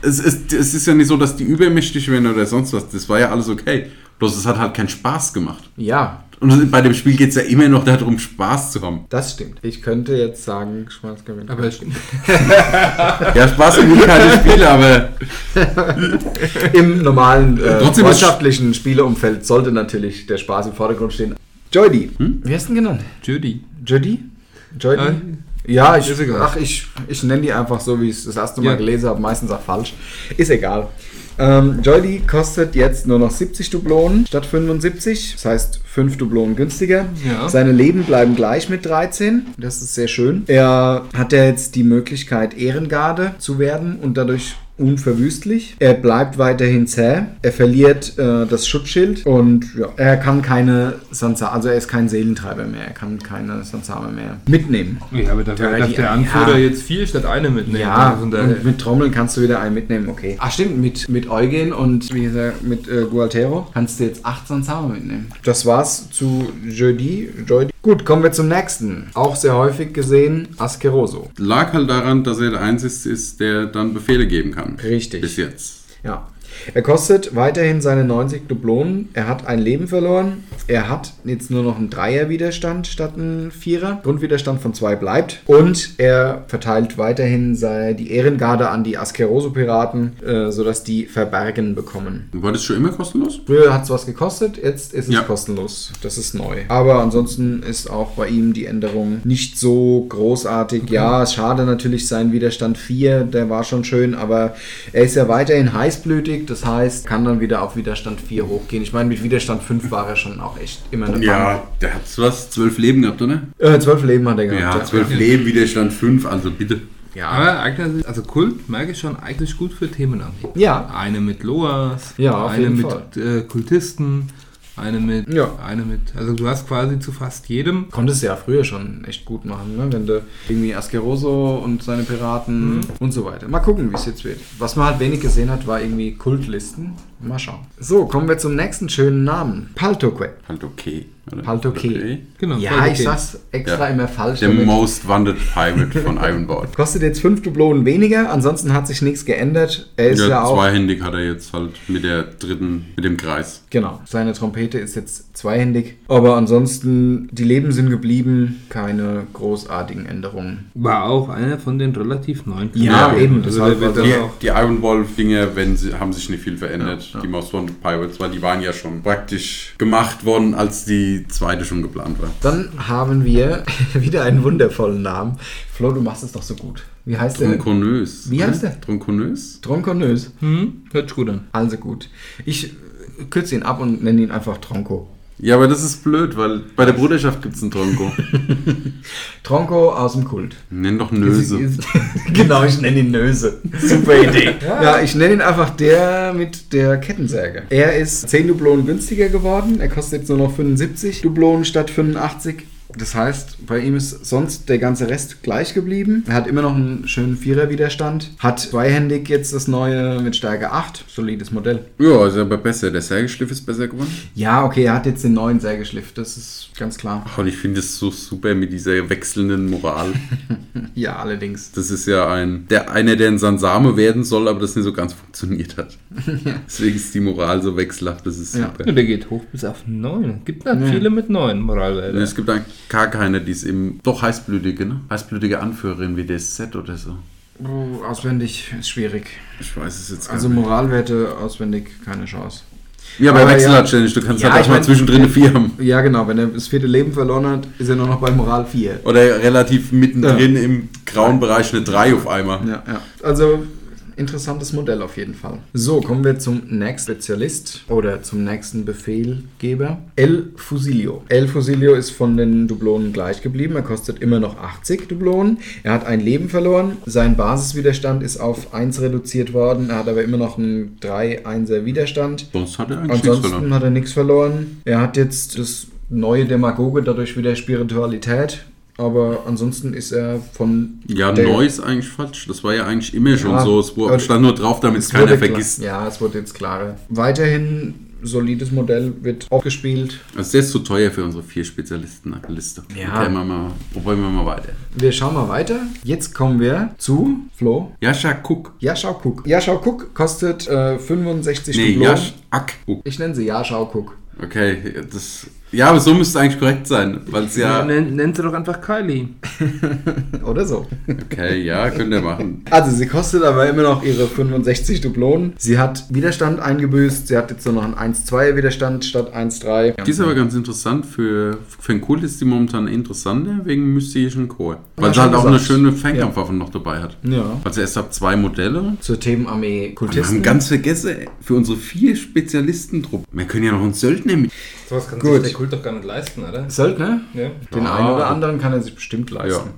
Es, ist, es ist ja nicht so, dass die übermächtig werden oder sonst was. Das war ja alles okay. Bloß es hat halt keinen Spaß gemacht. Ja, Und bei dem Spiel geht es ja immer noch darum, Spaß zu haben. das stimmt. Ich könnte jetzt sagen, Schmalz gewinnt. Aber es stimmt. Ja, Spaß gut keine Spiele, aber Im normalen äh, Trotzdem ist- freundschaftlichen Spieleumfeld sollte natürlich der Spaß im Vordergrund stehen. Joydy. Wie hast du ihn genannt? Judy. Jody? Joydy? Äh, ja, ich, ach, ich, ich nenne die einfach so, wie ich es das erste Mal Ja. gelesen habe, meistens auch falsch. Ist egal. Ähm, Joydy kostet jetzt nur noch 70 Dublonen statt 75, das heißt 5 Dublonen günstiger. Ja. Seine Leben bleiben gleich mit 13, das ist sehr schön. Er hat ja jetzt die Möglichkeit, Ehrengarde zu werden und dadurch unverwüstlich. Er bleibt weiterhin zäh. Er verliert äh, das Schutzschild und ja, er kann keine Sansame, also er ist kein Seelentreiber mehr. Er kann keine Sansame mehr mitnehmen. Ja, aber darf die- der Anführer ja. jetzt vier statt eine mitnehmen. Ja, Also von daher- und mit Trommeln kannst du wieder einen mitnehmen, okay. Ach stimmt, mit, mit Eugen und wie gesagt, mit äh, Gualtero kannst du jetzt acht Sansame mitnehmen. Das war's zu Jeudi. Jeudi. Gut, kommen wir zum nächsten. Auch sehr häufig gesehen, Askeroso. Lag halt daran, dass er der Einzige ist, der dann Befehle geben kann. Richtig. Bis jetzt. Ja. Er kostet weiterhin seine 90 Dublonen. Er hat ein Leben verloren. Er hat jetzt nur noch einen Dreier-Widerstand statt einen Vierer. Grundwiderstand von zwei bleibt. Und er verteilt weiterhin sei, die Ehrengarde an die Askeroso-Piraten, äh, sodass die Verbergen bekommen. War das schon immer kostenlos? Früher hat es was gekostet, jetzt ist es Ja. kostenlos. Das ist neu. Aber ansonsten ist auch bei ihm die Änderung nicht so großartig. Ja, es schade natürlich sein Widerstand 4, der war schon schön, aber er ist ja weiterhin heißblütig, das heißt, kann dann wieder auf Widerstand 4 hochgehen. Ich meine, mit Widerstand 5 war er schon auch echt immer eine Ja, der hat was? Zwölf Leben gehabt, oder? Bank. Äh, 12 Leben hat er gehabt. Ja, zwölf Leben, Widerstand fünf, also bitte. Ja. Aber eignet sich, also Kult merke ich schon eigentlich gut für Themenanliegen. Ja. Eine mit Loas, Ja, eine mit äh, Kultisten, eine mit, Ja. eine mit, also du hast quasi zu fast jedem. Konntest du ja früher schon echt gut machen, ne? wenn du irgendwie Askeroso und seine Piraten und so weiter. Mal gucken, wie es jetzt wird. Was man halt wenig gesehen hat, war irgendwie Kultlisten. Mal schauen. So, kommen wir zum nächsten schönen Namen. Paltoque. Halt okay. Genau, Ja, voll ich sag's extra Ja. immer falsch. Der Most Wanted Pirate von Ironboard. Kostet jetzt 5 Dublonen weniger, ansonsten hat sich nichts geändert. Er ist ja, Ja, auch. zweihändig hat er jetzt halt mit der dritten, mit dem Kreis. Genau, seine Trompete ist jetzt zweihändig. Aber ansonsten, die Leben sind geblieben, keine großartigen Änderungen. War auch einer von den relativ neuen. Ja, Charakteren. eben, Also deshalb der wird war dann Die, auch, die Iron Ball Dinger wenn sie, haben sich nicht viel verändert. Ja, ja. Die Most Wanted Pirates, weil die waren ja schon praktisch gemacht worden, als die zweite schon geplant war. Dann haben wir wieder einen wundervollen Namen. Flo, du machst es doch so gut. Wie heißt der? Tronconös. Wie heißt der? Tronconös? Tronconös. hm, hört sich gut an. Also gut. Ich kürze ihn ab und nenne ihn einfach Tronco. Ja, aber das ist blöd, weil bei der Bruderschaft gibt es einen Tronco. Tronco aus dem Kult. Nenn doch Nöse. genau, ich nenne ihn Nöse. Super Idee. ja. ich nenne ihn einfach der mit der Kettensäge. Er ist 10 Dublonen günstiger geworden. Er kostet jetzt nur noch 75 Dublonen statt 85. Das heißt, bei ihm ist sonst der ganze Rest gleich geblieben. Er hat immer noch einen schönen Vierer-Widerstand. Hat zweihändig jetzt das neue mit Stärke 8. Solides Modell. Ja, ist aber besser. Der Sägeschliff ist besser geworden. Ja, okay, er hat jetzt den neuen Sägeschliff. Das ist ganz klar. Ach, und ich finde es so super mit dieser wechselnden Moral. Ja, allerdings. Das ist ja ein, der einer, der ein Sansame werden soll, aber das nicht so ganz funktioniert hat. Deswegen ist die Moral so wechselhaft. Das ist Ja. super. Ja, der geht hoch bis auf 9. Gibt da Ja. viele mit 9 Moralwerte. Es gibt eigentlich gar keine, die es im. Doch heißblütige, ne? Heißblütige Anführerin wie DSZ oder so. Oh, auswendig ist schwierig. Ich weiß es jetzt gar Also nicht. Moralwerte auswendig keine Chance. Ja, aber er aber wechselt ja. halt ständig. Du kannst Ja, halt auch mal mein- zwischendrin eine 4 haben. Ja, genau. Wenn er das vierte Leben verloren hat, ist er nur noch bei Moral 4. Oder relativ mittendrin im grauen Bereich eine 3 auf einmal. Ja, ja. Also interessantes Modell auf jeden Fall. So, kommen wir zum nächsten Spezialist oder zum nächsten Befehlgeber. El Fusilio. El Fusilio ist von den Dublonen gleich geblieben. Er kostet immer noch 80 Dublonen. Er hat ein Leben verloren. Sein Basiswiderstand ist auf 1 reduziert worden. Er hat aber immer noch einen 3-1er Widerstand. Sonst hat er eigentlich nichts Ansonsten verloren. hat er nichts verloren. Er hat jetzt das neue Demagoge, dadurch wieder Spiritualität. Aber ansonsten ist er von. Ja, neu ist eigentlich falsch. Das war ja eigentlich immer schon Ja, so. Es aber- stand nur drauf, damit es keiner wurde klar- vergisst. Ja, es wurde jetzt klarer. Weiterhin solides Modell wird aufgespielt. Also der ist zu teuer für unsere vier Spezialisten-Liste. Ja. Okay, wir, probieren wir mal weiter. Wir schauen mal weiter. Jetzt kommen wir zu Flo. Jascha Cook. Yashao Cook. Yashao Cook kostet äh, 65 Nee, Dublonen. Jasch Ak Cook. Ich nenne sie Yashao Cook. Okay, das. Ja, aber so müsste es eigentlich korrekt sein, weil es ja. Nenn, nennt sie doch einfach Kylie. Oder so. Okay, ja, könnt ihr machen. Also sie kostet aber immer noch ihre 65 Dublonen. Sie hat Widerstand eingebüßt. Sie hat jetzt nur noch einen 1-2 Widerstand statt 1-3. Die ist aber ganz interessant für, für einen Kult ist die momentan interessanter wegen mystischen Chor. Weil Ja, sie halt auch eine gesagt. schöne Fernkampfwaffe noch dabei hat. Ja. Also erst ab zwei Modelle. Zur Themenarmee Wir haben Kultisten. ganz vergessen, für unsere vier Spezialistentruppen. Wir können ja noch einen Söldner mit. Sowas kann Gut. sich der Kult doch gar nicht leisten, oder? Söldner? Ja. Den Ja. einen oder anderen kann er sich bestimmt leisten.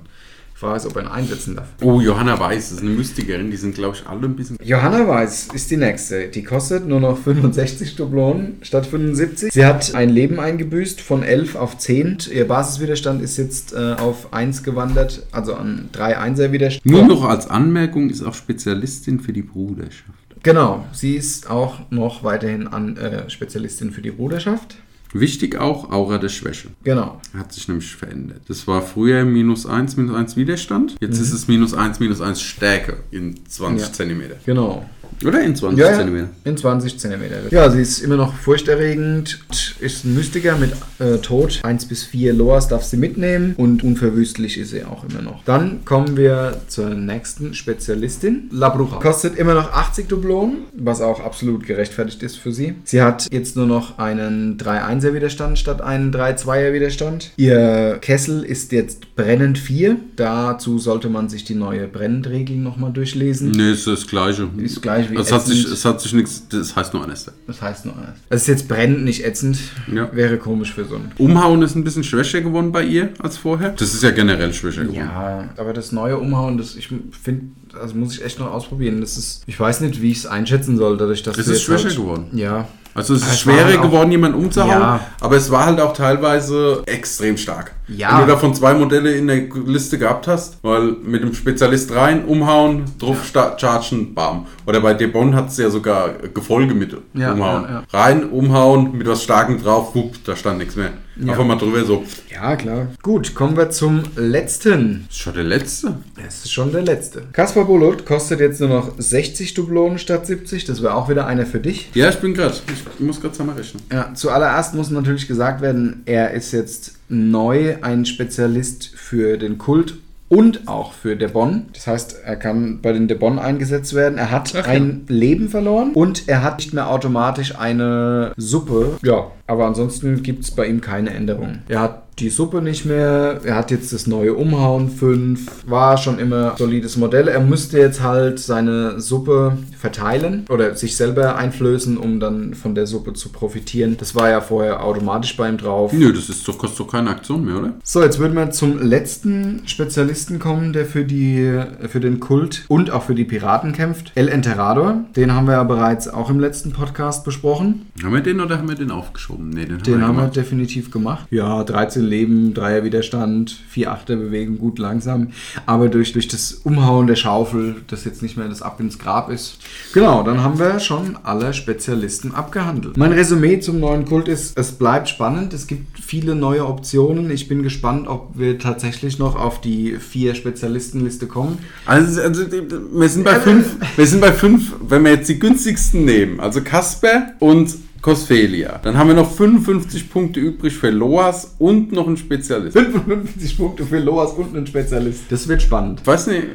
Die Frage ist, ob er ihn einsetzen darf. Oh, Johanna Weiß ist eine Mystikerin. Die sind, glaube ich, alle ein bisschen. Johanna Weiß ist die nächste. Die kostet nur noch 65 Dublonen statt 75. Sie hat ein Leben eingebüßt von 11 auf 10. Ihr Basiswiderstand ist jetzt äh, auf 1 gewandert, also an 3 1er Widerstand. Nur noch als Anmerkung ist auch Spezialistin für die Bruderschaft. Genau, sie ist auch noch weiterhin an, äh, Spezialistin für die Bruderschaft. Wichtig auch, Aura der Schwäche. Genau. Hat sich nämlich verändert. Das war früher minus 1, minus 1 Widerstand. Jetzt ist es minus 1, minus 1 Stärke in 20 Ja. Zentimeter. Genau. Oder in 20 Ja, Zentimeter. in 20 cm. Ja, sie ist immer noch furchterregend, ist ein Mystiker mit äh, Tod. 1 bis 4 Loas darf sie mitnehmen und unverwüstlich ist sie auch immer noch. Dann kommen wir zur nächsten Spezialistin, La Bruja. Kostet immer noch 80 Dublonen, was auch absolut gerechtfertigt ist für sie. Sie hat jetzt nur noch einen 3-1er Widerstand statt einen 3-2er Widerstand. Ihr Kessel ist jetzt brennend 4. Dazu sollte man sich die neue Brennendregel nochmal durchlesen. Nee, ist das gleiche. Ist gleich wie es hat, sich, es hat sich nichts, das heißt nur Anester. Das heißt nur eines. Es ist jetzt brennend, nicht ätzend. Ja. Wäre komisch für so ein. Umhauen ist ein bisschen schwächer geworden bei ihr als vorher. Das ist ja generell schwächer geworden. Ja, aber das neue Umhauen, das ich finde, also muss ich echt noch ausprobieren. Das ist, ich weiß nicht, wie ich es einschätzen soll, dadurch, dass Es du ist schwächer halt, geworden. Ja, Also es ist Es war schwerer halt geworden, jemanden umzuhauen, Ja. aber es war halt auch teilweise extrem stark. Ja. Wenn du davon zwei Modelle in der Liste gehabt hast, weil mit dem Spezialist rein, umhauen, drauf sta- chargen, bam. Oder bei Debon hat es ja sogar Gefolge mit Ja, umhauen. ja, ja. Rein, umhauen, mit was Starkem drauf, wupp, da stand nichts mehr. Ja. Einfach mal drüber so. ja, klar. Gut, kommen wir zum letzten. Das ist schon der letzte. Das ist schon der letzte. Kaspar Bulut kostet jetzt nur noch 60 Dublonen statt 70. Das wäre auch wieder einer für dich. Ja, ich bin gerade. Ich muss gerade zusammen rechnen. Ja, zuallererst muss natürlich gesagt werden, er ist jetzt neu ein Spezialist für den Kult und auch für Debon. Das heißt, er kann bei den Debon eingesetzt werden. Er hat ja. ein Leben verloren und er hat nicht mehr automatisch eine Suppe. Ja, aber ansonsten gibt es bei ihm keine Änderungen. Er hat die Suppe nicht mehr. Er hat jetzt das neue Umhauen 5. War schon immer solides Modell. Er müsste jetzt halt seine Suppe verteilen oder sich selber einflößen, um dann von der Suppe zu profitieren. Das war ja vorher automatisch bei ihm drauf. Nö, das ist doch, kostet doch keine Aktion mehr, oder? So, jetzt würden wir zum letzten Spezialisten kommen, der für, die, für den Kult und auch für die Piraten kämpft. El Enterrador. Den haben wir ja bereits auch im letzten Podcast besprochen. Haben wir den oder haben wir den aufgeschoben? Nee, den, Den wir haben wir definitiv gemacht. Ja, 13 Leben, 3er Widerstand, 4 Achter Bewegung, gut langsam. Aber durch, durch das Umhauen der Schaufel, das jetzt nicht mehr das Ab ins Grab ist. Genau, dann haben wir schon alle Spezialisten abgehandelt. Mein Resümee zum neuen Kult ist, es bleibt spannend. Es gibt viele neue Optionen. Ich bin gespannt, ob wir tatsächlich noch auf die vier Spezialistenliste kommen. Also, also wir sind bei fünf, wir sind bei fünf, wenn wir jetzt die günstigsten nehmen, also Casper und Cosfelia, dann haben wir noch 55 Punkte übrig für Loas und noch einen Spezialist. 55 Punkte für Loas und einen Spezialist. Das wird spannend. Ich weiß nicht, äh,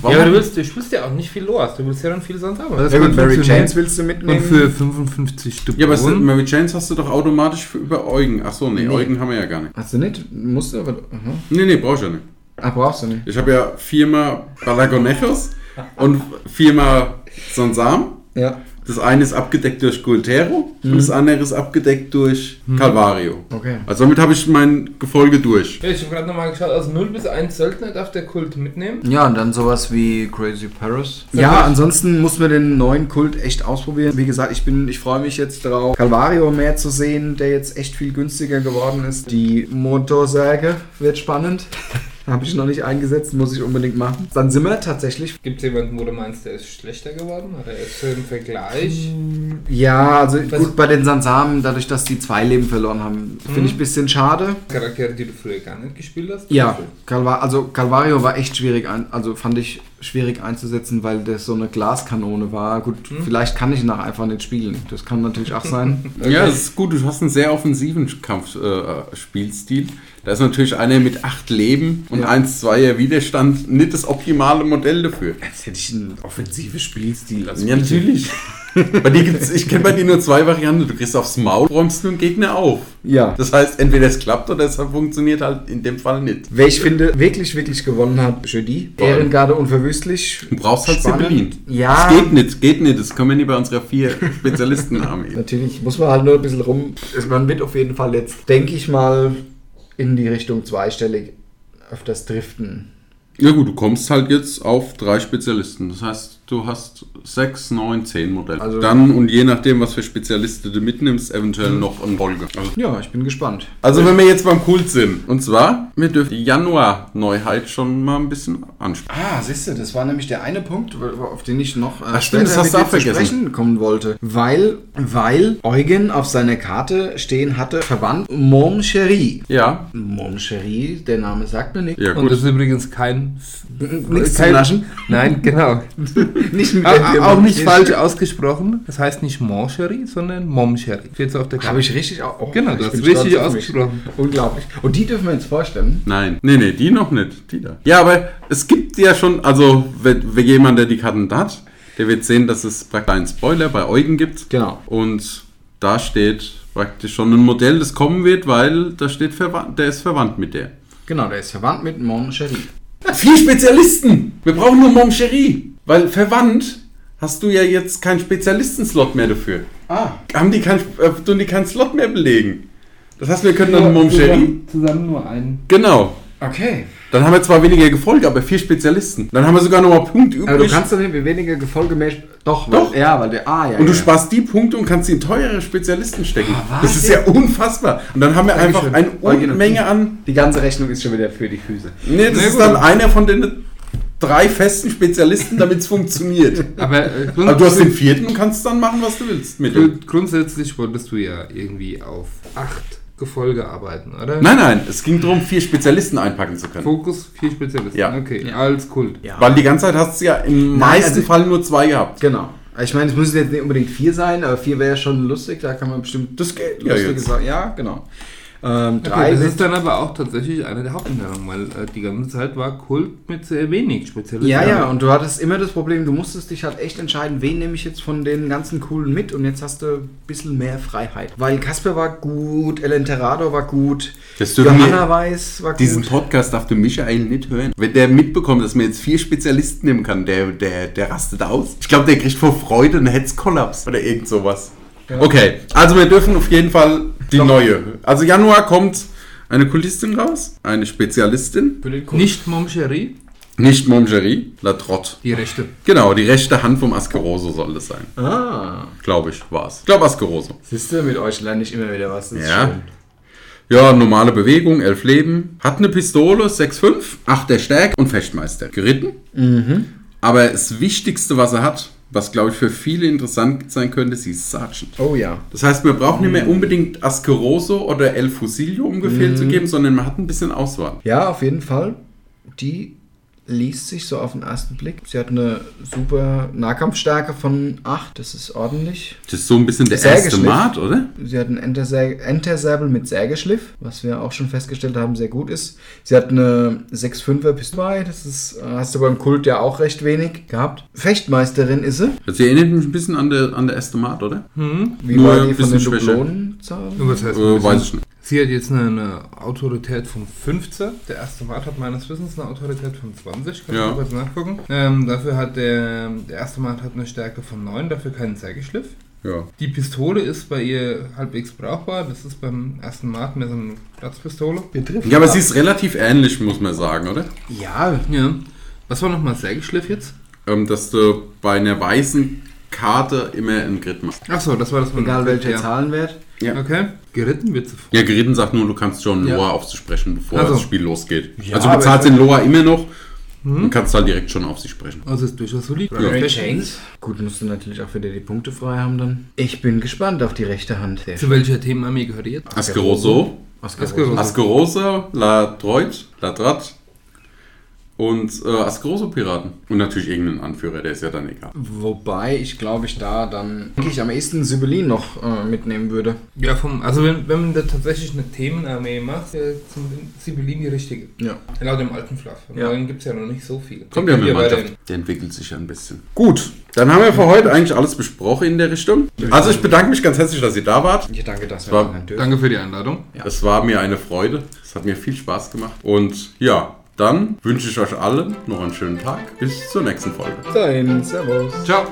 warum? Ja, aber du willst, du spielst ja auch nicht viel Loas, du willst ja dann viel sonst haben. Das Ja gut, Mary. Janes willst du mitnehmen? Und für 55 Stück. ja, aber es- Mary Janes hast du doch automatisch für über Eugen. Ach so, nee, Nee. Eugen haben wir ja gar nicht. Hast du nicht? Musst du aber. Aha. Nee, nee, brauchst du ja nicht. Ah, brauchst du nicht. Ich habe ja viermal Balagonejos und viermal Sansam. Ja. Das eine ist abgedeckt durch Gualtero Mhm. und das andere ist abgedeckt durch Calvario. Okay. Also damit habe ich mein Gefolge durch. Ja, ich habe gerade nochmal geschaut, also 0 bis 1 Söldner darf der Kult mitnehmen. Ja, und dann sowas wie Crazy Paris. Ja, ansonsten muss man den neuen Kult echt ausprobieren. Wie gesagt, ich bin, ich freue mich jetzt darauf, Calvario mehr zu sehen, der jetzt echt viel günstiger geworden ist. Die Motorsäge wird spannend. Habe ich noch nicht eingesetzt, muss ich unbedingt machen. Dann sind wir tatsächlich. Gibt es jemanden, wo du meinst, der ist schlechter geworden? Oder ist er im Vergleich? Ja, also Was- gut, bei den Sansamen, dadurch, dass die zwei Leben verloren haben, finde ich ein bisschen schade. Charaktere, die du früher gar nicht gespielt hast? Ja, Calva also Calvario war echt schwierig, ein also fand ich schwierig einzusetzen, weil das so eine Glaskanone war. Gut, vielleicht kann ich ihn auch einfach nicht spielen. Das kann natürlich auch sein. Ja, das ist gut. Du hast einen sehr offensiven Kampfspielstil. Äh. Da ist natürlich einer mit acht Leben und Ja. 1 2er Widerstand nicht das optimale Modell dafür. Jetzt hätte ich einen offensiven Spielstil. Also Ja, natürlich. bei dir gibt's, ich kenne bei dir nur zwei Varianten. Du kriegst aufs Maul, räumst du einen Gegner auf. Ja. Das heißt, entweder es klappt oder es funktioniert halt in dem Fall nicht. Wer ich finde, wirklich, wirklich gewonnen hat, allem. Ehrengarde unverwüstlich. Du brauchst halt. Zeppelin. Ja. Das geht nicht, geht nicht. Das können wir nicht bei unserer vier Spezialistenarmee. Natürlich muss man halt nur ein bisschen rum. Es- Man wird auf jeden Fall jetzt, denke ich mal, in die Richtung zweistellig öfters driften. Ja gut, du kommst halt jetzt auf drei Spezialisten. Das heißt, du hast sechs, neun, zehn Modelle. Also- Dann und je nachdem, was für Spezialisten du mitnimmst, eventuell noch eine Folge. Also, Ja, ich bin gespannt. also wenn wir jetzt beim Kult sind. Und zwar, wir dürfen die Januar-Neuheit schon mal ein bisschen ansprechen. Ah, siehst du, das war nämlich der eine Punkt, auf den ich noch äh, Ach stimmt, das hast du zu vergessen. sprechen kommen wollte. Weil, weil Eugen auf seiner Karte stehen hatte, Verband Mon Cherie. Ja, Mon Cherie, der Name sagt mir nichts. ja Und das ist übrigens kein. Nichts kein Naschen. Nein, genau. Nicht mit Auch, auch nicht falsch ausgesprochen. Das heißt nicht Moncherie, sondern Momcherie. Steht so auf der Habe ich richtig auch. oh, Genau, hast bin richtig ausgesprochen. Unglaublich. Und die dürfen wir jetzt vorstellen. Nein, nee, nee, die noch nicht. Die da. Ja, aber es gibt ja schon, also wenn, wenn jemand, der die Karten hat, der wird sehen, dass es praktisch einen Spoiler bei Eugen gibt. Genau. Und da steht praktisch schon ein Modell, das kommen wird, weil da steht verwandt, der ist verwandt mit der. Genau, der ist verwandt mit Mon Cherie. Vier Spezialisten! Wir brauchen nur Mon Cherie. Weil verwandt hast du ja jetzt keinen Spezialistenslot mehr dafür. Ah. Haben die kein, äh, die keinen Slot mehr belegen. Das heißt, wir können dann Mon Cherie. zusammen, zusammen nur einen. Genau. Okay. Dann haben wir zwar weniger Gefolge, aber vier Spezialisten. Dann haben wir sogar noch mal Punkte übrig. Aber du kannst doch nicht weniger gefolgemäßig. Doch, Doch. Weil, ja, weil der. Ah, ja. und du ja. sparst die Punkte und kannst sie in teurere Spezialisten stecken. Ah, das ist ja unfassbar. Und dann haben wir einfach eine Unmenge an. Die ganze Rechnung ist schon wieder für die Füße. Nee, das Na ist gut. dann einer von den drei festen Spezialisten, damit es funktioniert. Aber, äh, Aber du hast den vierten und kannst dann machen, was du willst mit. Grund- Grundsätzlich wolltest du ja irgendwie auf acht Gefolge arbeiten, oder? Nein, nein, es ging darum, vier Spezialisten einpacken zu können. Fokus, vier Spezialisten. Ja. Okay, Ja. als Kult. Ja. Weil die ganze Zeit hast du ja im Nein, meisten also- Fall nur zwei gehabt. Genau. Ich meine, es müssen jetzt nicht unbedingt vier sein, aber vier wäre ja schon lustig, da kann man bestimmt Das geht ja lustige jetzt. Sachen. Ja, genau. Ähm, Okay, drei das ist dann aber auch tatsächlich eine der Hauptänderungen, weil äh, die ganze Zeit war Kult mit sehr wenig Spezialisten. ja, ja, und du hattest immer das Problem, du musstest dich halt echt entscheiden, wen nehme ich jetzt von den ganzen coolen mit und jetzt hast du ein bisschen mehr Freiheit. Weil Kasper war gut, Elenterado war gut, Johanna Weiß war diesen gut. Podcast darf der Michael nicht hören. Wenn der mitbekommt, dass man jetzt vier Spezialisten nehmen kann, der, der, der rastet aus. Ich glaube, der kriegt vor Freude einen Hetzkollaps oder irgend sowas. Okay, also wir dürfen auf jeden Fall die neue. Also Januar kommt eine Kultistin raus, eine Spezialistin. Nicht Momcherie, nicht Mongerie, La Trotte. die rechte. Genau, die rechte Hand vom Askeroso soll das sein. Ah, Glaube ich, war's. Ich glaube Askeroso. siehst du, mit euch lerne ich immer wieder was. Ja. schön. Ja, normale Bewegung, elf Leben. Hat eine Pistole, 6,5, 8 der Stärke und Fechtmeister. Geritten. Aber das Wichtigste, was er hat, was glaube ich für viele interessant sein könnte, sie ist Sergeant. Oh ja. Das heißt, wir brauchen nicht mehr unbedingt Askeroso oder El Fusilio, um Befehl zu geben, sondern man hat ein bisschen Auswahl. Ja, auf jeden Fall. Die liest sich so auf den ersten Blick. Sie hat eine super Nahkampfstärke von 8, das ist ordentlich. Das ist so ein bisschen der erste. Mat, oder? Sie hat einen Entersäbel mit Sägeschliff, was wir auch schon festgestellt haben, sehr gut ist. Sie hat eine 6,5er Pistole, das ist, hast du beim Kult ja auch recht wenig gehabt. Fechtmeisterin ist sie. Das erinnert mich ein bisschen an der, an der erste Mat, oder? Wie Nur war die von den heißt Äh, weiß ich nicht. Sie hat jetzt eine, eine Autorität von 15. Der erste Mat hat meines Wissens eine Autorität von 20. Kann Ja. ich mal kurz nachgucken. Ähm, dafür hat der, der erste Mat hat eine Stärke von 9, dafür keinen Sägeschliff. Ja. Die Pistole ist bei ihr halbwegs brauchbar. Das ist beim ersten Mat mehr so eine Platzpistole. Betrifft ja, aber sie ist relativ ähnlich, muss man sagen, oder? Ja, Ja. Was war nochmal Sägeschliff jetzt? ähm, dass du bei einer weißen Karte immer einen Grid machst. Achso, das war das egal welcher ja. Zahlenwert. Ja. Okay. Geritten wird zu Ja, Geritten sagt nur, du kannst schon Ja. Loa auf sie sprechen, bevor Also. das Spiel losgeht. Ja, also ich- den Loa immer noch und kannst halt direkt schon auf sie sprechen. Also ist durchaus solid. Ja. Chains. Gut, musst du natürlich auch wieder die Punkte frei haben dann. Ich bin gespannt auf die rechte Hand. Sehr Zu welcher Themenarmee gehört ihr jetzt? Askeroso, Askeroso. Askerosa, La Droit, La Drat und äh, Askeroso-Piraten. Und natürlich irgendeinen Anführer, der ist ja dann egal. Wobei ich glaube ich da dann denke ich am ehesten Sibylin noch äh, mitnehmen würde. Ja, vom, also wenn, wenn man da tatsächlich eine Themenarmee macht, äh, zum Sibylin die richtige. Ja. Laut dem alten Fluff. Und Ja. Dann gibt es ja noch nicht so viel. Kommt ja mit Mannschaft. Der entwickelt sich ja ein bisschen. Gut, dann haben wir für heute eigentlich alles besprochen in der Richtung. Also ich bedanke mich ganz herzlich, dass ihr da wart. Ich danke, dass wir War-. Danke für die Einladung. Es war mir eine Freude. Es hat mir viel Spaß gemacht. Und ja, dann wünsche ich euch allen noch einen schönen Tag. Bis zur nächsten Folge. Dahin, Servus. Ciao.